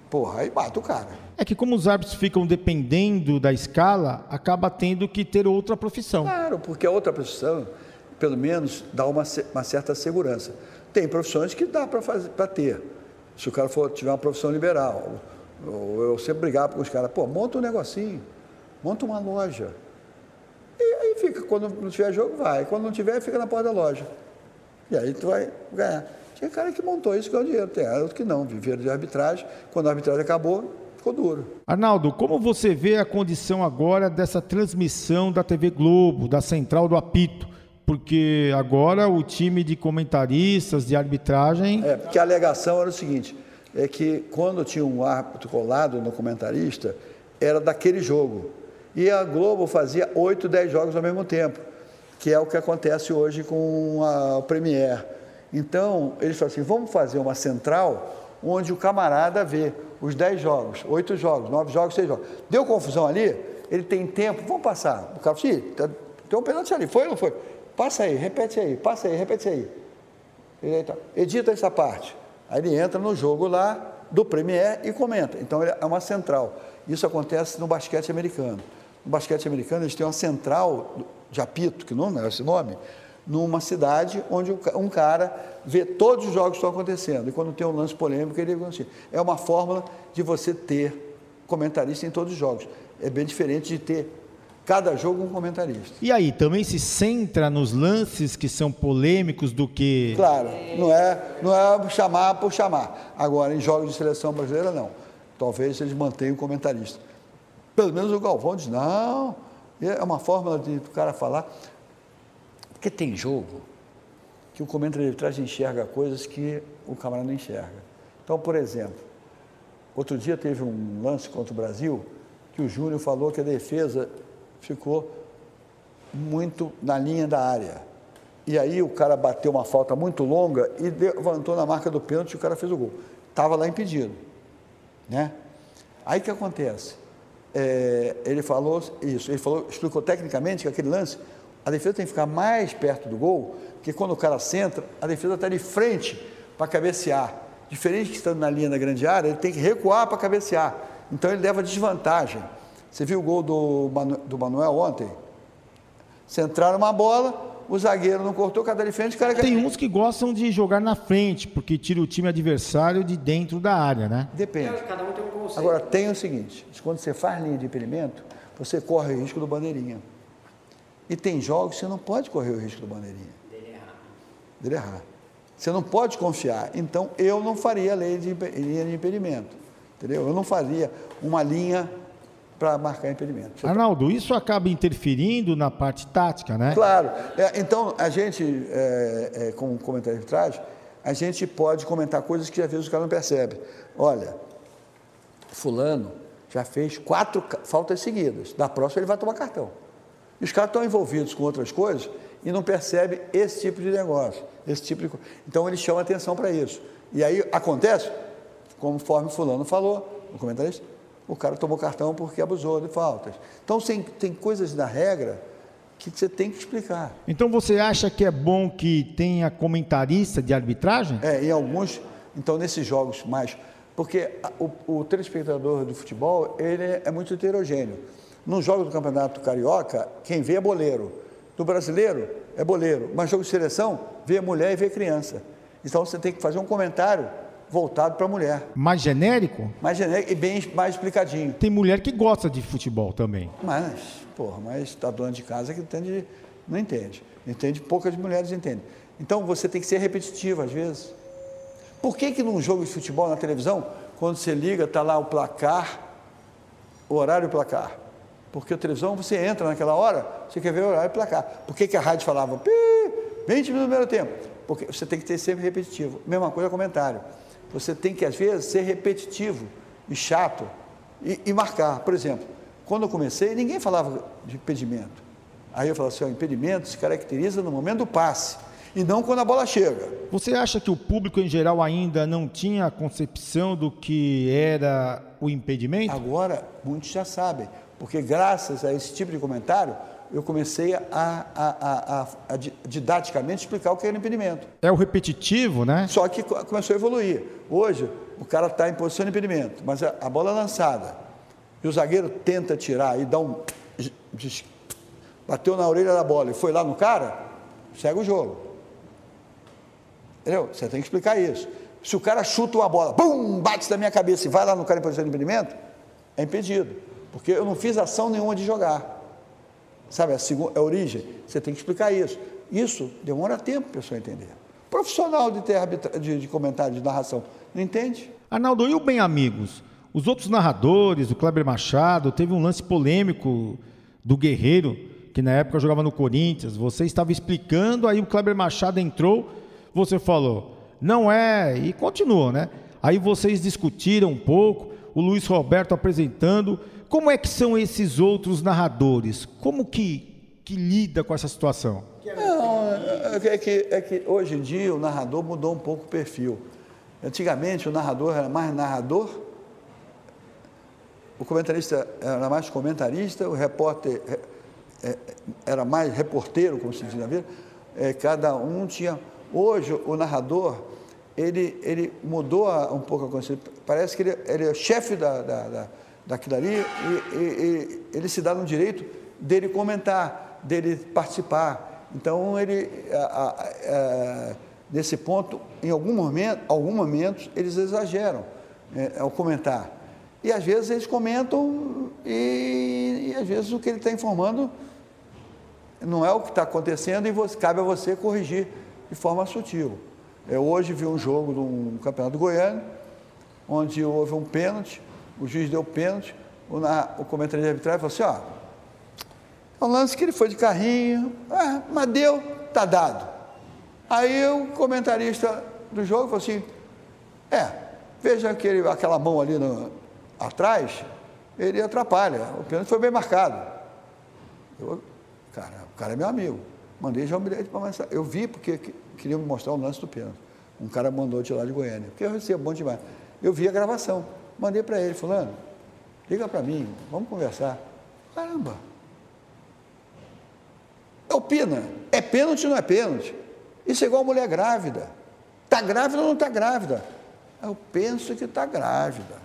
Porra, aí mata o cara. É que como os árbitros ficam dependendo da escala, acaba tendo que ter outra profissão. Claro, porque a outra profissão, pelo menos, dá uma, uma certa segurança. Tem profissões que dá para ter. Se o cara for, tiver uma profissão liberal. Ou eu sempre brigar com os caras, pô, monta um negocinho, monta uma loja. E aí fica, quando não tiver jogo, vai. Quando não tiver, fica na porta da loja. E aí tu vai ganhar. Tinha cara que montou isso ganhou dinheiro, tem outro que não, viveram de arbitragem. Quando a arbitragem acabou, ficou duro. Arnaldo, como você vê a condição agora dessa transmissão da TV Globo, da central do apito? Porque agora o time de comentaristas, de arbitragem. É, porque a alegação era o seguinte: é que quando tinha um árbitro colado no comentarista, era daquele jogo. E a Globo fazia 8, 10 jogos ao mesmo tempo que é o que acontece hoje com a Premier. Então, eles falaram assim: vamos fazer uma central onde o camarada vê os 10 jogos, 8 jogos, 9 jogos, 6 jogos. Deu confusão ali? Ele tem tempo, vamos passar. O cara falou: tá, tem um pênalti ali, foi ou não foi? Passa aí, repete aí, passa aí, repete aí. Edita essa parte. Aí ele entra no jogo lá do Premier e comenta. Então é uma central. Isso acontece no basquete americano. No basquete americano eles têm uma central de apito, que não é esse nome, numa cidade onde um cara vê todos os jogos que estão acontecendo. E quando tem um lance polêmico, ele assim. É uma fórmula de você ter comentarista em todos os jogos. É bem diferente de ter cada jogo um comentarista. E aí, também se centra nos lances que são polêmicos do que. Claro, não é, não é chamar por chamar. Agora, em jogos de seleção brasileira, não. Talvez eles mantenham o comentarista. Pelo menos o Galvão diz: não, é uma fórmula de o cara falar. Porque tem jogo que o comentário de arbitragem enxerga coisas que o camarada não enxerga. Então, por exemplo, outro dia teve um lance contra o Brasil que o Júnior falou que a defesa ficou muito na linha da área. E aí o cara bateu uma falta muito longa e levantou na marca do pênalti e o cara fez o gol. Estava lá impedido. Né? Aí que acontece? é, ele falou isso, ele falou, explicou tecnicamente que aquele lance, a defesa tem que ficar mais perto do gol, porque quando o cara centra, a defesa está de frente para cabecear. Diferente que estando na linha da grande área, ele tem que recuar para cabecear. Então ele leva desvantagem. Você viu o gol do, do Manuel ontem? Centraram uma bola, o zagueiro não cortou, cada de frente, o cara... Tem uns que gostam de jogar na frente, porque tira o time adversário de dentro da área, né? Depende. Cada um tem um conceito. Agora, tem o seguinte, quando você faz linha de impedimento, você corre o risco do bandeirinha. E tem jogos que você não pode correr o risco do bandeirinha. Dele errar. Dele errar. Você não pode confiar. Então, eu não faria lei de linha de impedimento. Entendeu? Eu não faria uma linha para marcar impedimento. Arnaldo, isso acaba interferindo na parte tática, né? Claro. É, então, a gente, é, é, como comentário de arbitragem, a gente pode comentar coisas que às vezes o cara não percebe. Olha, fulano já fez quatro faltas seguidas. Da próxima ele vai tomar cartão. E os caras estão envolvidos com outras coisas e não percebem esse tipo de negócio, esse tipo de Então eles chamam atenção para isso. E aí acontece, conforme fulano falou, no comentarista, o cara tomou cartão porque abusou de faltas. Então tem, tem coisas da regra que você tem que explicar. Então você acha que é bom que tenha comentarista de arbitragem? É, em alguns, então nesses jogos mais, porque o, o telespectador do futebol ele é muito heterogêneo. Num jogo do Campeonato Carioca, quem vê é boleiro. Do brasileiro é boleiro, mas jogo de seleção vê mulher e vê criança. Então você tem que fazer um comentário voltado para a mulher. Mais genérico? Mais genérico e bem mais explicadinho. Tem mulher que gosta de futebol também. Mas, porra, mas está dona de casa que entende, não entende. Entende? Poucas mulheres entendem. Então você tem que ser repetitivo às vezes. Por que que num jogo de futebol na televisão, quando você liga, está lá o placar, o horário e o placar? Porque a televisão, você entra naquela hora, você quer ver o horário e o placar. Por que, que a rádio falava, 20 minutos no primeiro tempo? Porque você tem que ter sempre repetitivo. Mesma coisa comentário. Você tem que, às vezes, ser repetitivo e chato e, e marcar. Por exemplo, quando eu comecei, ninguém falava de impedimento. Aí eu falava assim: o impedimento se caracteriza no momento do passe e não quando a bola chega. Você acha que o público em geral ainda não tinha a concepção do que era o impedimento? Agora, muitos já sabem, porque graças a esse tipo de comentário, eu comecei a, a, a, a, didaticamente explicar o que era impedimento. É o repetitivo, né? Só que começou a evoluir. Hoje, o cara está em posição de impedimento, mas a, bola é lançada e o zagueiro tenta tirar e dá um. bateu na orelha da bola e foi lá no cara, segue o jogo. Entendeu? Você tem que explicar isso. Se o cara chuta uma bola, bum, bate na minha cabeça e vai lá no cara em posição de impedimento, é impedido. Porque eu não fiz ação nenhuma de jogar. Sabe, a, segunda, a origem, você tem que explicar isso. Isso demora tempo para a pessoa entender. Profissional de, ter de, de comentário, de narração, não entende? Arnaldo, e o Bem Amigos? Os outros narradores, o Kleber Machado, teve um lance polêmico do Guerreiro, que na época jogava no Corinthians. Você estava explicando, aí o Kleber Machado entrou, você falou, não é, e continuou, né? Aí vocês discutiram um pouco, o Luiz Roberto apresentando. Como é que são esses outros narradores? Como que, que lida com essa situação? Não, é que, é que hoje em dia o narrador mudou um pouco o perfil. Antigamente o narrador era mais narrador, o comentarista era mais comentarista, o repórter é, é, era mais reporteiro, como se diz na vida. É, cada um tinha. Hoje o narrador ele, ele mudou um pouco a consciência. Parece que ele, ele é chefe da, da, da daquilo ali, e, e, e, ele se dá no direito dele comentar, dele participar. Então, ele, a, a, a, nesse ponto, em algum momento, algum momentos, eles exageram é, ao comentar. E às vezes eles comentam e, e às vezes o que ele está informando não é o que está acontecendo e você, cabe a você corrigir de forma sutil. Eu hoje vi um jogo de um campeonato goiano, onde houve um pênalti, o juiz deu pênalti, o, na, o comentarista de arbitragem falou assim, ó, é um lance que ele foi de carrinho, é, mas deu, tá dado. Aí o comentarista do jogo falou assim, é, veja aquele, aquela mão ali no, atrás, ele atrapalha, o pênalti foi bem marcado. Eu, cara, o cara é meu amigo, mandei já um bilhete para mais. Eu vi porque queria me mostrar o lance do pênalti. Um cara mandou de lá de Goiânia, porque eu recebo bom demais. Eu vi a gravação. Mandei para ele, fulano, liga para mim, vamos conversar. Caramba. Opina, é pênalti ou não é pênalti? Isso é igual mulher grávida. Está grávida ou não está grávida? Eu penso que está grávida.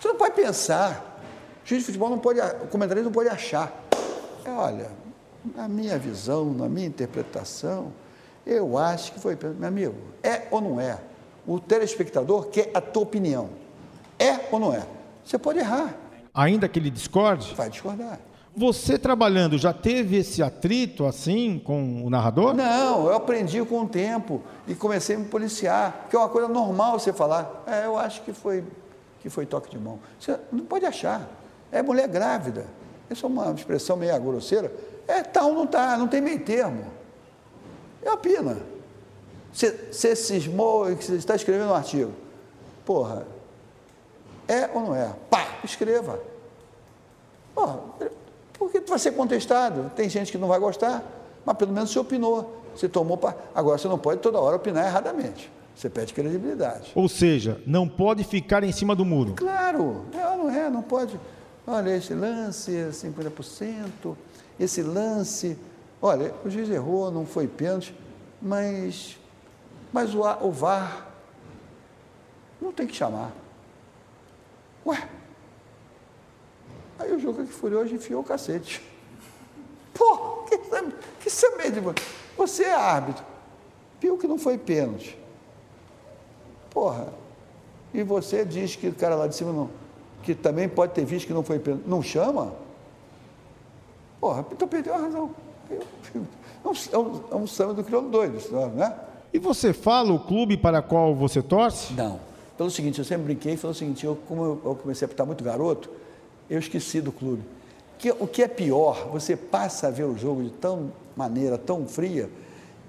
Você não pode pensar. O juiz de futebol não pode, o comentarista não pode achar. É, olha, na minha visão, na minha interpretação, eu acho que foi pênalti. Meu amigo, é ou não é? O telespectador quer a tua opinião. É ou não é? Você pode errar. Ainda que ele discorde? Vai discordar. Você trabalhando já teve esse atrito assim com o narrador? Não, eu aprendi com o tempo e comecei a me policiar, que é uma coisa normal você falar. É, eu acho que foi, que foi toque de mão. Você não pode achar. É mulher grávida. Essa é uma expressão meio grosseira. É tal, não tá, não tem meio termo. É a pina. Você, cismou, você está escrevendo um artigo. Porra, é ou não é? Pá, escreva. Oh, porque vai ser contestado. Tem gente que não vai gostar, mas pelo menos você opinou. Você tomou. Pa... Agora, você não pode toda hora opinar erradamente. Você perde credibilidade. Ou seja, não pode ficar em cima do muro. Claro, é não é, não pode. Olha, esse lance, 50%, esse lance. Olha, o juiz errou, não foi pênalti, mas, mas o, o VAR não tem que chamar. Ué? Aí o Juca que furioso enfiou o cacete. *laughs* Pô, que, que saber de você? Você é árbitro. Viu que não foi pênalti. Porra. E você diz que o cara lá de cima não. Que também pode ter visto que não foi pênalti. Não chama? Porra, então perdeu a razão. *laughs* É um, é um samba do crioulo doido, né? E você fala o clube para qual você torce? Não. Pelo seguinte, eu sempre brinquei falei o seguinte, eu, como eu comecei a apitar muito garoto, eu esqueci do clube. Que, o que é pior, você passa a ver o jogo de tão maneira tão fria,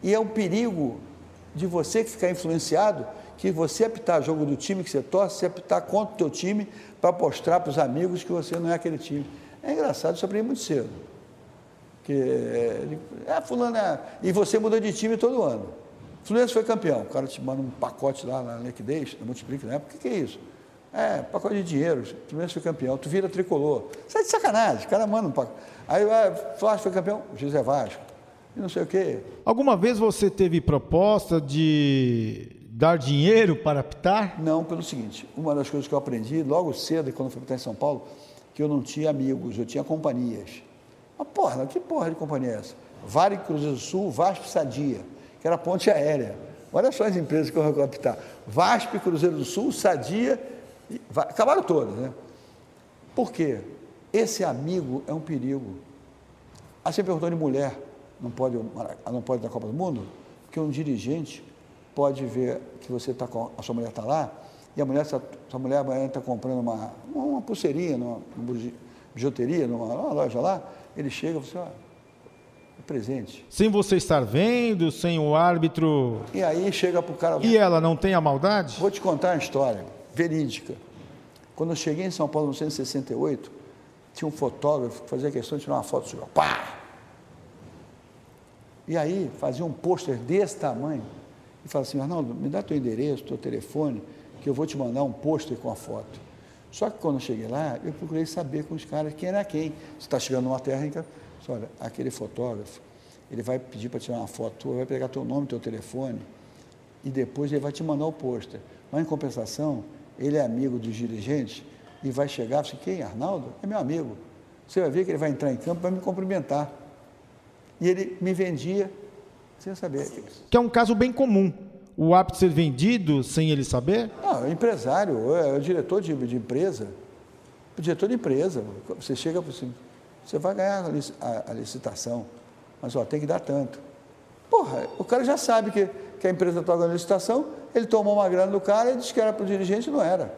e é um perigo de você ficar influenciado, que você apitar jogo do time que você torce, você apitar contra o teu time para mostrar para os amigos que você não é aquele time. É engraçado, isso aprendi muito cedo. Que, é, é, fulano é, e você muda de time todo ano. Fluminense foi campeão, o cara te manda um pacote lá na liquidez, na Multiplica, né? O que, que é isso? É, pacote de dinheiro, Fluminense foi campeão, tu vira tricolor. Isso é de sacanagem, o cara manda um pacote. Aí, vai, Flávio foi campeão, José Vasco, e não sei o quê. Alguma vez você teve proposta de dar dinheiro para apitar? Não, pelo seguinte, uma das coisas que eu aprendi logo cedo, quando fui apitar em São Paulo, que eu não tinha amigos, eu tinha companhias. Mas porra, que porra de companhia é essa? Vale Cruzeiro do Sul, Vasco Sadia, que era ponte aérea. Olha só as empresas que eu vou apitar. Vasco, Cruzeiro do Sul, Sadia, acabaram todas, né? Por quê? Esse amigo é um perigo. Aí você perguntou de mulher, não pode, não pode na Copa do Mundo? Porque um dirigente pode ver que você está com a sua mulher está lá e a mulher, sua, sua mulher está comprando uma, uma pulseirinha, numa bijuteria, numa, numa, loja lá, ele chega e fala assim, presente. Sem você estar vendo, sem o árbitro. E aí chega para o cara. E ela não tem a maldade? Vou te contar uma história verídica. Quando eu cheguei em São Paulo em 1968, tinha um fotógrafo que fazia questão de tirar uma foto sua. Pá! E aí fazia um pôster desse tamanho e falava assim, Arnaldo, me dá teu endereço, teu telefone, que eu vou te mandar um pôster com a foto. Só que quando eu cheguei lá, eu procurei saber com os caras quem era quem. Você está chegando numa terra em que, olha, aquele fotógrafo, ele vai pedir para tirar uma foto vai pegar teu nome, teu telefone, e depois ele vai te mandar o pôster. Mas, em compensação, ele é amigo dos dirigentes e vai chegar e assim, quem? Arnaldo? É meu amigo. Você vai ver que ele vai entrar em campo para me cumprimentar. E ele me vendia sem saber. Que é um caso bem comum. O hábito ser vendido sem ele saber? Não, é empresário, é o diretor de, de empresa. O diretor de empresa. Você chega para assim, você vai ganhar a, a, licitação, mas ó, tem que dar tanto. Porra, o cara já sabe que, que a empresa está ganhando licitação, ele tomou uma grana do cara e disse que era para o dirigente, não era.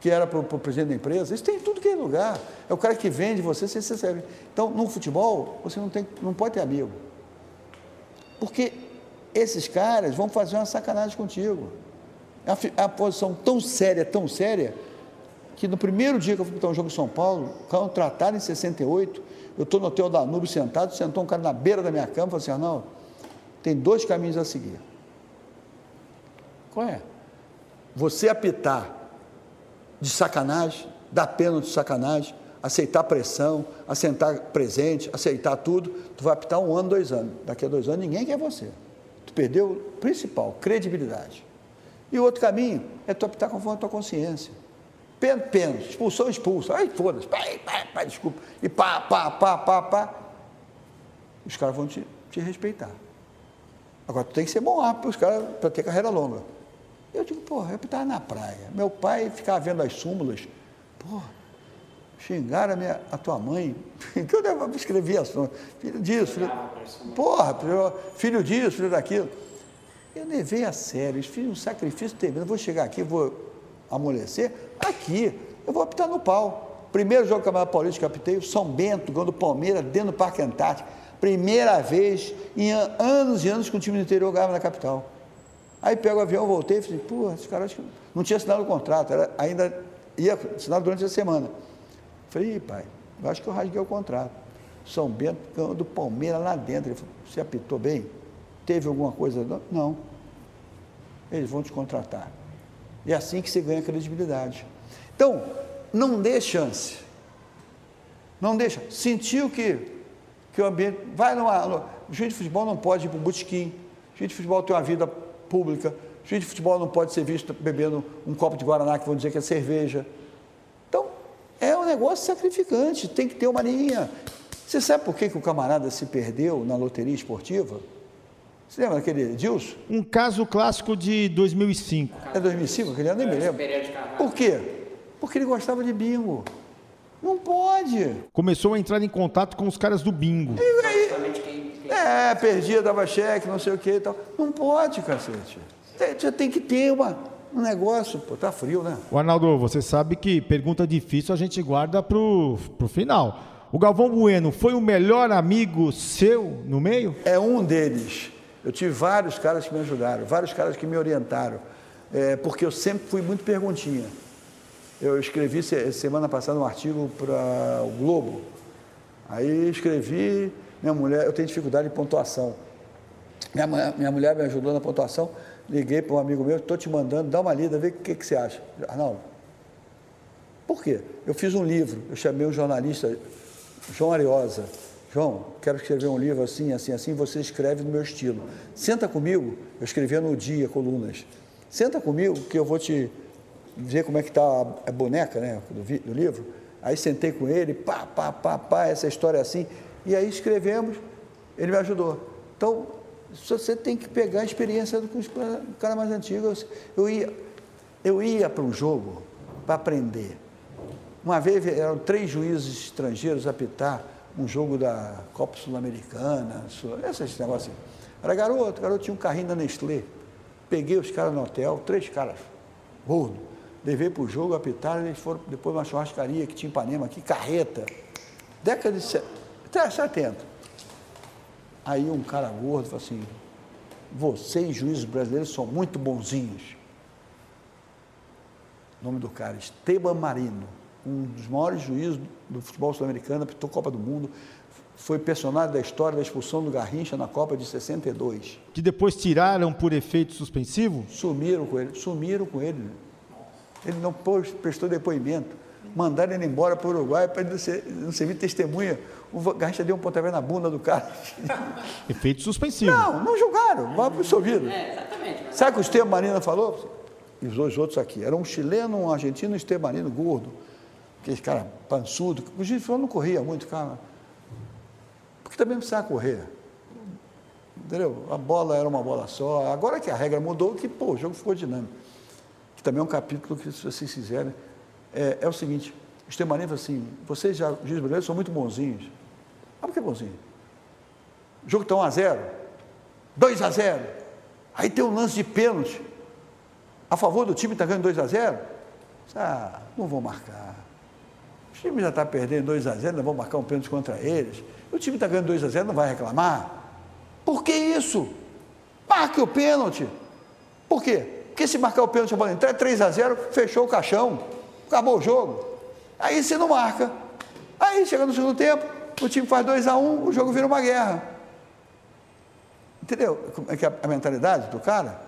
Que era para o presidente da empresa. Isso tem em tudo que é lugar. É o cara que vende você, você recebe. Então, no futebol, você não, tem, não pode ter amigo. Porque esses caras vão fazer uma sacanagem contigo. É uma posição tão séria, tão séria, que no primeiro dia que eu fui para um jogo em São Paulo, contrataram em 68, eu estou no hotel da Nube sentado, sentou um cara na beira da minha cama e falou assim, não, tem dois caminhos a seguir. Qual é? Você apitar de sacanagem, dar pena de sacanagem, aceitar pressão, aceitar presente, aceitar tudo, tu vai apitar um ano, dois anos. Daqui a dois anos ninguém quer você. Tu perdeu o principal, credibilidade. E o outro caminho é tu apitar conforme a tua consciência. Pena, pena, expulsão, expulso. Ai, foda-se, pai, pai, pai, desculpa. E pá, pá, pá, pá, pá. Os caras vão te, te respeitar. Agora, tu tem que ser bom para os caras, para ter carreira longa. Eu digo, porra, eu estava na praia. Meu pai ficava vendo as súmulas. Porra, xingaram a, minha, a tua mãe. *laughs* que eu escrevi a súmula. Filho disso, filho, porra, filho disso, filho daquilo. Eu levei a sério, fiz um sacrifício tremendo. Eu vou chegar aqui, vou amolecer. Aqui, eu vou apitar no pau. Primeiro jogo do Campeonato Paulista que apitei, o São Bento, gol do Palmeiras, dentro do Parque Antártico. Primeira vez em anos e anos que o time do interior ganhava na capital. Aí pego o avião, voltei e falei, pô, esse cara acho que não tinha assinado o contrato, era, ainda ia assinar durante a semana. Falei, pai, eu acho que eu rasguei o contrato. São Bento ganhou do Palmeiras lá dentro. Ele falou, você apitou bem? Teve alguma coisa? Não. Eles vão te contratar. É assim que você ganha credibilidade. Então, não dê chance. Não deixa. Sentiu que, que o ambiente. Vai numa. No, gente de futebol não pode ir para o botequim. Gente de futebol tem uma vida pública. Juiz de futebol não pode ser visto bebendo um copo de Guaraná que vão dizer que é cerveja. Então, é um negócio sacrificante, tem que ter uma linha. Você sabe por que, que o camarada se perdeu na loteria esportiva? Você lembra daquele Edilson? Um caso clássico de 2005. É 2005? Aquele ano nem me lembro. Por quê? Porque ele gostava de bingo. Não pode. Começou a entrar em contato com os caras do bingo. E aí, É, perdia, dava cheque, não sei o que e tal. Não pode, cacete. Você tem que ter uma, um negócio, pô, tá frio, né? O Arnaldo, você sabe que pergunta difícil a gente guarda pro, pro final. O Galvão Bueno foi o melhor amigo seu no meio? É um deles. Eu tive vários caras que me ajudaram, vários caras que me orientaram, é, porque eu sempre fui muito perguntinha. Eu escrevi semana passada um artigo para o Globo. Aí escrevi, minha mulher, eu tenho dificuldade de pontuação. Minha, minha mulher me ajudou na pontuação. Liguei para um amigo meu, estou te mandando, dá uma lida, vê o que, que você acha. Arnaldo, por quê? Eu fiz um livro, eu chamei um jornalista, João Ariosa. João, quero escrever um livro assim, assim, assim, você escreve no meu estilo. Senta comigo, eu escrevia no dia colunas. Senta comigo que eu vou te ver como é que está a boneca né, do, do, livro. Aí sentei com ele, pá, pá, pá, pá, essa história é assim. E aí escrevemos, ele me ajudou. Então, você tem que pegar a experiência do cara mais antigo. Eu ia, eu ia para um jogo para aprender. Uma vez eram três juízes estrangeiros a apitar um jogo da Copa Sul-Americana, esses negócios. Era garoto, garoto tinha um carrinho da Nestlé. Peguei os caras no hotel, três caras, gordo levei para o jogo, apitaram, eles foram depois uma churrascaria que tinha em Ipanema aqui, carreta. Década de 70. Aí um cara gordo falou assim, vocês, juízes brasileiros, são muito bonzinhos. O nome do cara, Esteban Marino, um dos maiores juízes do futebol sul-americano, apitou Copa do Mundo, foi personagem da história da expulsão do Garrincha na Copa de 62. Que depois tiraram por efeito suspensivo? Sumiram com ele, sumiram com ele. Ele não prestou depoimento. Mandaram ele embora para o Uruguai para ele não, ser, não servir testemunha. O Garrincha deu um pontapé na bunda do cara. *laughs* Efeito suspensivo. Não, não julgaram, vai absolvido. É, exatamente. Sabe o que o Esteban Marino falou? E os dois outros aqui. Era um chileno, um argentino e um Esteban Marino gordo. Aquele cara pançudo. O falou, não corria muito, cara. Porque também precisava correr. Entendeu? A bola era uma bola só. Agora que a regra mudou, que pô, o jogo ficou dinâmico também é um capítulo que, se vocês quiserem, é, é o seguinte: o Estemaninho falou assim: vocês, já, os brasileiros, são muito bonzinhos. Ah, por que bonzinho? O jogo está 1 a 0 2 a 0 Aí tem um lance de pênalti. A favor do time está ganhando 2 a 0 Ah, não vou marcar. O time já está perdendo 2 a 0 não vou marcar um pênalti contra eles. O time está ganhando 2 a 0 não vai reclamar. Por que isso? Marque o pênalti. Por quê? Porque se marcar o pênalti, a bola entrar, 3 a 0 fechou o caixão, acabou o jogo. Aí você não marca. Aí chega no segundo tempo, o time faz 2 a 1 o jogo vira uma guerra. Entendeu? É que é a mentalidade do cara?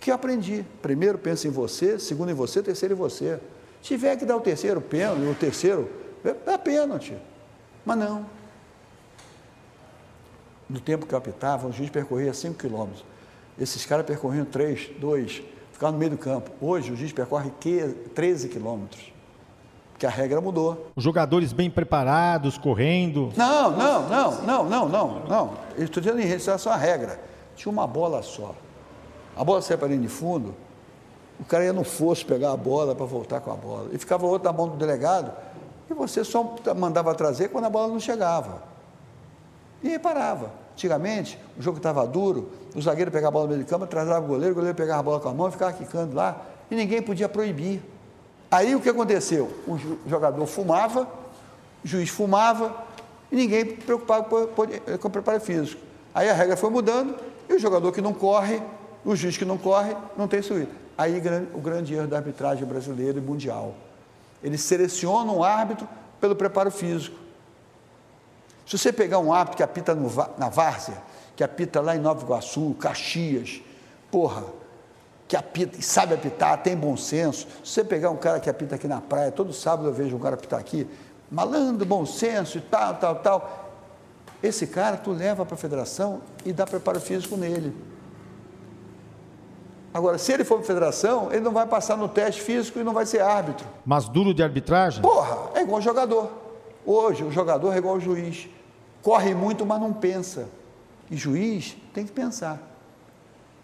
Que eu aprendi. Primeiro pensa em você, segundo em você, terceiro em você. Se tiver que dar o terceiro pênalti, o terceiro, dá pênalti. Mas não. No tempo que eu apitava, o juiz percorria 5 quilômetros. Esses caras percorriam 3, 2, ficavam no meio do campo. Hoje o juiz percorre 13 quilômetros. Porque a regra mudou. Os jogadores bem preparados, correndo. Não, não, não, não, não, não, não. Eu estou dizendo em relação à regra. Tinha uma bola só. A bola saía para linha de fundo, o cara ia no fosso pegar a bola para voltar com a bola. E ficava outro na mão do delegado, e você só mandava trazer quando a bola não chegava. E aí parava. Antigamente, o jogo estava duro, o zagueiro pegava a bola no meio de campo, atrasava o goleiro, o goleiro pegava a bola com a mão ficava quicando lá, e ninguém podia proibir. Aí o que aconteceu? O jogador fumava, o juiz fumava, e ninguém preocupava com o preparo físico. Aí a regra foi mudando, e o jogador que não corre, o juiz que não corre, não tem suíte. Aí o grande erro da arbitragem brasileira e mundial. Eles selecionam o árbitro pelo preparo físico. Se você pegar um árbitro que apita no, na várzea, que apita lá em Nova Iguaçu, Caxias, porra, que apita sabe apitar, tem bom senso. Se você pegar um cara que apita aqui na praia, todo sábado eu vejo um cara apitar aqui, malandro, bom senso e tal, tal, tal. Esse cara tu leva para a federação e dá preparo físico nele. Agora, se ele for para a federação, ele não vai passar no teste físico e não vai ser árbitro. Mas duro de arbitragem? Porra, é igual jogador. Hoje, o jogador é igual o juiz corre muito, mas não pensa. E juiz tem que pensar.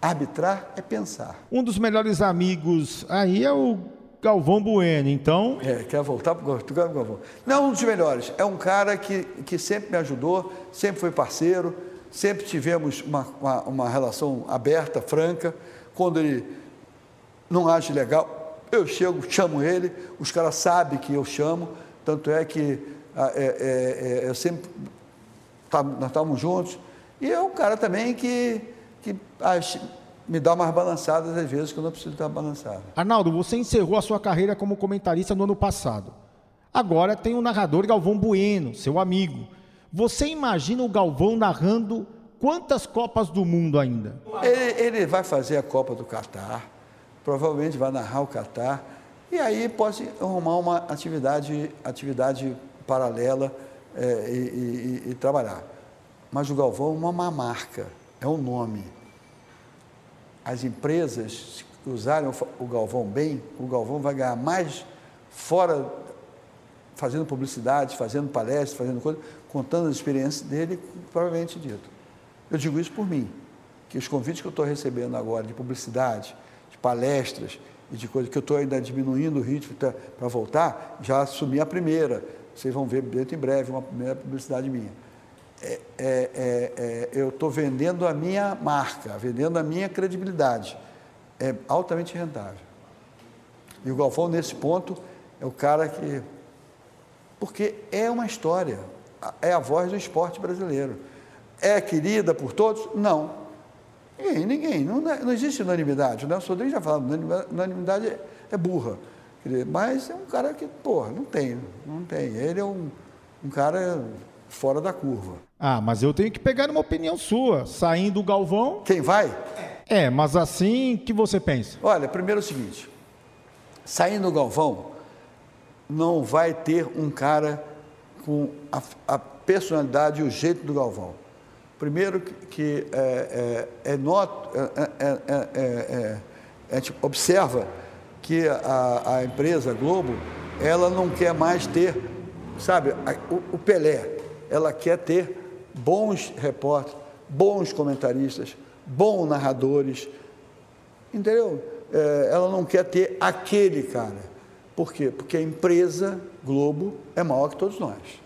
Arbitrar é pensar. Um dos melhores amigos aí é o Galvão Bueno, então. É, quer voltar para o Galvão? Não, um dos melhores. É um cara que, que sempre me ajudou, sempre foi parceiro, sempre tivemos uma, uma, uma relação aberta, franca. Quando ele não age legal, eu chego, chamo ele, os caras sabem que eu chamo, tanto é que é, é, é, eu sempre, tá, nós estávamos juntos, e é um cara também que, que me dá umas balançadas às vezes que eu não preciso estar balançado. Arnaldo, você encerrou a sua carreira como comentarista no ano passado. Agora tem o narrador Galvão Bueno, seu amigo. Você imagina o Galvão narrando quantas Copas do Mundo ainda? Ele, ele vai fazer a Copa do Catar, provavelmente vai narrar o Catar, e aí pode arrumar uma atividade, atividade paralela é, e, e, e, trabalhar. Mas o Galvão é uma marca, é um nome. As empresas usarem o Galvão bem, o Galvão vai ganhar mais fora, fazendo publicidade, fazendo palestras, fazendo coisa, contando as experiências dele, provavelmente dito. Eu digo isso por mim, que os convites que eu estou recebendo agora de publicidade, de palestras e de coisas que eu estou ainda diminuindo o ritmo para voltar, já assumi a primeira. Vocês vão ver dentro em breve uma primeira publicidade minha. É, é, é, é eu estou vendendo a minha marca, vendendo a minha credibilidade. É altamente rentável. E o Galvão, nesse ponto, é o cara que. Porque é uma história, é a voz do esporte brasileiro. É querida por todos? Não. Ninguém, ninguém. Não, não existe unanimidade. O Nelson Rodrigues já falou, unanimidade é, é burra. Mas é um cara que, porra, não tem, não tem. Ele é um, um cara fora da curva. Ah, mas eu tenho que pegar uma opinião sua. Saindo o Galvão. Quem vai? É, mas assim que você pensa? Olha, primeiro é o seguinte: saindo o Galvão, não vai ter um cara com a, a personalidade e o jeito do Galvão. Primeiro que é, é, é, é, a gente observa que a, a, empresa Globo, ela não quer mais ter, sabe, a, o, o Pelé, ela quer ter bons repórteres, bons comentaristas, bons narradores, entendeu? É, ela não quer ter aquele cara. Por quê? Porque a empresa Globo é maior que todos nós.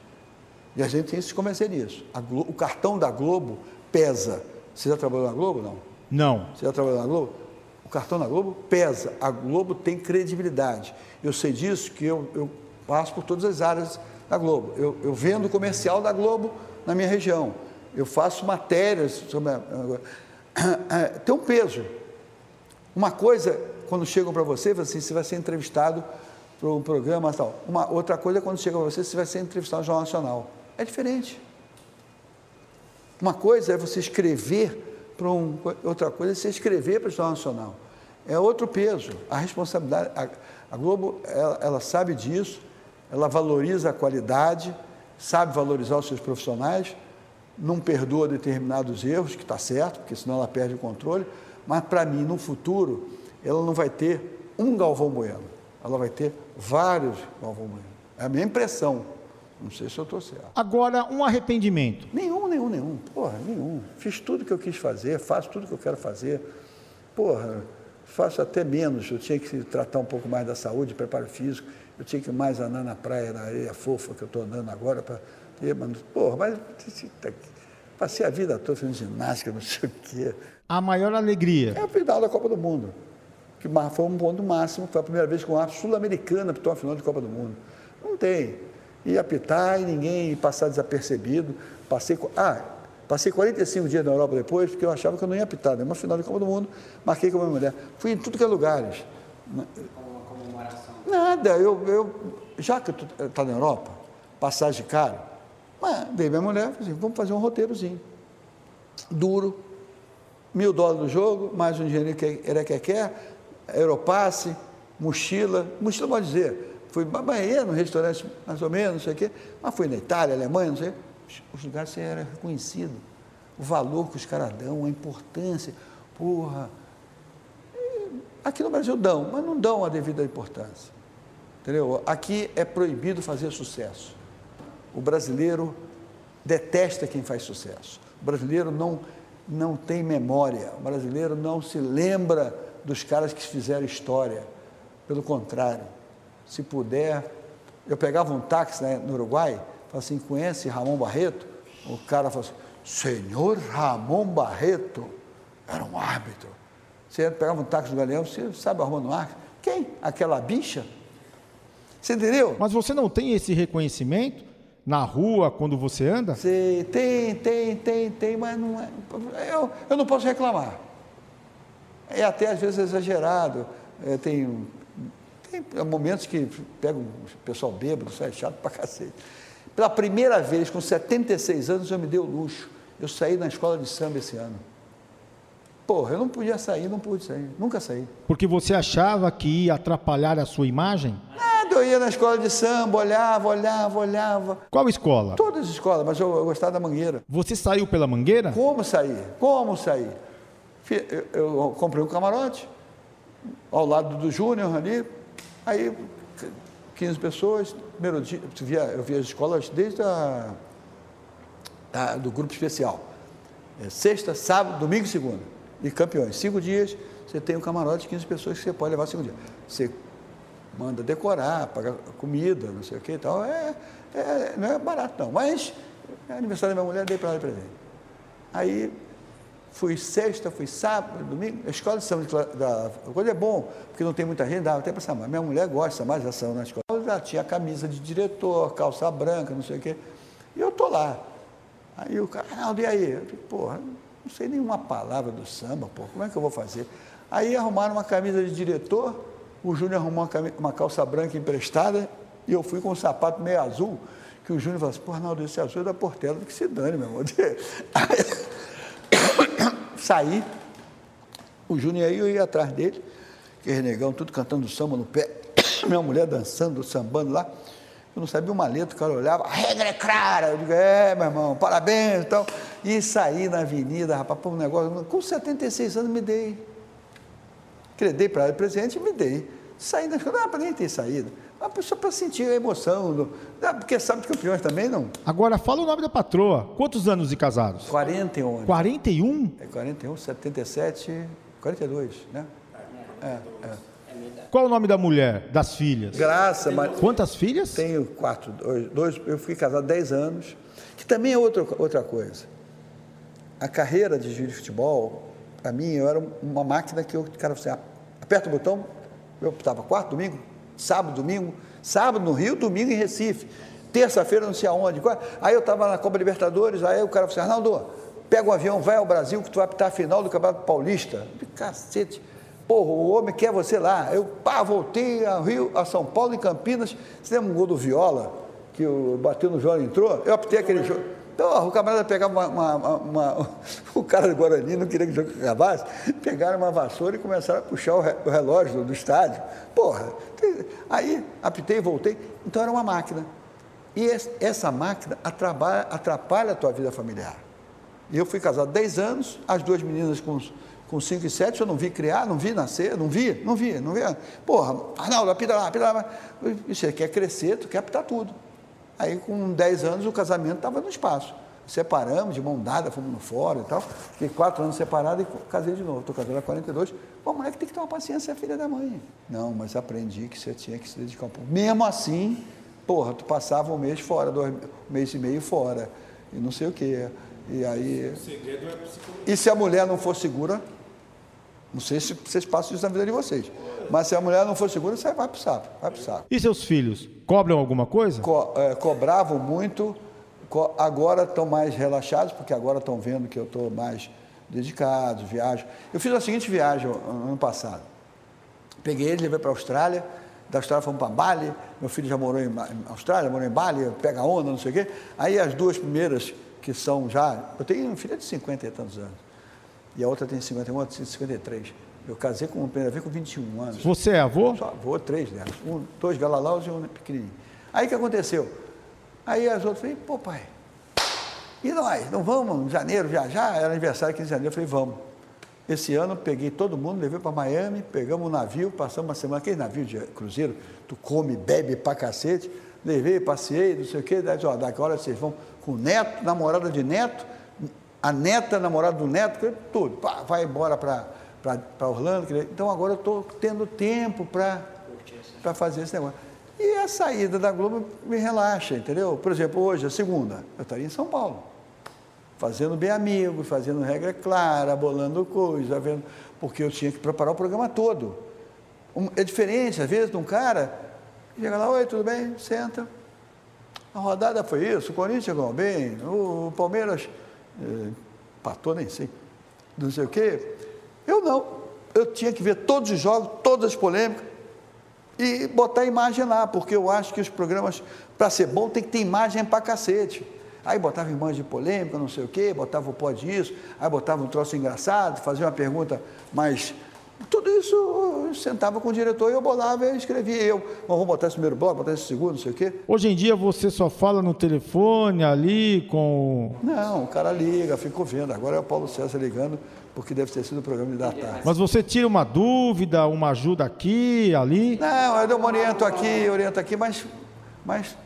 E a gente tem que se convencer nisso. Globo, o cartão da Globo pesa. Você já trabalhou na Globo? Não. Não. Você já trabalhou na Globo? O cartão da Globo pesa. A Globo tem credibilidade. Eu sei disso que eu, eu passo por todas as áreas da Globo. Eu, eu vendo comercial da Globo na minha região. Eu faço matérias sobre. A, *coughs* tem um peso. Uma coisa, quando chegam para você, assim, você vai ser entrevistado para um programa tal. Uma outra coisa, quando chega para você, você vai ser entrevistado no Jornal Nacional. É diferente. Uma coisa é você escrever para um, outra coisa é você escrever para o Jornal Nacional. É outro peso. A responsabilidade, a, a Globo, ela, ela sabe disso, ela valoriza a qualidade, sabe valorizar os seus profissionais, não perdoa determinados erros, que está certo, porque senão ela perde o controle, mas para mim, no futuro, ela não vai ter um Galvão Bueno, ela vai ter vários Galvão Bueno. É a minha impressão. Não sei se eu estou certo. Agora, um arrependimento? Nenhum, nenhum, nenhum. Porra, nenhum. Fiz tudo que eu quis fazer, faço tudo que eu quero fazer. Porra, faço até menos. Eu tinha que tratar um pouco mais da saúde, preparo físico. Eu tinha que mais andar na praia, na areia fofa que eu estou andando agora para. Mas, porra, mas passei a vida toda fazendo ginástica, *laughs* não sei o quê. A maior alegria? É a final da Copa do Mundo. Que foi um ponto máximo. Foi a primeira vez que uma sul-americana apitou a final de Copa do Mundo. Não tem ia apitar e ninguém passar desapercebido. Passei, ah, passei 45 dias na Europa depois, porque eu achava que eu não ia apitar, né? uma final de Copa do Mundo, marquei com a minha mulher. Fui em tudo que é lugares. comemoração? Nada, eu, eu já que está na Europa, passagem cara, mas dei minha mulher, assim, vamos fazer um roteirozinho. Duro, mil dólares do jogo, mais um dinheiro que era que quer, Europasse, mochila, mochila pode dizer, Fui banheiro, restaurante mais ou menos, não sei o quê, mas fui na Itália, Alemanha, não sei. Os lugares você era reconhecido. O valor que os caras dão, a importância. Porra. Aqui no Brasil dão, mas não dão a devida importância. Entendeu? Aqui é proibido fazer sucesso. O brasileiro detesta quem faz sucesso. O brasileiro não, não tem memória. O brasileiro não se lembra dos caras que fizeram história. Pelo contrário, se puder. Eu pegava um táxi né, no Uruguai, falava assim, conhece Ramon Barreto? O cara falou assim, Senhor Ramon Barreto era um árbitro. Você pegava um táxi do Galeão, você sabe arrumando um árbitro? Quem? Aquela bicha? Você entendeu? Mas você não tem esse reconhecimento na rua quando você anda? Sei, tem, tem, tem, tem, mas não é. Eu, eu não posso reclamar. É até às vezes exagerado. É, tem, tem momentos que pega o pessoal bêbado, sai chato pra cacete. Pela primeira vez, com 76 anos, eu me dei o luxo. Eu saí na escola de samba esse ano. Porra, eu não podia sair, não pude sair, nunca saí. Porque você achava que ia atrapalhar a sua imagem? Nada, eu ia na escola de samba, olhava, olhava, olhava. Qual escola? Todas as escolas, mas eu, eu gostava da Mangueira. Você saiu pela Mangueira? Como sair? Como sair? Eu, eu comprei um camarote ao lado do Júnior ali, aí 15 pessoas, primeiro dia, eu via, as escolas desde a, a do grupo especial. É, sexta, sábado, domingo e segunda. E campeões. Cinco dias, você tem um camarote de 15 pessoas que você pode levar cinco dias. Você manda decorar, paga comida, não sei o que e tal. É, é, não é barato não, mas é aniversário da minha mulher, dei para ela de presente. Aí fui sexta, fui sábado, domingo, a escola de samba da coisa é bom, porque não tem muita gente, dava até para samar. Minha mulher gosta mais de ação na escola. Já tinha camisa de diretor, calça branca, não sei o quê. E eu tô lá. Aí o cara, Arnaldo, e aí? Eu porra, não sei nenhuma palavra do samba, pô, como é que eu vou fazer? Aí arrumaram uma camisa de diretor, o Júnior arrumou uma, camisa, uma, calça branca emprestada e eu fui com um sapato meio azul, que o Júnior falou assim, pô, Arnaldo, esse azul é da Portela, que se dane, meu irmão. *laughs* Aí, saí, o Júnior aí, eu ia atrás dele, que renegão, tudo cantando samba no pé, *coughs* minha mulher dançando, sambando lá, eu não sabia uma letra, o cara olhava, a regra é clara. Eu digo, é, meu irmão, parabéns e tal. E saí na avenida, rapaz, pô, um negócio. Com 76 anos me dei. Dei para ela presente e me dei. Saí não para nem ter saído. Mas só para sentir a emoção. Do, porque sabe de campeões também, não? Agora, fala o nome da patroa. Quantos anos de casados? 41 anos. 41? É 41, 77, 42, né? É, é. Qual o nome da mulher, das filhas? Graça, mas. Quantas filhas? Tenho quatro, dois, dois eu fui casado 10 anos, que também é outra, outra coisa. A carreira de juiz de futebol, para mim, eu era uma máquina que eu, cara, você aperta o botão, eu estava quarto, domingo, sábado, domingo, sábado no Rio, domingo em Recife, terça-feira não sei aonde. Aí eu estava na Copa Libertadores, aí o cara falou assim, Arnaldo, pega um avião, vai ao Brasil que tu vai apitar a final do Campeonato Paulista. Cacete. Porra, o homem quer você lá. Eu pá, voltei a Rio, a São Paulo em Campinas. Você lembra um gol do Viola? Que eu bateu no Viola e entrou? Eu optei aquele jogo. Então, o camarada pegava uma, uma, uma, *laughs* O cara do Guarani não queria que o jogo acabasse. Pegaram uma vassoura e começaram a puxar o relógio do estádio. Porra. Aí apitei voltei. Então era uma máquina. E essa máquina atrapalha, atrapalha a tua vida familiar. E eu fui casado 10 anos, as duas meninas com com 5 e 7 eu não vi criar, não vi nascer, não vi, não vi, não vi. Porra, Arnaldo, apita lá, apita lá. Você quer crescer, tu quer apitar tudo. Aí com 10 anos o casamento estava no espaço. Separamos, de mão dada, fomos no fora e tal. Fiquei quatro anos separado e casei de novo. Estou casado há 42. Pô, mulher que tem que ter uma paciência, é filha da mãe. Não, mas aprendi que você tinha que se dedicar um pouco. Mesmo assim, porra, tu passava um mês fora, dois, um mês e meio fora. E não sei o quê. E aí. O segredo é psicologia. E se a mulher não for segura, não sei se vocês passam isso na vida de vocês. Mas se a mulher não for segura, você vai para o saco. Vai pro saco. E seus filhos? Cobram alguma coisa? Co é, cobravam muito, agora estão mais relaxados, porque agora estão vendo que eu estou mais dedicado, viajo. Eu fiz a seguinte viagem ano passado. Peguei ele, levei para a Austrália, da Austrália fomos para Bali, meu filho já morou em Austrália, morou em Bali, pega onda, não sei o quê. Aí as duas primeiras, que são já. Eu tenho um filho de 50 e tantos anos e a outra tem 51, a outra tem 53. Eu casei com a primeira vez com 21 anos. Você é avô? Só avô, três delas. Um, dois galalaus e um pequenininho. Aí o que aconteceu? Aí as outras falaram, pô pai, e nós? Não vamos em janeiro viajar? Era aniversário aqui em janeiro. Eu falei, vamos. Esse ano peguei todo mundo, levei para Miami, pegamos um navio, passamos uma semana, aquele navio de cruzeiro, tu come, bebe pra cacete. Levei, passei, não sei o quê, daí, ó, daqui hora vocês vão com neto, namorada de neto, a neta, namorada do neto, tudo, pá, vai embora para Orlando. Então agora eu estou tendo tempo para fazer esse negócio. E a saída da Globo me relaxa, entendeu? Por exemplo, hoje, a segunda, eu estaria em São Paulo. fazendo bem amigo, fazendo regra clara, bolando coisa, vendo, porque eu tinha que preparar o programa todo. É diferente, às vezes, de um cara chega lá, oi, tudo bem? Senta. A rodada foi isso, o Corinthians chegou bem, o Palmeiras eh, patou, nem sei, não sei o quê. Eu não. Eu tinha que ver todos os jogos, todas as polêmicas e botar a imagem lá, porque eu acho que os programas, para ser bom, tem que ter imagem para cacete. Aí botava imagem de polêmica, não sei o quê, botava o pó disso, aí botava um troço engraçado, fazia uma pergunta mais. Tudo isso eu sentava com o diretor e eu bolava e escrevia. Eu, vamos botar esse primeiro bloco, botar esse segundo, não sei o quê. Hoje em dia você só fala no telefone ali com. Não, o cara liga, ficou vendo. Agora é o Paulo César ligando, porque deve ter sido o programa de da tarde. Mas você tira uma dúvida, uma ajuda aqui, ali? Não, eu oriento aqui, oriento aqui, mas, mas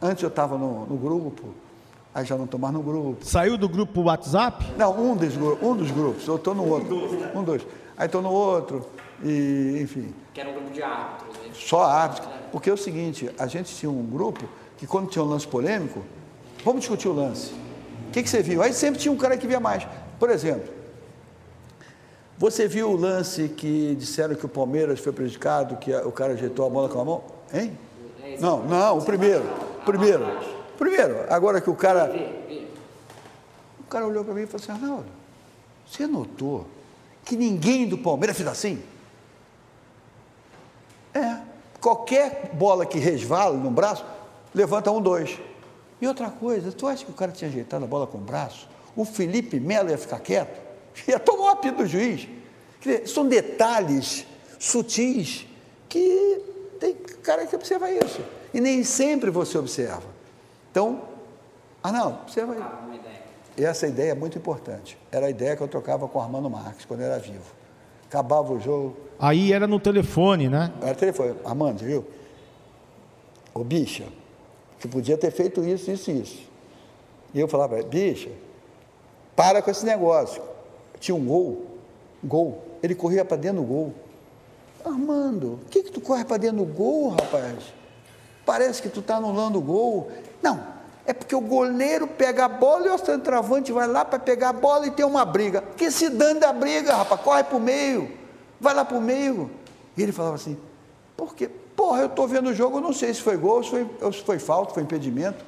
Antes eu estava no, no, grupo, aí já não estou mais no grupo. Saiu do grupo WhatsApp? Não, um dos, um dos grupos, eu estou no outro. Um, dois. Aí estou no outro, e enfim. Que era um grupo de árbitros. Né? Só árbitros. Porque é o seguinte, a gente tinha um grupo que quando tinha um lance polêmico, vamos discutir o lance. O que, que você viu? Aí sempre tinha um cara que via mais. Por exemplo, você viu o lance que disseram que o Palmeiras foi prejudicado, que o cara ajeitou a bola com a mão? Hein? Não, não, o primeiro. Primeiro. Primeiro, agora que o cara. O cara olhou para mim e falou assim: Arnaldo, você notou que ninguém do Palmeiras fez assim? É. Qualquer bola que resvala no braço, levanta um, dois. E outra coisa, tu acha que o cara tinha ajeitado a bola com o braço? O Felipe Melo ia ficar quieto? Ia tomar o apito do juiz. Dizer, são detalhes sutis que tem cara que observa isso. E nem sempre você observa. Então, ah não, observa aí. E essa ideia é muito importante. Era a ideia que eu trocava com o Armando Marques quando era vivo. Acabava o jogo. Aí era no telefone, né? Era telefone. Armando, viu? Ô bicha, você podia ter feito isso, isso e isso. E eu falava, bicha, para com esse negócio. Tinha um gol, gol. Ele corria para dentro do gol. Armando, o que, que tu corre para dentro do gol, rapaz? Parece que tu está anulando o gol. Não, é porque o goleiro pega a bola e o centroavante vai lá para pegar a bola e tem uma briga. Que se dane da briga, rapaz, corre para o meio, vai lá para o meio. E ele falava assim, por quê? Porra, eu estou vendo o jogo, eu não sei se foi gol, se foi, se foi falta, foi impedimento.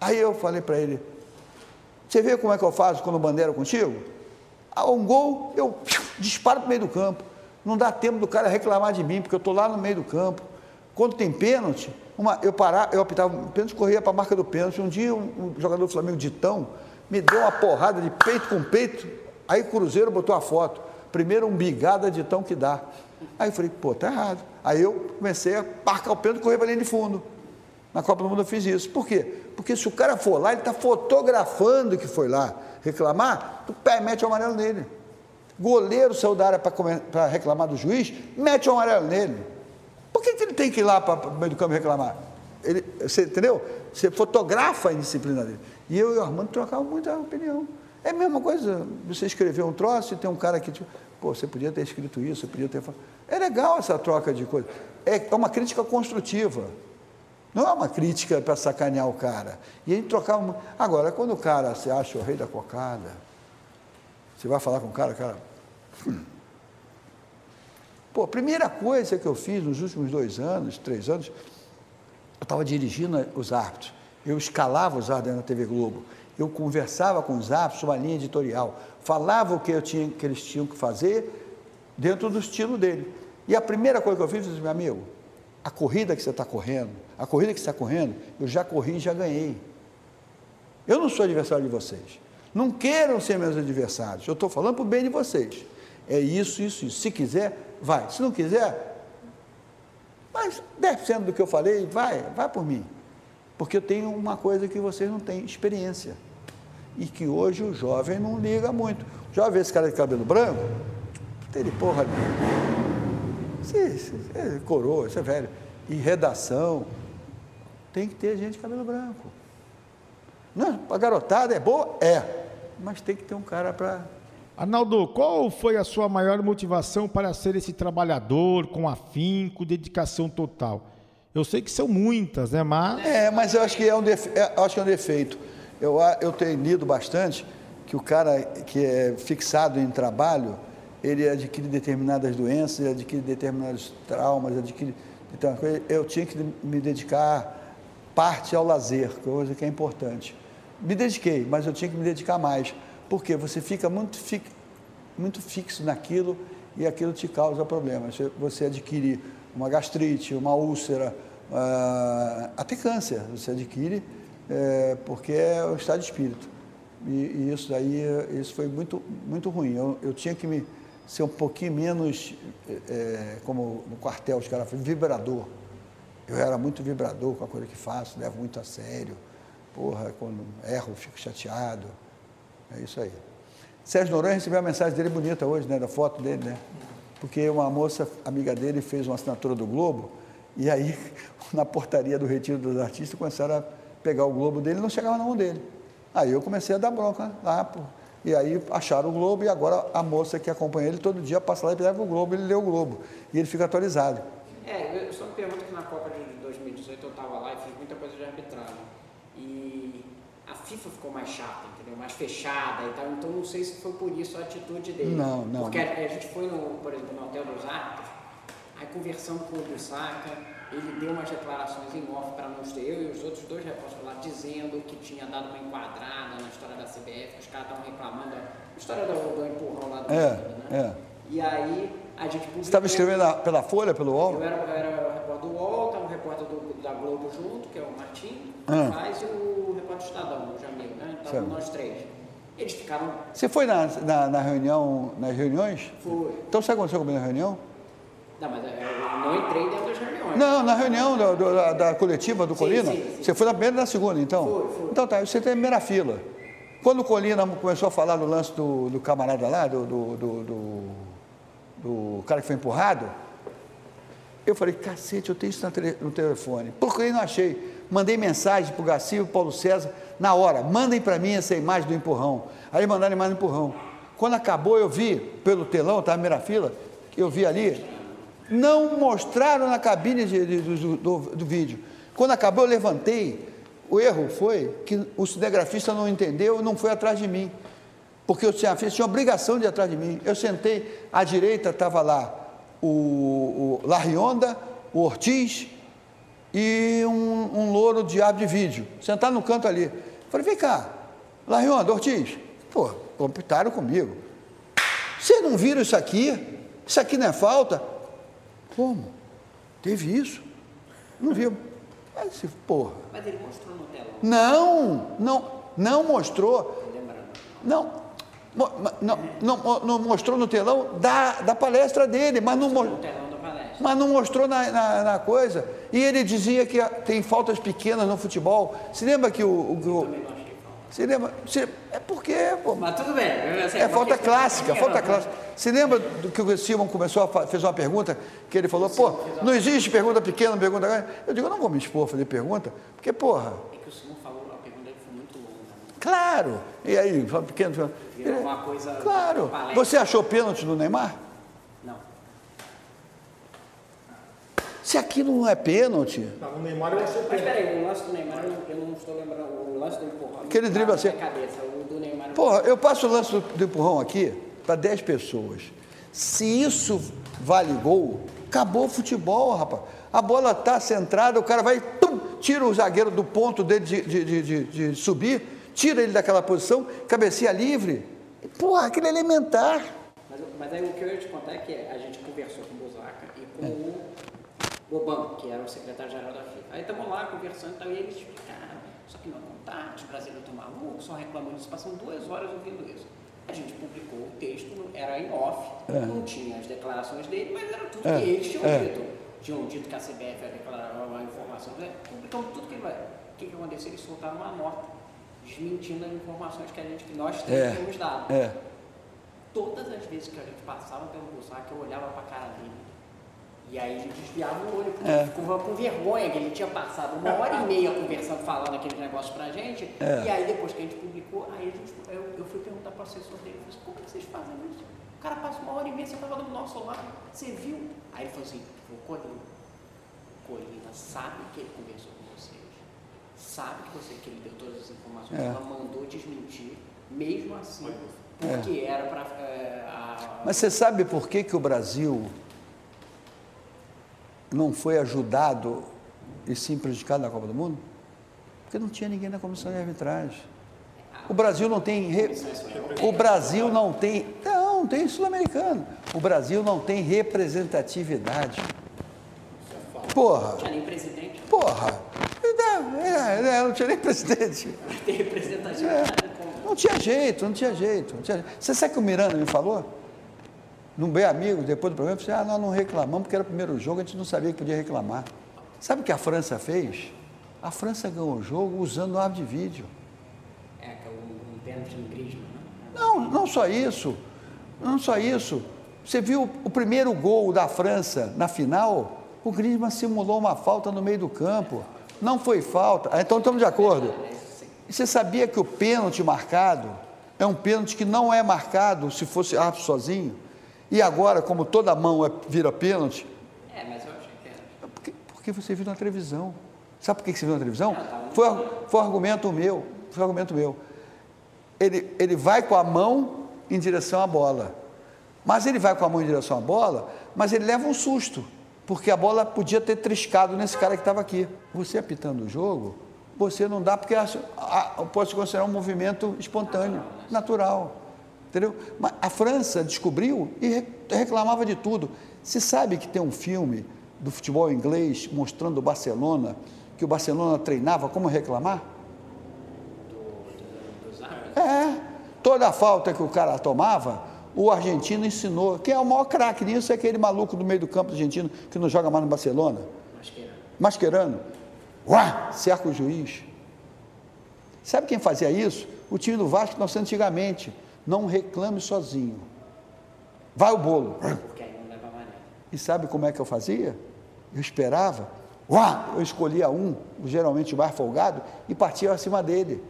Aí eu falei para ele, você vê como é que eu faço quando bandeira contigo? Há um gol, eu disparo para o meio do campo. Não dá tempo do cara reclamar de mim, porque eu estou lá no meio do campo. Quando tem pênalti, uma, eu parava, eu optava, pênalti corria para a marca do pênalti. Um dia, um, um jogador do Flamengo, Ditão, me deu uma porrada de peito com peito. Aí o Cruzeiro botou a foto. Primeiro um bigada de tão que dá. Aí eu falei, pô, tá errado. Aí eu comecei a marcar o pênalti e correr para linha de fundo. Na Copa do Mundo eu fiz isso. Por quê? Porque se o cara for lá, ele está fotografando que foi lá reclamar, tu mete o amarelo nele. Goleiro saiu da área para reclamar do juiz, mete o amarelo nele. Por que, que ele tem que ir lá para o meio do campo reclamar? Ele, você entendeu? Você fotografa a indisciplina dele. E eu e o Armando trocávamos muita opinião. É a mesma coisa, você escrever um troço e tem um cara que, tipo, pô, você podia ter escrito isso, você podia ter É legal essa troca de coisas. É, é uma crítica construtiva. Não é uma crítica para sacanear o cara. E gente trocava. Agora, quando o cara se acha o rei da cocada, você vai falar com o cara, cara. Hum, Pô, a primeira coisa que eu fiz nos últimos dois anos, três anos, eu estava dirigindo os árbitros. Eu escalava os árbitros na TV Globo. Eu conversava com os árbitros sobre linha editorial. Falava o que, eu tinha, que eles tinham que fazer dentro do estilo dele. E a primeira coisa que eu fiz, eu disse, meu amigo, a corrida que você está correndo, a corrida que você está correndo, eu já corri e já ganhei. Eu não sou adversário de vocês. Não queiram ser meus adversários. Eu estou falando para o bem de vocês. É isso, isso, isso. Se quiser, vai. Se não quiser, mas 10% do que eu falei, vai, vai por mim. Porque eu tenho uma coisa que vocês não têm, experiência. E que hoje o jovem não liga muito. Já vê esse cara de cabelo branco? Tem de porra ali. Se, se, é coroa, isso é velho. E redação, tem que ter gente de cabelo branco. Não, a garotada é boa? É. Mas tem que ter um cara para Arnaldo, qual foi a sua maior motivação para ser esse trabalhador com afinco, dedicação total? Eu sei que são muitas, né? Mas. É, mas eu acho que é um, defe... é, acho que é um defeito. Eu, eu tenho lido bastante que o cara que é fixado em trabalho, ele adquire determinadas doenças, ele adquire determinados traumas, adquire então, eu tinha que me dedicar parte ao lazer, coisa que é importante. Me dediquei, mas eu tinha que me dedicar mais, porque você fica muito, fi, muito fixo naquilo e aquilo te causa problemas. Você adquire uma gastrite, uma úlcera, uh, até câncer você adquire, é, porque é o estado de espírito. E, e, isso aí, isso foi muito, muito ruim. Eu, eu tinha que me ser um pouquinho menos, é, como no quartel os caras vibrador. Eu era muito vibrador com a coisa que faço, levo muito a sério. Porra, quando erro, fico chateado. É isso aí. Sérgio Noronha recebeu a mensagem dele bonita hoje, né? Da foto dele, né? Porque uma moça, amiga dele, fez uma assinatura do Globo, e aí, *laughs* na portaria do retiro dos artistas, começaram a pegar o Globo dele e não chegava na mão dele. Aí eu comecei a dar bronca lá, pô. E aí acharam o Globo e agora a moça que acompanha ele todo dia passa lá e leva o Globo, ele lê o Globo. E ele fica atualizado. É, eu só me pergunto que na Copa de 2018 eu estava lá e fiz muita coisa de arbitragem. E a FIFA ficou mais chata, entendeu? Mais fechada e tal. Então não sei se foi por isso a atitude dele. Não, não. Porque a, a gente foi, no, por exemplo, no Hotel dos Árbitros, aí conversando com o Bissaka, ele deu umas declarações em off para nós, eu e os outros dois repórteres lá, dizendo que tinha dado uma enquadrada na história da CBF, que os caras estavam reclamando, a história do, do empurrão lá do é, né? É. E aí a gente Você estava escrevendo pela Folha, pelo UOL? Eu era, eu era o repórter do UOL, estava o repórter do, da Globo junto, que é o Martim, ah. faz, e o repórter do Estadão, o Jamil, né? Então nós três. Eles ficaram. Você foi na, na, na reunião, nas reuniões? Fui. Então sabe o que aconteceu comigo na reunião? Não, mas eu não entrei dentro das reuniões. Não, na reunião do, do, da, da, coletiva do sim, Colina. Sim, sim. Você foi na primeira e na segunda, então? Foi, foi. Então tá, você tem a primeira fila. Quando o Colina começou a falar no lance do, do camarada lá, do, do, do, do, cara que foi empurrado, eu falei, cacete, eu tenho isso no telefone. Procurei não achei. Mandei mensagem para o Garcia e o Paulo César na hora. Mandem para mim essa imagem do empurrão. Aí mandaram a imagem do empurrão. Quando acabou, eu vi pelo telão, estava na primeira fila, eu vi ali, não mostraram na cabine de, de, do, do, do vídeo. Quando acabou, eu levantei. O erro foi que o cinegrafista não entendeu e não foi atrás de mim. Porque o cinegrafista tinha obrigação de ir atrás de mim. Eu sentei, à direita estava lá o, o Larionda, o Ortiz e um, um louro de de vídeo. Sentado no canto ali. Falei, vem cá, Larionda, Ortiz. Pô, computaram comigo. Vocês não viram isso aqui? Isso aqui não é falta? Como? Teve isso? Não viu. Mas, porra. Mas ele mostrou no telão. Não, não, não mostrou. Não, não, não, não, mostrou no telão da, da palestra dele, mas não mostrou. Mas não mostrou na, na, na, coisa. E ele dizia que tem faltas pequenas no futebol. Se lembra que o. o, o se lembra? Se, é porque. Pô, Mas tudo bem. É falta clássica, falta clássica. Se lembra do que o Simon começou a fez uma pergunta, que ele falou, pô, não existe pergunta pequena, pergunta grande. Eu digo, eu não vou me expor a fazer pergunta, porque, porra. É que o Simon falou, a pergunta foi muito longa. Né? Claro! E aí, pequeno. Virou uma coisa. Claro! Você achou pênalti do Neymar? Se aquilo não é pênalti. Não, o Neymar eu achei pênalti. Mas peraí, o lance do Neymar eu não estou lembrando. O lance do empurrão. Aquele drible assim. Cabeça, o do Neymar. Porra, eu passo o lance do, do empurrão aqui para 10 pessoas. Se isso vale gol, acabou o futebol, rapaz. A bola está centrada, o cara vai, tum, tira o zagueiro do ponto dele de, de, de, de, subir, tira ele daquela posição, cabecinha livre. Porra, aquilo é elementar. Mas, mas aí o que eu ia te contar é que a gente conversou com o Bozaca e com é. o Bobão, que era o secretário-geral da FIFA. Aí estamos lá conversando e eles explicaram, só que não é contato, os brasileiros estão malucos, só reclamando disso, passam duas horas ouvindo isso. A gente publicou o texto, era em off, é. não tinha as declarações dele, mas era tudo é. que eles tinham é. dito. Tinham dito que a CBF ia declarar uma informação, né? publicamos tudo que ele vai. O que, que aconteceu? Eles soltaram uma nota desmentindo as informações que, a gente, que nós é. tínhamos dado. É. Todas as vezes que a gente passava pelo Bussac, eu olhava para a cara dele e aí ele desviava o olho, porque é. ficava com vergonha que ele tinha passado uma hora e meia conversando, falando aquele negócio pra gente. É. E aí depois que a gente publicou, aí a gente, eu, eu fui perguntar para o assessor dele, eu falei, como é que vocês fazem isso? O cara passa uma hora e meia, você estava do nosso lado, você viu? Aí ele falou assim, o Colina, Colina sabe que ele conversou com vocês. sabe que você que ele deu todas as informações, É. ela mandou desmentir, mesmo assim, porque era para Mas você sabe por que, que o Brasil não foi ajudado e sim prejudicado na Copa do Mundo? Porque não tinha ninguém na comissão de arbitragem. O Brasil não tem. re- O Brasil não tem. Não, não tem sul-americano. O Brasil não tem representatividade. Porra, tinha nem presidente, porra. É, é, não tinha nem presidente. tem representatividade como Não tinha jeito, não tinha jeito. não tinha jeito. Você sabe o que o Miranda me falou? Num bem amigo, depois do programa, eu falei, ah, nós não reclamamos porque era o primeiro jogo, a gente não sabia que podia reclamar. Sabe o que a França fez? A França ganhou o jogo usando o árbitro de vídeo. é, que é um, um pênalti no Griezmann, né? Não, não só isso. Não só isso. Você viu o primeiro gol da França na final? O Griezmann simulou uma falta no meio do campo. Não foi falta. Ah, Então estamos de acordo. E você sabia que o pênalti marcado é um pênalti que não é marcado se fosse árbitro sozinho? E agora, como toda mão é- vira pênalti, É, mas eu achei pênalti. é porque, porque você viu na televisão. Sabe por que você viu na televisão? Foi, ar- foi um argumento meu. Foi um argumento meu. Ele, ele vai com a mão em direção à bola. Mas ele vai com a mão em direção à bola, mas ele leva um susto. Porque a bola podia ter triscado nesse cara que estava aqui. Você apitando o jogo, você não dá, porque acha- a- pode se considerar um movimento espontâneo, natural. Entendeu? Mas a França descobriu e re- reclamava de tudo. Se sabe que tem um filme do futebol inglês mostrando o Barcelona, que o Barcelona treinava como reclamar? É. Toda a falta que o cara tomava, o argentino ensinou. Quem é o maior craque nisso é aquele maluco do meio do campo argentino que não joga mais no Barcelona. Masqueira. Mascherano. Uá, cerca o juiz. Sabe quem fazia isso? O time do Vasco, nós antigamente. Não reclame sozinho. Vai o bolo. Porque aí não. E sabe como é que eu fazia? Eu esperava. Uá, eu escolhia um, geralmente o mais folgado, e partia acima dele.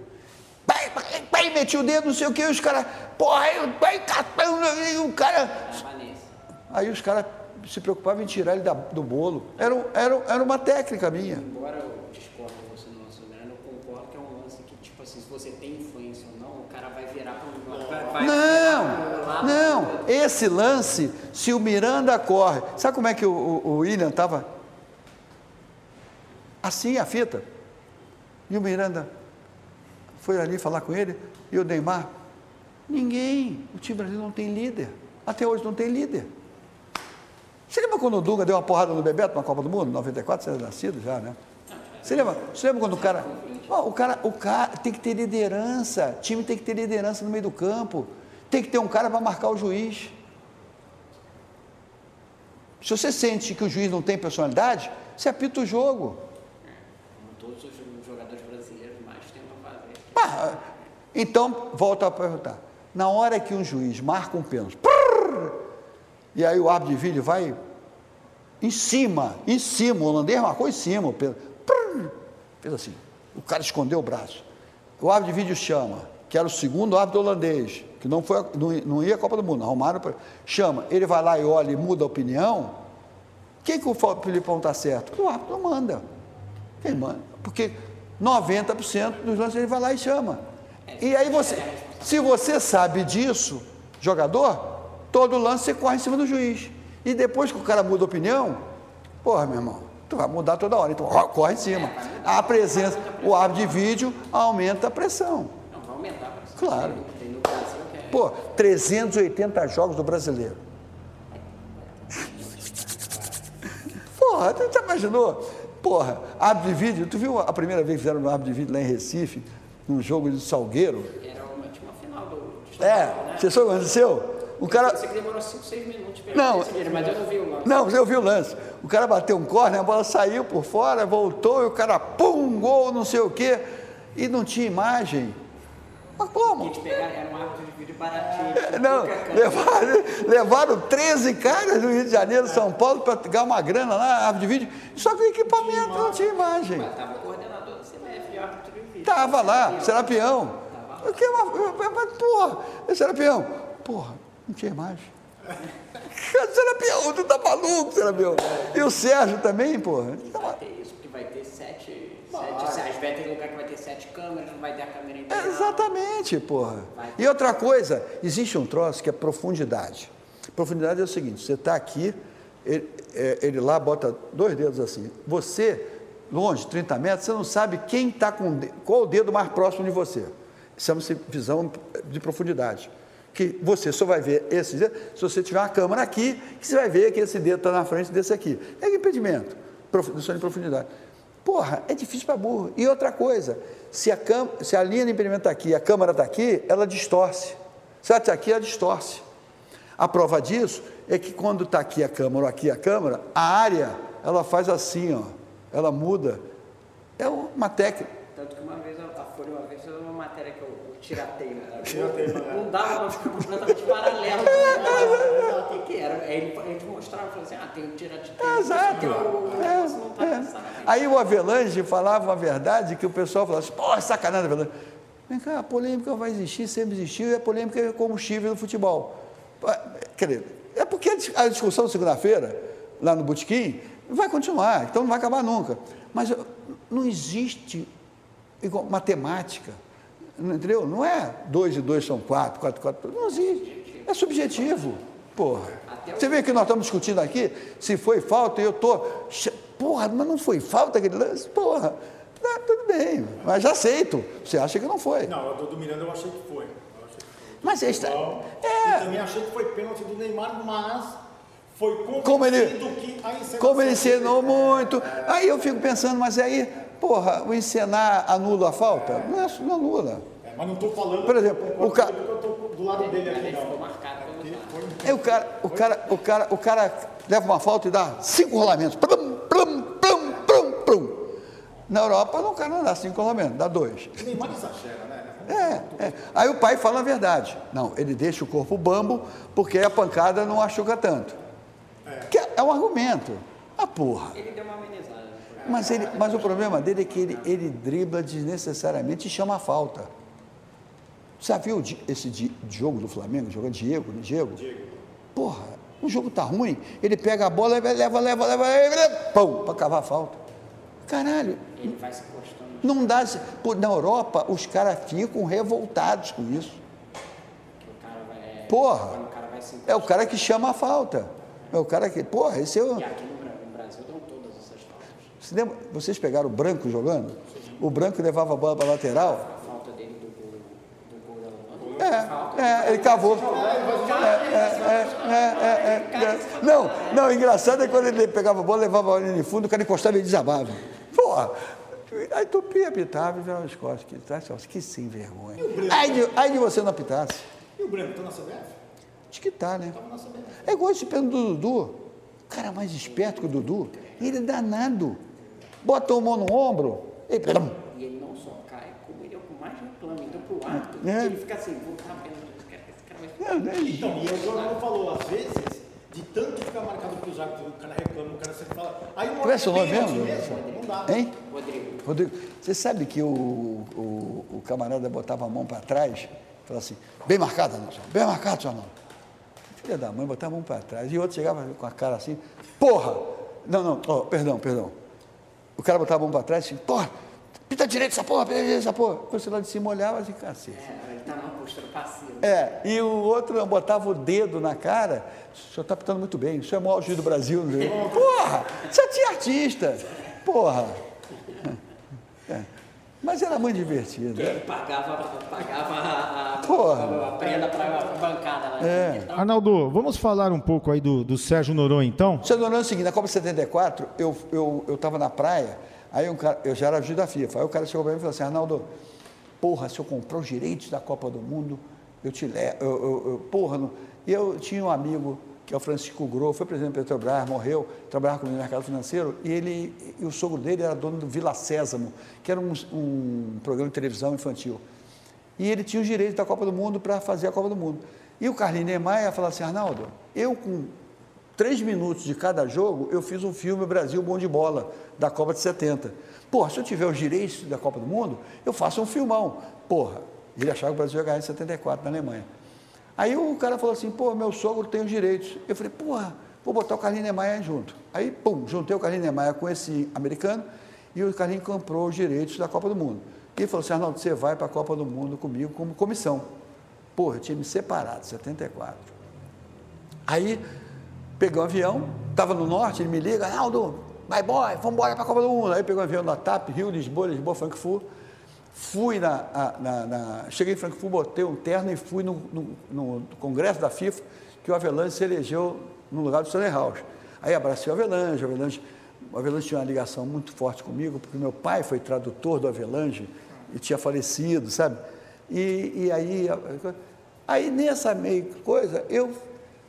Vai, vai, vai, metia o dedo, não sei o que, os caras, porra, e o cara. Aí os caras se preocupavam em tirar ele da- do bolo. Era, era, era uma técnica minha. Embora eu discorde de você no lance soberano, eu concordo que é um lance que, tipo assim, se você tem influência ou não, o cara vai virar para um vai, vai Não, não. Esse lance, se o Miranda corre, sabe como é que o, o, o William estava? Assim a fita. E o Miranda foi ali falar com ele, e o Neymar, ninguém, o time brasileiro não tem líder. Até hoje não tem líder. Você lembra quando o Dunga deu uma porrada no Bebeto na Copa do Mundo? 94, você era nascido já, né? Você lembra, você lembra quando o cara. Ó, o cara. O cara tem que ter liderança. Time tem que ter liderança no meio do campo. Tem que ter um cara para marcar o juiz. Se você sente que o juiz não tem personalidade, você apita o jogo. Todos os jogadores brasileiros mais tentam fazer. Ah, então, volta a perguntar. Na hora que um juiz marca um pênalti, prrr, e aí o árbitro de vídeo vai em cima, em cima, o holandês marcou em cima, o pênalti, prrr, fez assim, o cara escondeu o braço. O árbitro de vídeo chama, que era o segundo árbitro holandês, que não, foi, não, não ia à Copa do Mundo, arrumaram, pra- chama, ele vai lá e olha e muda a opinião, quem que o Filipão está certo? O árbitro não manda. Quem manda? Porque 90% dos lances ele vai lá e chama. E aí você, se você sabe disso, jogador, todo lance você corre em cima do juiz. E depois que o cara muda a opinião, porra, meu irmão, tu vai mudar toda hora, então ó, corre em cima. A presença, o árbitro de vídeo aumenta a pressão. Não, vai aumentar a pressão. Claro. É. Pô, 380 jogos do brasileiro. Porra, tu já imaginou? Porra, árbitro de vídeo, tu viu a primeira vez que fizeram um árbitro de vídeo lá em Recife, num jogo de Salgueiro? Era uma, tipo uma final do. É, né? você soube o que aconteceu? O cara. Você que demorou 5, 6 minutos para Não. decidir, mas eu não vi o lance. Não, você ouviu o lance. O cara bateu um corner, a bola saiu por fora, voltou e o cara, pum, gol, não sei o quê. E não tinha imagem. Mas como? Eles pegaram, era um árbitro de vídeo baratinho. É, Não, levaram, levaram 13 caras do Rio de Janeiro, São Paulo, para ganhar uma grana lá, árvore de vídeo. Só que o equipamento não tinha imagem. Mas tava o coordenador do CBF, árbitro de vídeo. Tava lá, Serapião. O que é uma, mas, porra, Serapião. Porra, não tinha imagem. Serapião, tu tá maluco, Serapião. E o Sérgio também, porra. Vai ter isso, porque vai ter sete. Não, Sete, às vezes tem lugar que vai ter sete câmeras, não vai ter a câmera inteira. Exatamente, porra. Vai. E outra coisa, existe um troço que é profundidade. Profundidade é o seguinte: você está aqui, ele, é, ele lá bota dois dedos assim. Você, longe, 30 metros, você não sabe quem está com qual o dedo mais próximo de você. Chama-se visão de profundidade. Que você só vai ver esse dedo se você tiver uma câmera aqui, que você vai ver que esse dedo está na frente desse aqui. É impedimento, noção de profundidade. Porra, é difícil para burro. E outra coisa, se a, cam- se a linha de impedimento está aqui a câmera está aqui, ela distorce. Se ela está aqui, ela distorce. A prova disso é que quando está aqui a câmera ou aqui a câmera, a área, ela faz assim, ó, ela muda. É uma técnica. Tanto que uma vez a Folha, uma vez, fez uma matéria que eu tirateio. né? Não dava pra ficar completamente paralelo. O que que era? Aí ele, ele mostrava, falou assim, ah, tem um tirateio. Exato. O negócio não tá necessariamente. Aí o Avelange falava a verdade que o pessoal falava assim, pô, sacanagem, Avelange. Vem cá, a polêmica vai existir, sempre existiu, e a polêmica é combustível no futebol. Ah, Quer dizer, é porque a dis- a discussão segunda-feira, lá no Botequim, vai continuar, então não vai acabar nunca. Mas não existe igual, matemática, entendeu? Não é dois e dois são quatro, quatro e quatro, não existe. É subjetivo, porra. Você vê que nós estamos discutindo aqui se foi falta e eu estou. Porra, mas não foi falta aquele lance? Porra, tá, tudo bem, mas já aceito. Você acha que não foi. Não, a do Miranda eu achei que foi. Eu achei que foi. Mas é está. É. E também achei que foi pênalti do Neymar, mas foi Como ele- Como ele encenou muito. Aí eu fico pensando, mas aí, porra, o encenar anula a falta? Não, é, não anula. É, mas não estou falando. Por exemplo, o ca- com ele, porque eu estou do lado dele aqui, não. lados. Aí o cara, o cara, o cara, o cara leva uma falta e dá cinco rolamentos. Plum, plum, plum, plum, plum. Na Europa, não, o cara não dá cinco rolamentos, dá dois. O Neymar exagera, né? É, é. Aí o pai fala a verdade. Não, ele deixa o corpo bambo porque a pancada não machuca tanto. Que é, é um argumento. Ah, porra. Ele deu uma amenizada. né? Mas, ele, mas o problema dele é que ele, ele dribla desnecessariamente e chama a falta. Já viu esse jogo do Flamengo, jogando Diego, né? Diego? Porra, o jogo tá ruim, ele pega a bola, leva, leva, leva, leva, pão, para cavar a falta. Caralho, Ele vai se encostando. não dá. Na Europa, os caras ficam revoltados com isso. vai, Porra. É o cara que chama a falta. É o cara que. Porra, esse é o. E aqui no, Bra- no Brasil dão todas essas faltas. Vocês pegaram o branco jogando? O branco levava a bola para lateral. A falta dele do gol, do gol da Holanda. É, é, ele cavou. É, é, é, é, é, é. Não, não, engraçado é quando ele pegava a bola, levava a bola de fundo, o cara encostava e desabava. Porra! Aí Tupi apitava e virava as costas. Que, tá, que sem vergonha. Ai de, ai de você não apitasse. E o Breno, está na CBF? Acho que tá, né? É igual esse pênalti do Dudu. O cara mais esperto que o Dudu. Ele é danado. Bota a mão no ombro. E. E ele não só cai, como ele é o que mais reclama. Então, pro árbitro, É. ele fica assim, vou dar pena do cara, esse cara vai Não, não isso. Então, e o Jornal falou, às vezes, de tanto ficar marcado os árbitros, o cara reclama, o cara sempre fala. Aí uma Como é pênalti mesmo? Não dá. Hein? Rodrigo. Rodrigo, você sabe que o, o, o camarada botava a mão para trás, falava assim, bem marcado, Anderson, bem marcado, irmão. Filha da mãe, botava a mão para trás. E o outro chegava com a cara assim, porra! Não, não, ó, perdão, perdão. O cara botava a mão para trás assim, porra, pita direito essa porra, pita direito essa porra. Você lá de cima olhava assim, cacete. É, ele tá É, e o outro botava o dedo na cara, o senhor está pitando muito bem, o senhor é o maior juiz do Brasil. Né? *laughs* Porra, você tinha artista. Porra. É. Mas era muito divertido. Ele pagava, pagava a, a, Porra. a prenda para a bancada lá. É. Arnaldo, vamos falar um pouco aí do, do Sérgio Noronha, então? Você não é o seguinte, na Copa 74, eu estava eu, eu tava na praia, aí um cara, eu já era juiz da FIFA, aí o cara chegou para mim e falou assim, Arnaldo, porra, se eu comprar os direitos da Copa do Mundo, eu te levo, eu, eu, eu- porra, não... e eu tinha um amigo, que é o Francisco Gro, foi presidente da Petrobras, morreu, trabalhava comigo no mercado financeiro, e ele, e o sogro dele era dono do Vila Sésamo, que era um, um programa de televisão infantil. E ele tinha os direitos da Copa do Mundo para fazer a Copa do Mundo. E o Carlinhos Neymar falou assim, Arnaldo, eu com três minutos de cada jogo, eu fiz um filme Brasil Bom de Bola, da Copa de 70. Porra, se eu tiver os direitos da Copa do Mundo, eu faço um filmão. Porra, ele achava que o Brasil ia ganhar em 74 na Alemanha. Aí o cara falou assim, pô, meu sogro tem os direitos. Eu falei, porra, vou botar o Carlinhos Neymar junto. Aí, pum, juntei o Carlinhos Neymar com esse americano E o Carlinhos comprou os direitos da Copa do Mundo. E ele falou assim, Arnaldo, você vai para a Copa do Mundo comigo como comissão. Porra, eu tinha me separado, 74. Aí, peguei um avião, estava no norte, ele me liga, Arnaldo, vai boy, vamos embora para a Copa do Mundo. Aí pegou um avião da TAP, Rio, Lisboa, Lisboa, Frankfurt. Fui na, na, na, Cheguei em Frankfurt, botei um terno e fui no, no, no congresso da FIFA, que o Avelange se elegeu no lugar do Stanley House. Aí abracei o Avelange, o Avelange, o Avelange tinha uma ligação muito forte comigo, porque meu pai foi tradutor do Avelange e tinha falecido, sabe? E, e aí, aí nessa meio coisa, eu,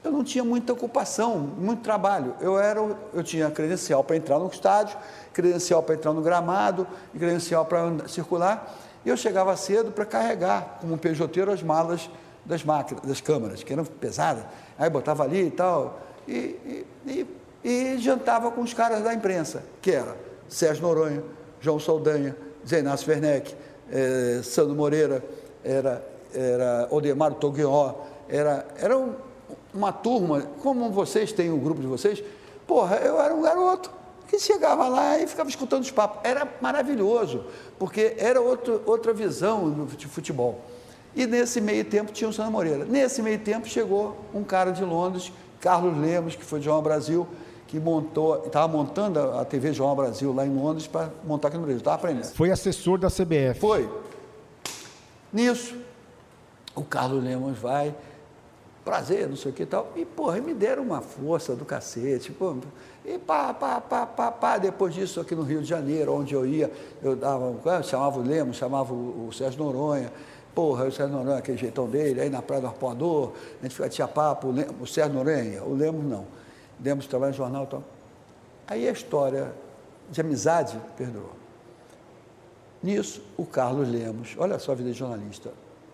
eu não tinha muita ocupação, muito trabalho. Eu, era, eu tinha credencial para entrar no estádio, credencial para entrar no gramado, credencial para circular. E eu chegava cedo para carregar, como pejoteiro, as malas das máquinas, das câmaras, que eram pesadas. Aí botava ali e tal. E, e, e, e jantava com os caras da imprensa, que era Sérgio Noronha, João Saldanha, Zé Inácio Werneck, eh, Sandro Moreira, era, era Odemar Toguió, era, era um, uma turma, como vocês têm o um grupo de vocês, porra, eu era um garoto que chegava lá e ficava escutando os papos. Era maravilhoso, porque era outro, outra visão de futebol. E nesse meio tempo tinha o Sandro Moreira. Nesse meio tempo chegou um cara de Londres, Carlos Lemos, que foi de João Brasil, que montou, estava montando a TV João Brasil lá em Londres para montar aqui no Brasil. Estava aprendendo. Foi assessor da CBF. Foi. Nisso, o Carlos Lemos vai, prazer, não sei o que e tal, e, porra, me deram uma força do cacete, pô, e pá, pá, pá, pá, pá, depois disso aqui no Rio de Janeiro, onde eu ia, eu dava, eu chamava o Lemos, chamava o, Sérgio Noronha, porra, o Sérgio Noronha, aquele jeitão dele, aí na Praia do Arpoador, a gente tinha papo, o, Lemos, o Sérgio Noronha, o Lemos não, Lemos trabalha no jornal e tal. Aí a história de amizade perdoou. Nisso, o Carlos Lemos, olha só a vida de jornalista,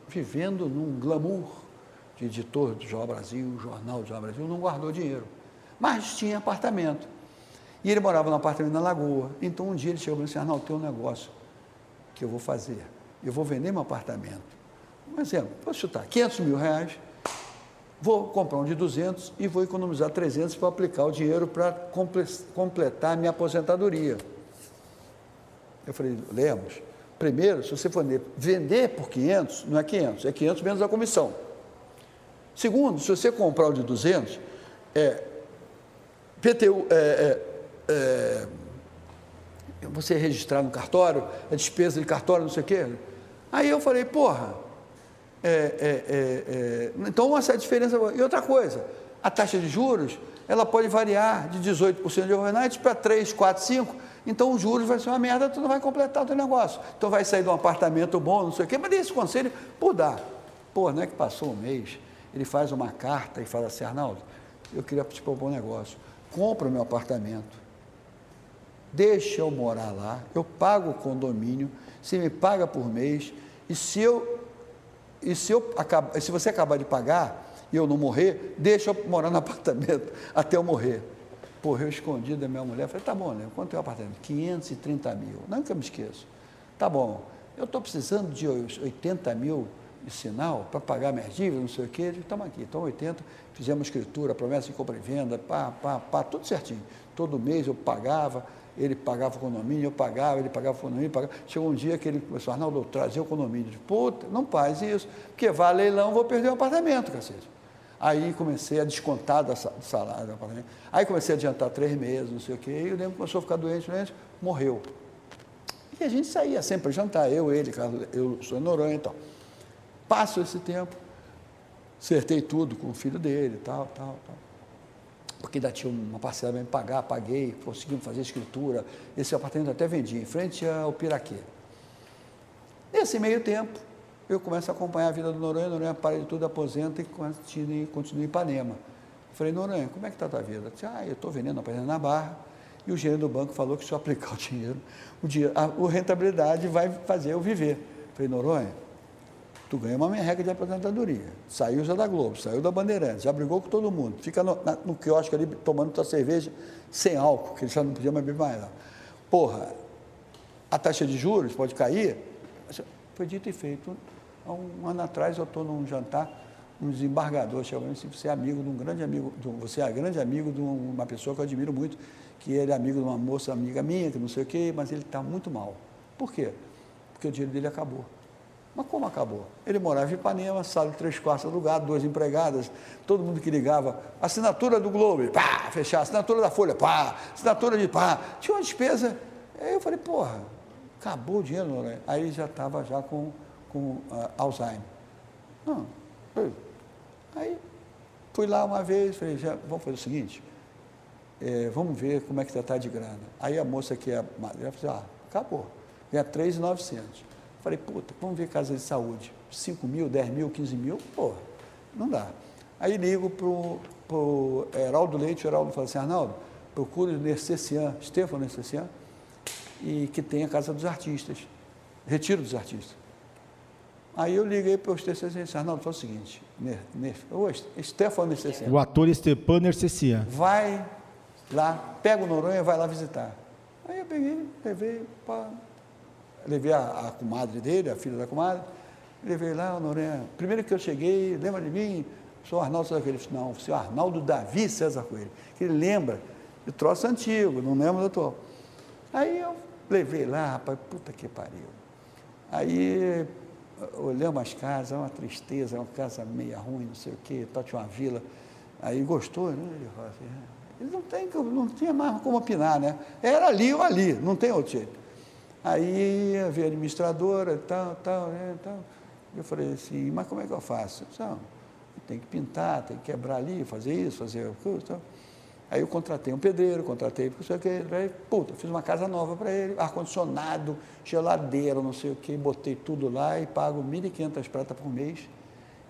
vivendo num glamour de editor do Jornal Brasil, jornal do Jornal Brasil, não guardou dinheiro, mas tinha apartamento. E ele morava num apartamento na Lagoa. Então um dia ele chegou e disse: Arnaldo, tem um negócio que eu vou fazer. Eu vou vender meu apartamento. Um exemplo, vou chutar 500 mil reais, vou comprar um de 200 e vou economizar 300 para aplicar o dinheiro para completar a minha aposentadoria. Eu falei, Lemos, primeiro, se você for vender por 500, não é 500, é 500 menos a comissão. Segundo, se você comprar o de 200, é PTU, é, é, é, você registrar no cartório, é despesa de cartório, não sei o quê. Aí eu falei, porra, é, é, então essa é a diferença. E outra coisa, a taxa de juros, ela pode variar de 18% de overnight para 3, 4, 5%. Então os juros vai ser uma merda, tu não vai completar o teu negócio. Então vai sair de um apartamento bom, não sei o quê, mas esse conselho por dar. Pô, não é que passou um mês, ele faz uma carta e fala assim, Arnaldo, eu queria te propor um negócio. Compra o meu apartamento, deixa eu morar lá, eu pago o condomínio, você me paga por mês, e se eu e se, eu se você acabar de pagar e eu não morrer, deixa eu morar no *laughs* apartamento até eu morrer. Porra, eu escondi da minha mulher. Falei, tá bom, né? Quanto é o apartamento? 530 mil. Não que eu me esqueço. Tá bom. Eu estou precisando de 80 mil sinal para pagar minhas dívidas, não sei o quê. Estamos aqui, estão 80. Fizemos escritura, promessa de compra e venda, pá, pá, pá, tudo certinho. Todo mês eu pagava, ele pagava o condomínio, eu pagava, ele pagava o condomínio, pagava. Chegou um dia que ele começou, Arnaldo, trazer o condomínio. Puta, não faz isso, porque vai leilão, vou perder o apartamento, cacete. Aí comecei a descontar do salário do apartamento. Aí comecei a adiantar três meses, não sei o quê. E o Lembro começou a ficar doente, doente, morreu. E a gente saía sempre para jantar, eu, ele, Carlos, eu sou Noronha e tal. Passo esse tempo, acertei tudo com o filho dele, tal, tal, tal. Porque ainda tinha uma parcela para pagar, paguei, conseguimos fazer escritura. Esse apartamento até vendi, em frente ao Piraquê. Nesse meio tempo, eu começo a acompanhar a vida do Noronha, Noronha para de tudo, aposenta e continua, continua em Ipanema. Falei, Noronha, como é que está a tua vida? Eu disse, ah, eu estou vendendo apartamento na Barra, e o gerente do banco falou que se eu *laughs* aplicar o dinheiro, o dinheiro, a, a rentabilidade vai fazer eu viver. Falei, Noronha, tu ganha uma merreca de aposentadoria. Saiu já da Globo, saiu da Bandeirantes, já brigou com todo mundo. Fica no, na, no quiosque ali tomando tua cerveja sem álcool, que ele já não podia mais beber mais. Não. Porra, a taxa de juros pode cair. Foi dito e feito. Há um ano atrás eu estou num jantar, um desembargador chegou e disse, você é amigo de um grande amigo, um, você é grande amigo de uma pessoa que eu admiro muito, que ele é amigo de uma moça amiga minha, que não sei o quê, mas ele está muito mal. Por quê? Porque o dinheiro dele acabou. Mas como acabou? Ele morava em Ipanema, sala de três quartos alugado, duas empregadas, todo mundo que ligava, assinatura do Globo, pá, fechar, assinatura da Folha, pá, assinatura de pá, tinha uma despesa. Aí eu falei, porra, acabou o dinheiro, Noronha. Aí já estava já com, com uh, Alzheimer. Não, aí fui lá uma vez, falei, já, vamos fazer o seguinte, é, vamos ver como é que está de grana. Aí a moça que é madrinha falou assim, ah, acabou, ganha 3,900. Falei, puta, vamos ver casa de saúde. 5 mil, 10 mil, 15 mil, porra, não dá. Aí ligo para o Heraldo Leite, o Heraldo fala assim, Arnaldo, procure o Nercessian, Stefano Nercessian, e que tem a Casa dos Artistas, Retiro dos Artistas. Aí eu liguei para o Stefano e disse, Arnaldo, faz o seguinte, Ner, Ner, Stefano Nercessian. O ator Stepan Nercessian. Vai lá, pega o Noronha e vai lá visitar. Aí eu peguei, levei para levei a, a, comadre dele, a filha da comadre, levei lá, o Noronha, primeiro que eu cheguei, lembra de mim? Sou Arnaldo César Coelho. Ele não, você é Arnaldo Davi César Coelho, que ele lembra, de troço antigo, não lembro do atual. Aí eu levei lá, rapaz, puta que pariu. Aí olhamos as casas, é uma tristeza, é uma casa meia ruim, não sei o quê, tal, tinha uma vila. Aí gostou, né? Ele falou assim, é, ele não, tem, não tinha mais como opinar, né? Era ali ou ali, não tem outro jeito. Aí veio a administradora tal, tal, né, tal. Eu falei assim, mas como é que eu faço? Não, tem que pintar, tem que quebrar ali, fazer isso, fazer aquilo, tal. Aí eu contratei um pedreiro, contratei, não sei o que, aí, puta, fiz uma casa nova para ele, ar-condicionado, geladeira, não sei o que, botei tudo lá e pago 1.500 pratas por mês.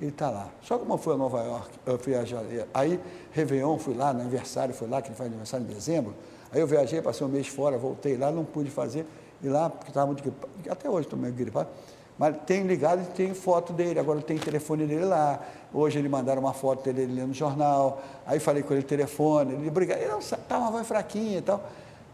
Ele está lá. Só como eu fui a Nova York, eu fui a, aí Réveillon, fui lá, no aniversário, fui lá, que ele faz aniversário em dezembro, aí eu viajei, passei um mês fora, voltei lá, não pude fazer, e lá, porque estava muito gripado, até hoje estou meio gripado, mas tem ligado e tem foto dele, agora tem telefone dele lá. Hoje ele mandaram uma foto dele lendo no jornal, aí falei com ele telefone, ele brigava, ele não tá uma voz fraquinha e tal.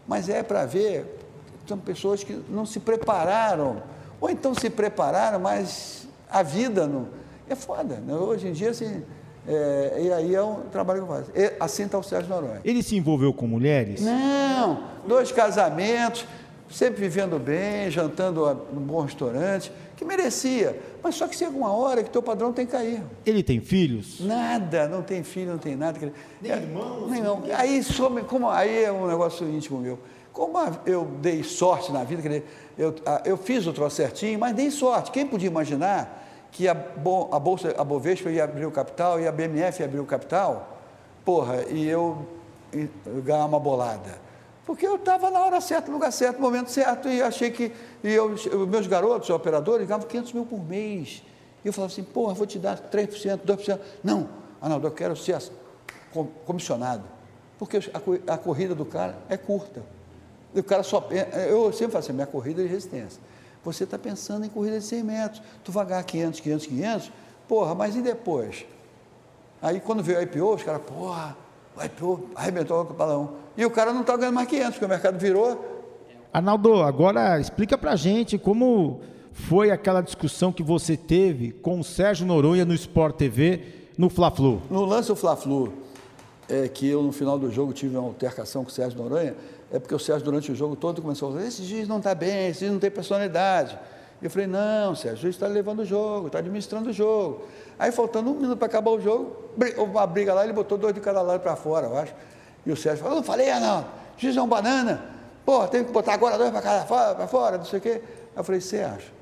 Mas é para ver, são pessoas que não se prepararam, ou então se prepararam, mas a vida não. É foda. Né? Hoje em dia, assim. É, e aí é um trabalho que eu faço. E, assim está o Sérgio Noronha. Ele se envolveu com mulheres? Não, dois casamentos, sempre vivendo bem, jantando num bom restaurante, que merecia. Mas só que chega uma hora que teu padrão tem que cair. Ele tem filhos? Nada, não tem filho, não tem nada. Nem é, irmãos? Nem não. Aí, some, como, aí é um negócio íntimo meu. Como eu dei sorte na vida, dizer, eu, eu fiz o troço certinho, mas dei sorte. Quem podia imaginar que a, a Bolsa, a Bovespa ia abrir o capital e a BMF ia abrir o capital? Porra, e eu, eu ganhar uma bolada. Porque eu estava na hora certa, no lugar certo, no momento certo, e achei que. E eu, meus garotos, operadores, ganhavam 500 mil por mês. E eu falava assim, porra, vou te dar 3%, 2%. Não, Arnaldo, eu quero ser comissionado. Porque a, a corrida do cara é curta. O cara só. Eu sempre falo assim, minha corrida é de resistência. Você está pensando em corrida de 100 metros. Tu vai ganhar 500, 500, 500. Porra, mas e depois? Aí quando veio o IPO, os caras, porra, o IPO arrebentou o balão. E o cara não está ganhando mais 500, porque o mercado virou. Arnaldo, agora explica para gente como foi aquela discussão que você teve com o Sérgio Noronha no Sport TV, no Fla-Flu. No lance do Fla-Flu, é, que eu no final do jogo tive uma altercação com o Sérgio Noronha, é porque o Sérgio durante o jogo todo começou a falar, esse juiz não está bem, esse juiz não tem personalidade. Eu falei, não, Sérgio, o juiz está levando o jogo, está administrando o jogo. Aí, faltando um minuto para acabar o jogo, uma briga lá, ele botou dois de cada lado para fora, eu acho. E o Sérgio falou, não falei, ah, não, juiz é um banana, pô, tem que botar agora dois para para fora, não sei o quê. Eu falei, Sérgio,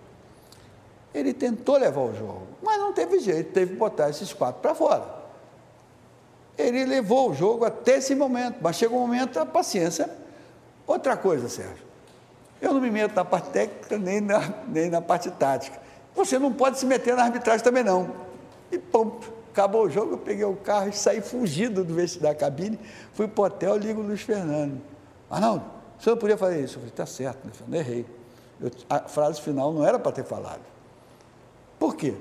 ele tentou levar o jogo, mas não teve jeito, teve que botar esses quatro para fora. Ele levou o jogo até esse momento, mas chegou um momento, a paciência. Outra coisa, Sérgio, eu não me meto na parte técnica nem na, nem na parte tática. Você não pode se meter na arbitragem também não. E pronto. Acabou o jogo, eu peguei o carro e saí fugido do vestido da cabine, fui para o hotel, ligo o Luiz Fernando. Ah, não, você não podia fazer isso. Eu falei, está certo, Luiz Fernando, errei. Eu, a frase final não era para ter falado. Por quê?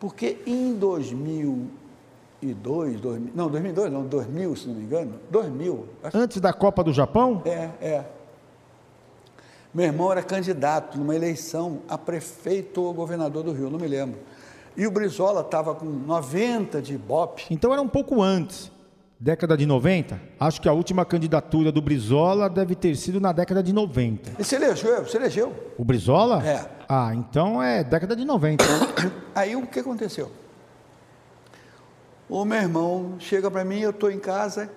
Porque em 2002, 2000, não, 2002 não, 2000, se não me engano, 2000. Antes da Copa do Japão? É, é. Meu irmão era candidato numa eleição a prefeito ou governador do Rio, não me lembro. E o Brizola estava com 90 de Ibope. Então era um pouco antes Década de 90? Acho que a última candidatura do Brizola deve ter sido na década de 90. E se elegeu, se elegeu. O Brizola? É. Ah, então é década de 90. *coughs* Aí o que aconteceu? O meu irmão chega para mim, eu estou em casa,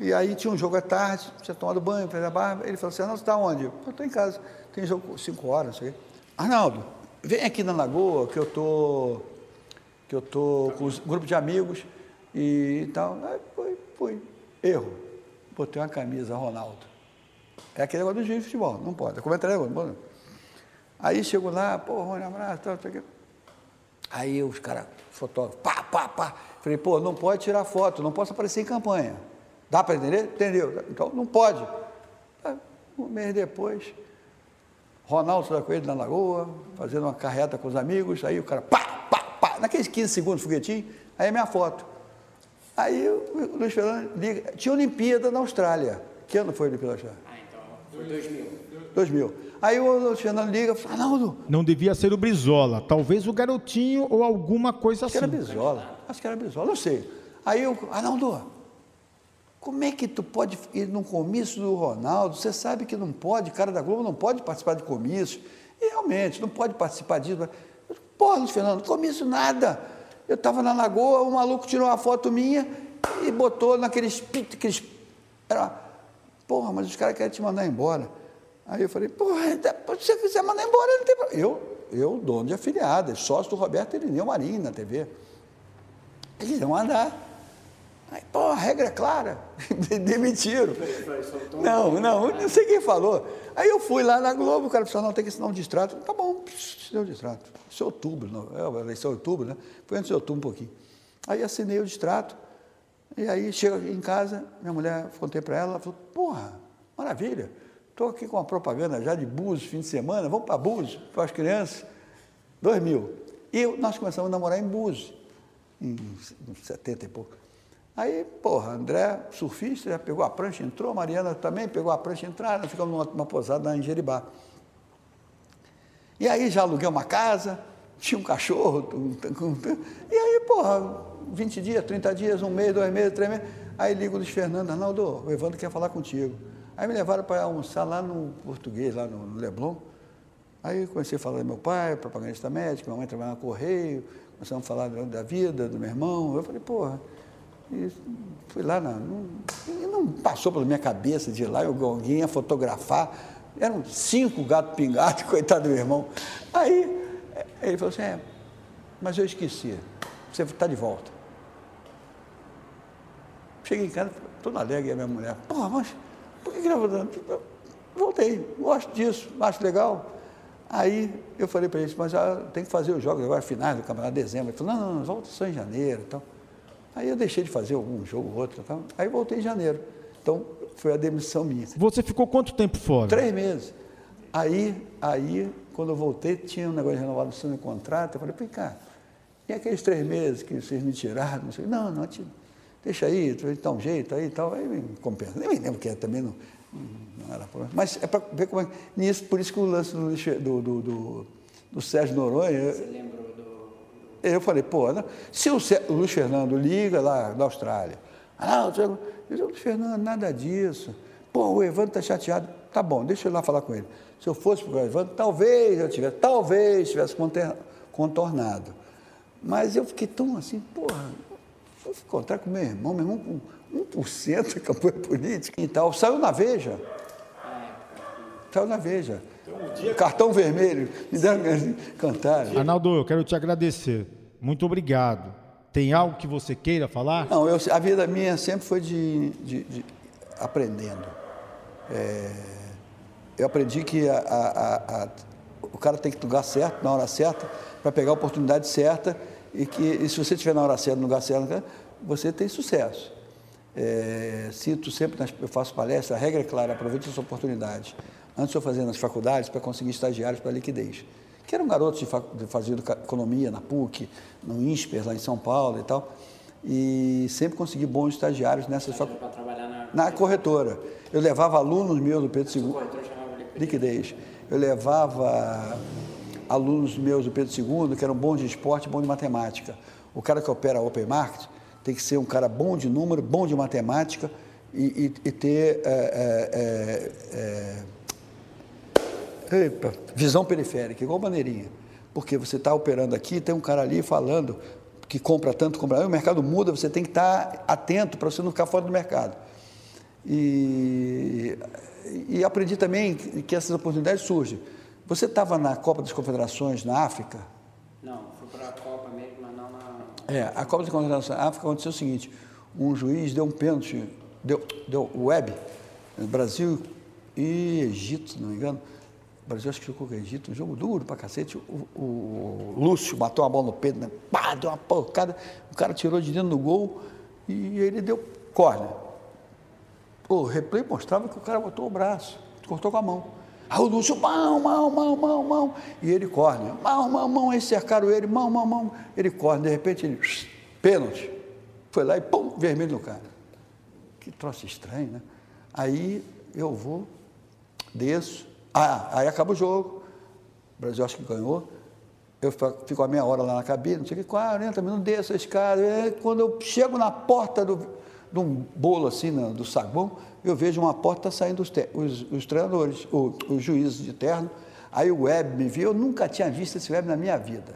e aí tinha um jogo à tarde, tinha tomado banho, fez a barba, ele falou assim, não, você está onde? Eu estou em casa, tem jogo 5 horas, não sei. o quê. Arnaldo, vem aqui na Lagoa, que eu tô, que eu tô com um grupo de amigos e tal. Aí foi, foi. Erro. Botei uma camisa Ronaldo. É aquele negócio do juiz de futebol, não pode. É comentário, não. Aí chegou lá, pô, Rony, abraço, tal, tal, tal. Aí os caras, fotógrafos, pá, pá, pá. Falei, pô, não pode tirar foto, não posso aparecer em campanha. Dá para entender? Entendeu? Então não pode. Aí, Um mês depois, Ronaldo da Coelho na Lagoa, fazendo uma carreta com os amigos, aí o cara, pá, pá, pá, naqueles 15 segundos, foguetinho, aí é minha foto. Aí o Luiz Fernando liga, tinha Olimpíada na Austrália. Que ano foi a Olimpíada na Austrália? Ah, então, foi 2000. 2000. Aí o Luiz Fernando liga e fala, Arnaldo, Não devia ser o Brizola, talvez o garotinho ou alguma coisa acho que era assim. Bisola, acho que era Bisola, não sei. Aí eu, Arnaldo, como é que tu pode ir num comício do Ronaldo? Você sabe que não pode, cara da Globo não pode participar de comício. E realmente, não pode participar disso. Porra, Luiz Fernando, comício nada. Eu estava na lagoa, o maluco tirou uma foto minha e botou naqueles. aqueles era, porra, mas os caras querem te mandar embora. Aí eu falei, porra, se você quiser mandar embora, não tem problema. Eu, eu, dono de afiliadas, sócio do Roberto Irineu Marinho na TV. Eles iam mandar. Aí, pô, a regra é clara. *laughs* Demitiram. Não, não, não sei quem falou. Aí eu fui lá na Globo, o cara falou, não, tem que assinar um distrato. Tá bom, assinei o distrato. Isso é outubro, não, é, eleição é outubro, né? Foi antes de outubro um pouquinho. Aí assinei o distrato, e aí chega em casa, minha mulher, contei para ela, ela falou, porra, maravilha, estou aqui com uma propaganda já de Búzios, fim de semana, vamos para Búzios, para as crianças, dois mil. E eu- nós começamos a namorar em Búzios, em 70 e pouco. Aí, porra, André, surfista, já pegou a prancha, entrou, Mariana também pegou a prancha, entraram, ficamos numa, numa posada em Jeribá. E aí já aluguei uma casa, tinha um cachorro, um- um- e aí, porra, 20 dias, 30 dias, um mês, dois meses, três meses. Aí ligo Luiz Fernando, Arnaldo, o Evandro quer falar contigo. Aí me levaram para almoçar lá no português, lá no Leblon. Aí comecei a falar do meu pai, propagandista médico, minha mãe trabalhava no Correio, começamos a falar da vida, do meu irmão. Eu falei, porra, e fui lá, na, não, não passou pela minha cabeça de ir lá, eu, alguém ia fotografar. Eram cinco gatos pingados, *laughs* coitado do meu irmão. Aí ele falou assim, é, mas eu esqueci, você está de volta. Cheguei em casa, toda alegre, a minha mulher, porra, mas por que que voltando? Eu Voltei, gosto disso, acho legal. Aí eu falei para eles, mas ah, tem que fazer os jogos agora, finais do campeonato, dezembro. Ele falou, não, não, não, volta só em janeiro e tal. Aí eu deixei de fazer algum jogo ou outro, tal. aí voltei em janeiro. Então foi a demissão minha. Você ficou quanto tempo fora? Três meses. Aí, aí, quando eu voltei, tinha um negócio de renovação de contrato. Eu falei, pô, cara, e aqueles três meses que vocês me tiraram? Não, sei, não, não, te- deixa aí, tu dá um jeito aí e tal. Aí me compensa. Nem me lembro que é, também não, não era problema. Mas é para ver como é. Nisso, por isso que o lance do, do, do, do, do Sérgio Noronha, Você lembrou do. Eu falei, pô, não- se o, o Luiz Fernando liga lá da Austrália, ah, eu Luiz Fernando, nada disso. Pô, o Evandro está chateado. Tá bom, deixa eu ir lá falar com ele. Se eu fosse para o Evandro, talvez eu tivesse, talvez tivesse contornado. Mas eu fiquei tão assim, porra, vou encontrar com meu irmão, meu irmão com 1% da campanha política e tal. Saiu na Veja. Saiu na Veja. Cartão vermelho, me deram cantar. Arnaldo, eu quero te agradecer. Muito obrigado. Tem algo que você queira falar? Não, eu- a vida minha sempre foi de, de- de aprendendo. É, eu aprendi que a- a- a- o cara tem que lugar certo, na hora certa, para pegar a oportunidade certa e que e se você estiver na hora certa, no lugar certo, você tem sucesso. É, cito sempre, nas, eu faço palestra, a regra é clara, aproveite essa oportunidade. Antes eu fazia nas faculdades para conseguir estagiários para liquidez. Que eram garotos de, fac, de fazer educa- economia na PUC, no INSPER, lá em São Paulo e tal. E sempre consegui bons estagiários nessas faculdades. na. Na corretora. Eu levava alunos meus do Pedro II. liquidez. Eu levava alunos meus do Pedro II, que eram bons de esporte e bons de matemática. O cara que opera a Open Market tem que ser um cara bom de número, bom de matemática e, e, e ter é, é, é, epa, visão periférica, igual bandeirinha. Porque você está operando aqui, tem um cara ali falando que compra tanto, compra. Aí o mercado muda, você tem que estar tá atento para você não ficar fora do mercado. E, e aprendi também que essas oportunidades surgem. Você estava na Copa das Confederações na África? Não, fui para a Copa mesmo, mas não na. É, a Copa das Confederações na África aconteceu o seguinte: um juiz deu um pênalti, deu, deu web, Brasil e Egito, se não me engano. O Brasil acho que jogou com o Egito, um jogo duro pra cacete. O, o, Lúcio bateu a bola no peito, né? Pá, deu uma porcada, o cara tirou de dentro do gol e ele deu corner. O replay mostrava que o cara botou o braço, cortou com a mão. Aí o Lúcio, mão, mão, mão, mão, mão. E ele corne. Mão, mão, mão. Aí cercaram ele, mão, mão, mão. Ele corne. De repente ele, pênalti. Foi lá e pum, vermelho no cara. Que troço estranho, né? Aí eu vou, desço. Ah, aí acaba o jogo. O Brasil acho que ganhou. Eu fico a meia hora lá na cabine, não sei o que, 40 minutos, desço a escada. Quando eu chego na porta do, de um bolo assim, do saguão, eu vejo uma porta saindo os, os, os treinadores, os, os juízes de terno. Aí o Web me viu, eu nunca tinha visto esse Web na minha vida.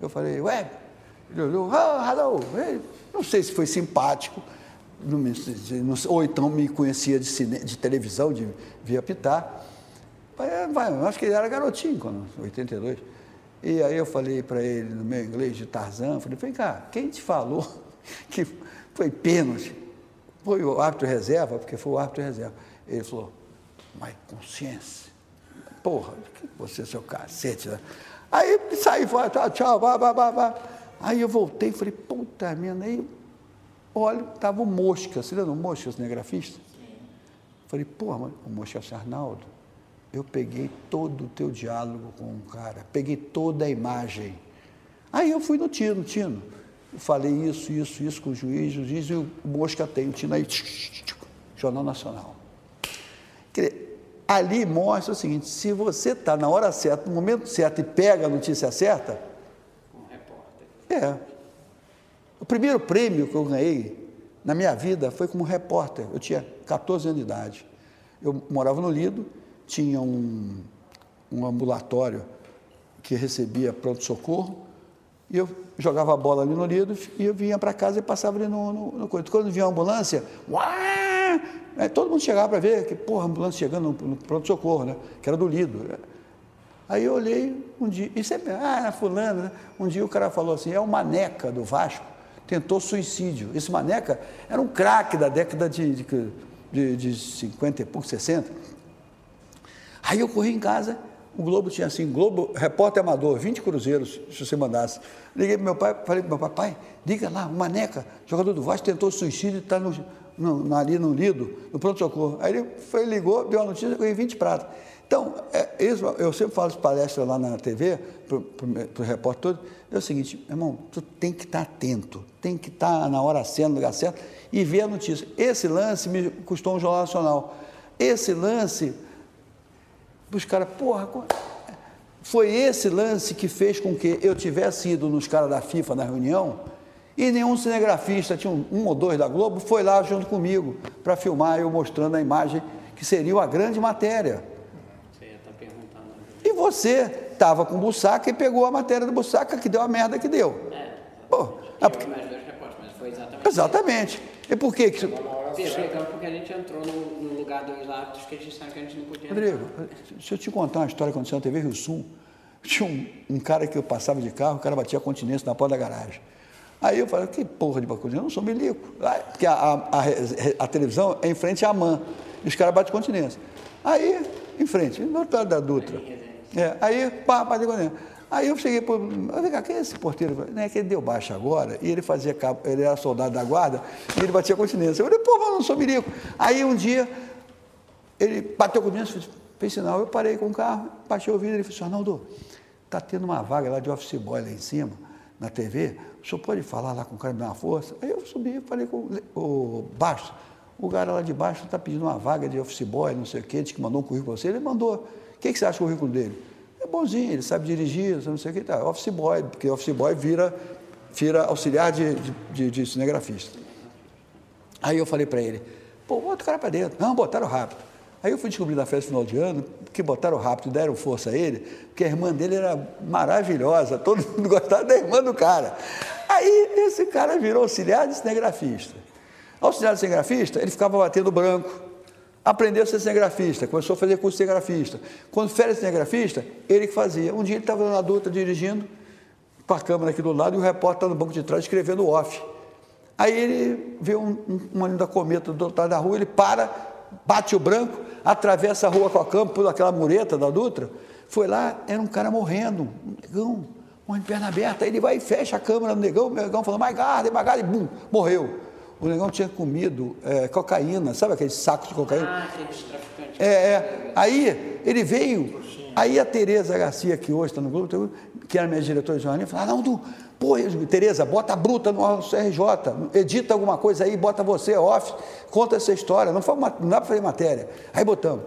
Eu falei, Web, ele olhou, oh, hello. não sei se foi simpático, não me, não, ou então me conhecia de, cine, de televisão, de via pitar. Vai, acho que ele era garotinho, quando, 82. E aí eu falei para ele, no meu inglês de Tarzan, falei, vem cá, quem te falou *laughs* que foi pênalti? Foi o árbitro reserva, porque foi o árbitro reserva. Ele falou, mas consciência, porra, você é seu cacete, né? Aí saí fora, tchau, tchau, vá, vá, vá, vá. Aí eu voltei e falei, puta merda, aí, olha, tava o Mosca, você lembra o Mosca, o cinegrafista? Falei, porra, mas o Mosca Arnaldo, eu peguei todo o teu diálogo com o cara, peguei toda a imagem. Aí eu fui no Tino, Tino, falei isso, isso, isso com o juiz, o juiz e o Mosca tem, o Tino aí, Jornal Nacional. ali mostra o seguinte, se você está na hora certa, no momento certo e pega a notícia certa... Um repórter. É. O primeiro prêmio que eu ganhei na minha vida foi como repórter. Eu tinha 14 anos de idade. Eu morava no Lido, tinha um, um ambulatório que recebia pronto-socorro, e eu jogava a bola ali no lido e eu vinha para casa e passava ali no, no, no Quando vinha a ambulância, uá, é, todo mundo chegava para ver que, porra, a ambulância chegando no, no pronto-socorro, né? Que era do lido. Aí eu olhei um dia, e sempre, ah, fulano, né? Um dia o cara falou assim, é o Maneca do Vasco, tentou suicídio. Esse Maneca era um craque da década de, de, de, de 50 e pouco, 60. Aí eu corri em casa, o Globo tinha assim, Globo, repórter amador, 20 cruzeiros, se você mandasse. Liguei para meu pai, falei para meu pai, pai, diga lá, o Maneca, jogador do Vasco, tentou suicídio, está no, no, ali no Lido, no pronto-socorro. Aí ele foi, ligou, deu a notícia, eu ganhei 20 pratas. Então, é, isso, eu sempre falo as palestras lá na TV, para o repórter todo, é o seguinte, irmão, tu tem que estar tá atento, tem que estar tá na hora certa, no lugar certo, e ver a notícia. Esse lance me custou um jornal nacional. Esse lance os caras, porra, foi esse lance que fez com que eu tivesse ido nos caras da FIFA na reunião e nenhum cinegrafista, tinha um, um ou dois da Globo, foi lá junto comigo para filmar eu mostrando a imagem que seria a grande matéria. Você está perguntando. E você estava com o Bussaca e pegou a matéria do Bussaca que deu a merda que deu. É. Pô, é porque... mais dois repórteres, mas foi exatamente. Exatamente. E por que que... Perfeitão, porque a gente entrou no, no lugar dos árbitros que a gente sabe que a gente não podia Rodrigo, deixa eu te contar uma história que aconteceu na TV Rio Sul. Tinha um, um cara que eu passava de carro, o cara batia continência na porta da garagem. Aí eu falei, que porra de continência? Eu não sou milico. Porque a, a, a, a, televisão é em frente à AMAN. E os caras batem continência. Aí, em frente, no outro lado da Dutra. É, aí, pá, de continência. Aí eu cheguei para vem cá, quem é esse porteiro? Não é que ele deu baixa agora, e ele fazia ele era soldado da guarda, e ele batia continência. Eu falei, pô, mas não sou milico. Aí um dia, ele bateu continência, fez sinal, eu parei com o carro, baixei o vidro, ele falou, Arnaldo, está tendo uma vaga lá de office boy lá em cima, na TV, o senhor pode falar lá com o cara me dar uma força? Aí eu subi e falei com o Baixo, o cara lá de baixo está pedindo uma vaga de office boy, não sei o quê, disse que mandou um currículo para você, ele mandou. O que, que você acha do currículo dele? É bonzinho, ele sabe dirigir, não sei o que, tá. Office boy, porque office boy vira Vira auxiliar de, de, de, cinegrafista. Aí eu falei para ele, pô, bota o cara para dentro. Não, botaram rápido. Aí eu fui descobrir na festa final de ano que botaram rápido, deram força a ele, porque a irmã dele era maravilhosa, todo *laughs* mundo gostava da irmã do cara. Aí esse cara virou auxiliar de cinegrafista. Auxiliar de cinegrafista, ele ficava batendo branco, aprendeu a ser cinegrafista, começou a fazer curso de cinegrafista. Quando férias de cinegrafista, ele que fazia. Um dia ele estava na adulta dirigindo, com a câmera aqui do lado, e o repórter está no banco de trás escrevendo off. Aí ele vê um, um, uma linda cometa do outro lado da rua, ele para, bate o branco, atravessa a rua com a campo, por aquela mureta da Dutra, foi lá, era um cara morrendo, um negão, morrendo de perna aberta, aí ele vai e fecha a câmera no negão, o negão falou, mais garra, mais garra, e bum, morreu. O negão tinha comido é, cocaína, sabe aqueles sacos de cocaína? Ah, aqueles traficantes. É, é. Aí ele veio, aí a Tereza Garcia, que hoje está no Globo, que era minha diretora de jornalismo, falou, não, tu, pô, Tereza, bota a bruta no CRJ, edita alguma coisa aí, bota você off, conta essa história, não, foi uma, não dá para fazer matéria. Aí botamos,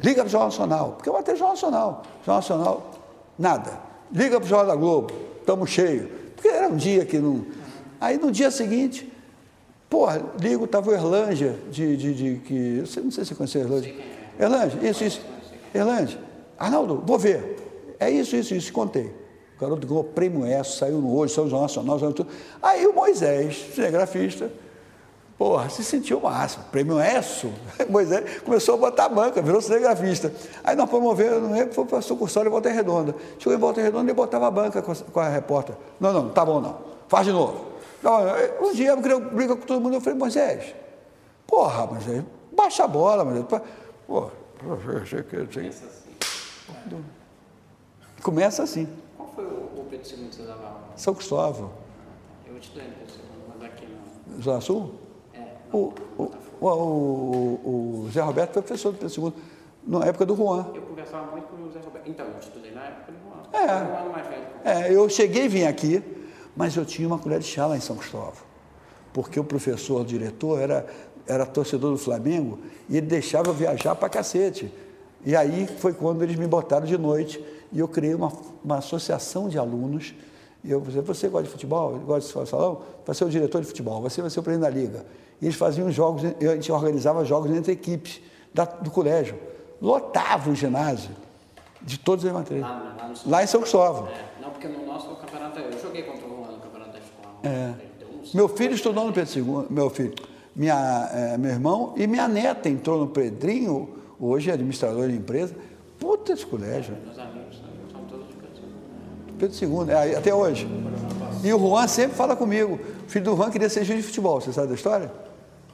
liga para o Jornal Nacional, porque eu botei Jornal Nacional, Jornal Nacional, nada. Liga para o Jornal da Globo, estamos cheios. Porque era um dia que não... Aí no dia seguinte, porra, ligo, estava o Erlândia, de, de, de, que, não sei se você conhece Erlândia. Erlândia, isso, isso. Erlândia, Arnaldo, vou ver. É isso, isso, isso, contei. O garoto ganhou prêmio ESSO, saiu no Hoje, saiu no Jornal Nacional, saiu tudo. Aí o Moisés, cinegrafista, porra, se sentiu o máximo. Prêmio ESSO. *laughs* Moisés começou a botar a banca, virou cinegrafista. Aí nós promovemos, não foi para a sucursal de Volta Redonda. Chegou em Volta Redonda e botava a banca com a, com a repórter. Não, não, tá bom não. Faz de novo. Um dia eu briga com todo mundo, eu falei, Moisés, porra, Moisés, baixa a bola, Moisés. Pô, Começa assim. Começa assim. Qual foi o, Pedro II que você dava aula? São Cristóvão. Eu estudei no Pedro II, mas aqui não. Zona Sul? É. O, o, o, Zé Roberto foi professor do Pedro II, na época do Juan. Eu conversava muito com o Zé Roberto. Então, eu estudei na época do Juan. É. Ano mais velho. É, eu cheguei e vim aqui, mas eu tinha uma colher de chá lá em São Cristóvão. Porque o professor, o diretor, era, era torcedor do Flamengo e ele deixava eu viajar para cacete. E aí foi quando eles me botaram de noite e eu criei uma, uma associação de alunos. E eu falei, você gosta de futebol? Gosta de salão? Vai ser o diretor de futebol, você vai ser o presidente da liga. E eles faziam jogos, a gente organizava jogos entre equipes da, do colégio. Lotava o ginásio de todos os materiais. Lá, lá, lá, em São Cristóvão. É, não, porque no nosso campeonato, eu joguei contra o Juan no campeonato da escola. É. Meu filho estudou no Pedro II, meu filho, minha, é, meu irmão e minha neta entrou no Pedrinho, hoje é administrador de empresa. Puta esse colégio. Meus amigos são todos de Pedro II. Pedro II, é, até hoje. E o Juan sempre fala comigo. O filho do Juan queria ser juiz de futebol, você sabe da história?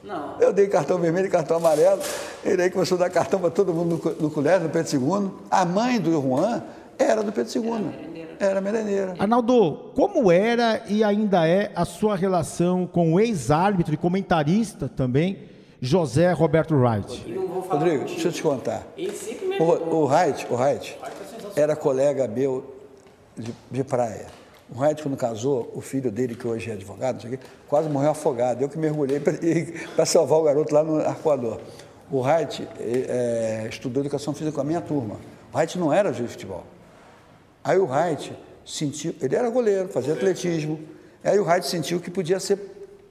Não. Eu dei cartão vermelho e cartão amarelo. Ele aí começou a dar cartão para todo mundo no, no colégio, no Pedro II. A mãe do Juan era do Pedro II. Era merendeira. Arnaldo, como era e ainda é a sua relação com o ex-árbitro e comentarista também, José Roberto Wright? Rodrigo, deixa eu te contar. O, o Wright, o Wright era colega meu de, de praia. O Wright, quando casou, o filho dele, que hoje é advogado, quase morreu afogado. Eu que mergulhei para salvar o garoto lá no Arcoador. O Wright é, estudou educação física com a minha turma. O Wright não era juiz de futebol. Aí o Wright sentiu, ele era goleiro, fazia atletismo. Aí o Wright sentiu que podia ser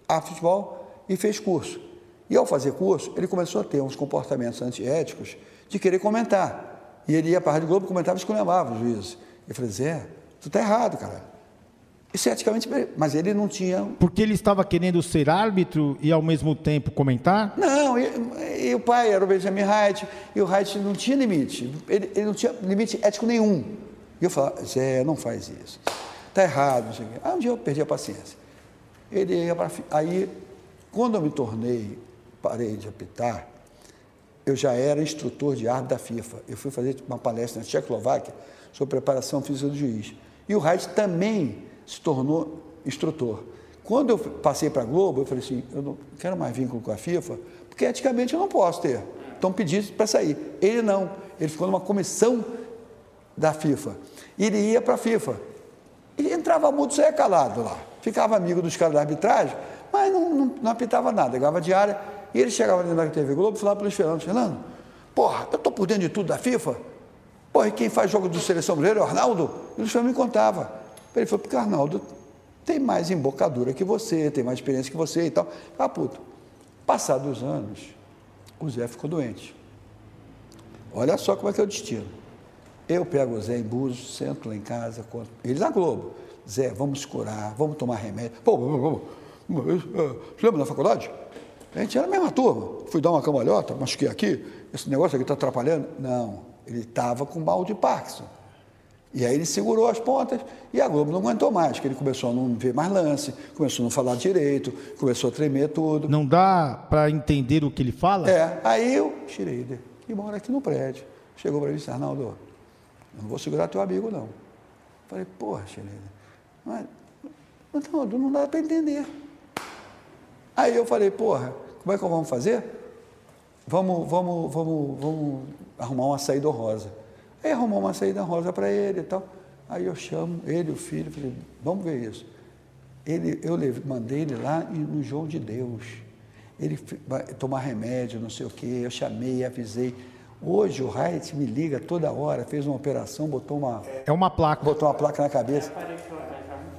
a futebol e fez curso. E ao fazer curso, ele começou a ter uns comportamentos antiéticos de querer comentar. E ele ia para a Rádio Globo, comentava e esculhambava os juízes. Eu falei, Zé, tu tá errado, cara. Isso é eticamente, mas ele não tinha. Porque ele estava querendo ser árbitro e ao mesmo tempo comentar? Não, e, e o pai era o Benjamin Wright, e o Wright não tinha limite, ele, ele não tinha limite ético nenhum. E eu falava, Zé, não faz isso. Está errado. Não sei o quê. Aí um dia eu perdi a paciência. Ele ia para. Aí, quando eu me tornei, parei de apitar, eu já era instrutor de árbitro da FIFA. Eu fui fazer uma palestra na Tchecoslováquia sobre preparação física do juiz. E o Reis também se tornou instrutor. Quando eu passei para a Globo, eu falei assim, eu não quero mais vínculo com a FIFA, porque eticamente eu não posso ter. Então pedi para sair. Ele não. Ele ficou numa comissão da FIFA. Ele ia para a FIFA. Ele entrava muito, saia calado lá. Ficava amigo dos caras da arbitragem, mas não, não, não apitava nada, ganhava diária. E ele chegava dentro da TV Globo e falava para o Luiz Fernando, Fernando, porra, eu estou por dentro de tudo da FIFA. Porra, e quem faz jogo do Seleção Brasileira é o Arnaldo? E o Luiz Fernando me contava. Ele falou, porque Arnaldo tem mais embocadura que você, tem mais experiência que você e tal. Ah, puto. Passados os anos, o Zé ficou doente. Olha só como é que é o destino. Eu pego o Zé em Búzios, sento lá em casa, conto. ele na Globo. Zé, vamos curar, vamos tomar remédio. Pô, você lembra na faculdade? A gente era a mesma turma. Fui dar uma cambalhota, machuquei aqui, esse negócio aqui está atrapalhando. Não, ele estava com mal de Parkinson. E aí ele segurou as pontas e a Globo não aguentou mais, que ele começou a não ver mais lance, começou a não falar direito, começou a tremer tudo. Não dá para entender o que ele fala? É, aí eu tirei ele e mora aqui no prédio. Chegou para mim e disse, Arnaldo, eu não vou segurar teu amigo não. Falei, porra, Xereda, mas, não, não dá para entender. Aí eu falei, porra, como é que vamos fazer? Vamos, vamos, vamos, vamos arrumar uma saída rosa. Aí arrumou uma saída rosa para ele e tal. Aí eu chamo ele, o filho, falei, vamos ver isso. Ele, eu mandei ele lá no João de Deus. Ele vai tomar remédio, não sei o quê. Eu chamei, avisei. Hoje o Wright me liga toda hora, fez uma operação, botou uma. É uma placa. Botou uma placa na cabeça.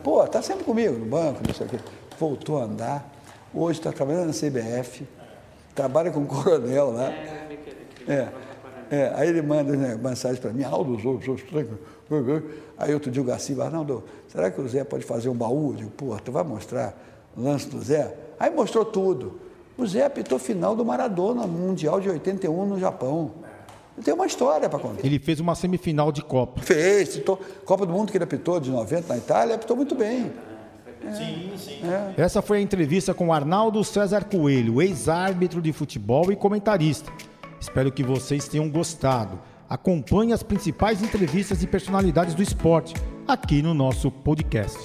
Pô, tá sempre comigo no banco, não sei o quê. Voltou a andar. Hoje está trabalhando na CBF, trabalha com o *laughs* coronel lá. É, é, aí ele manda né, mensagem para mim, Aldo, sou, sou Aí outro dia o Garcia, Arnaldo, será que o Zé pode fazer um baú? Eu digo, pô, tu vai mostrar o lance do Zé? Aí mostrou tudo. O Zé apitou final do Maradona, Mundial de 81 no Japão. Tem uma história para contar. Ele fez uma semifinal de Copa. Fez, citou, Copa do Mundo que ele apitou de 90 na Itália, apitou muito bem. É, sim, sim. É. Essa foi a entrevista com Arnaldo César Coelho, ex-árbitro de futebol e comentarista. Espero que vocês tenham gostado. Acompanhe as principais entrevistas de personalidades do esporte aqui no nosso podcast.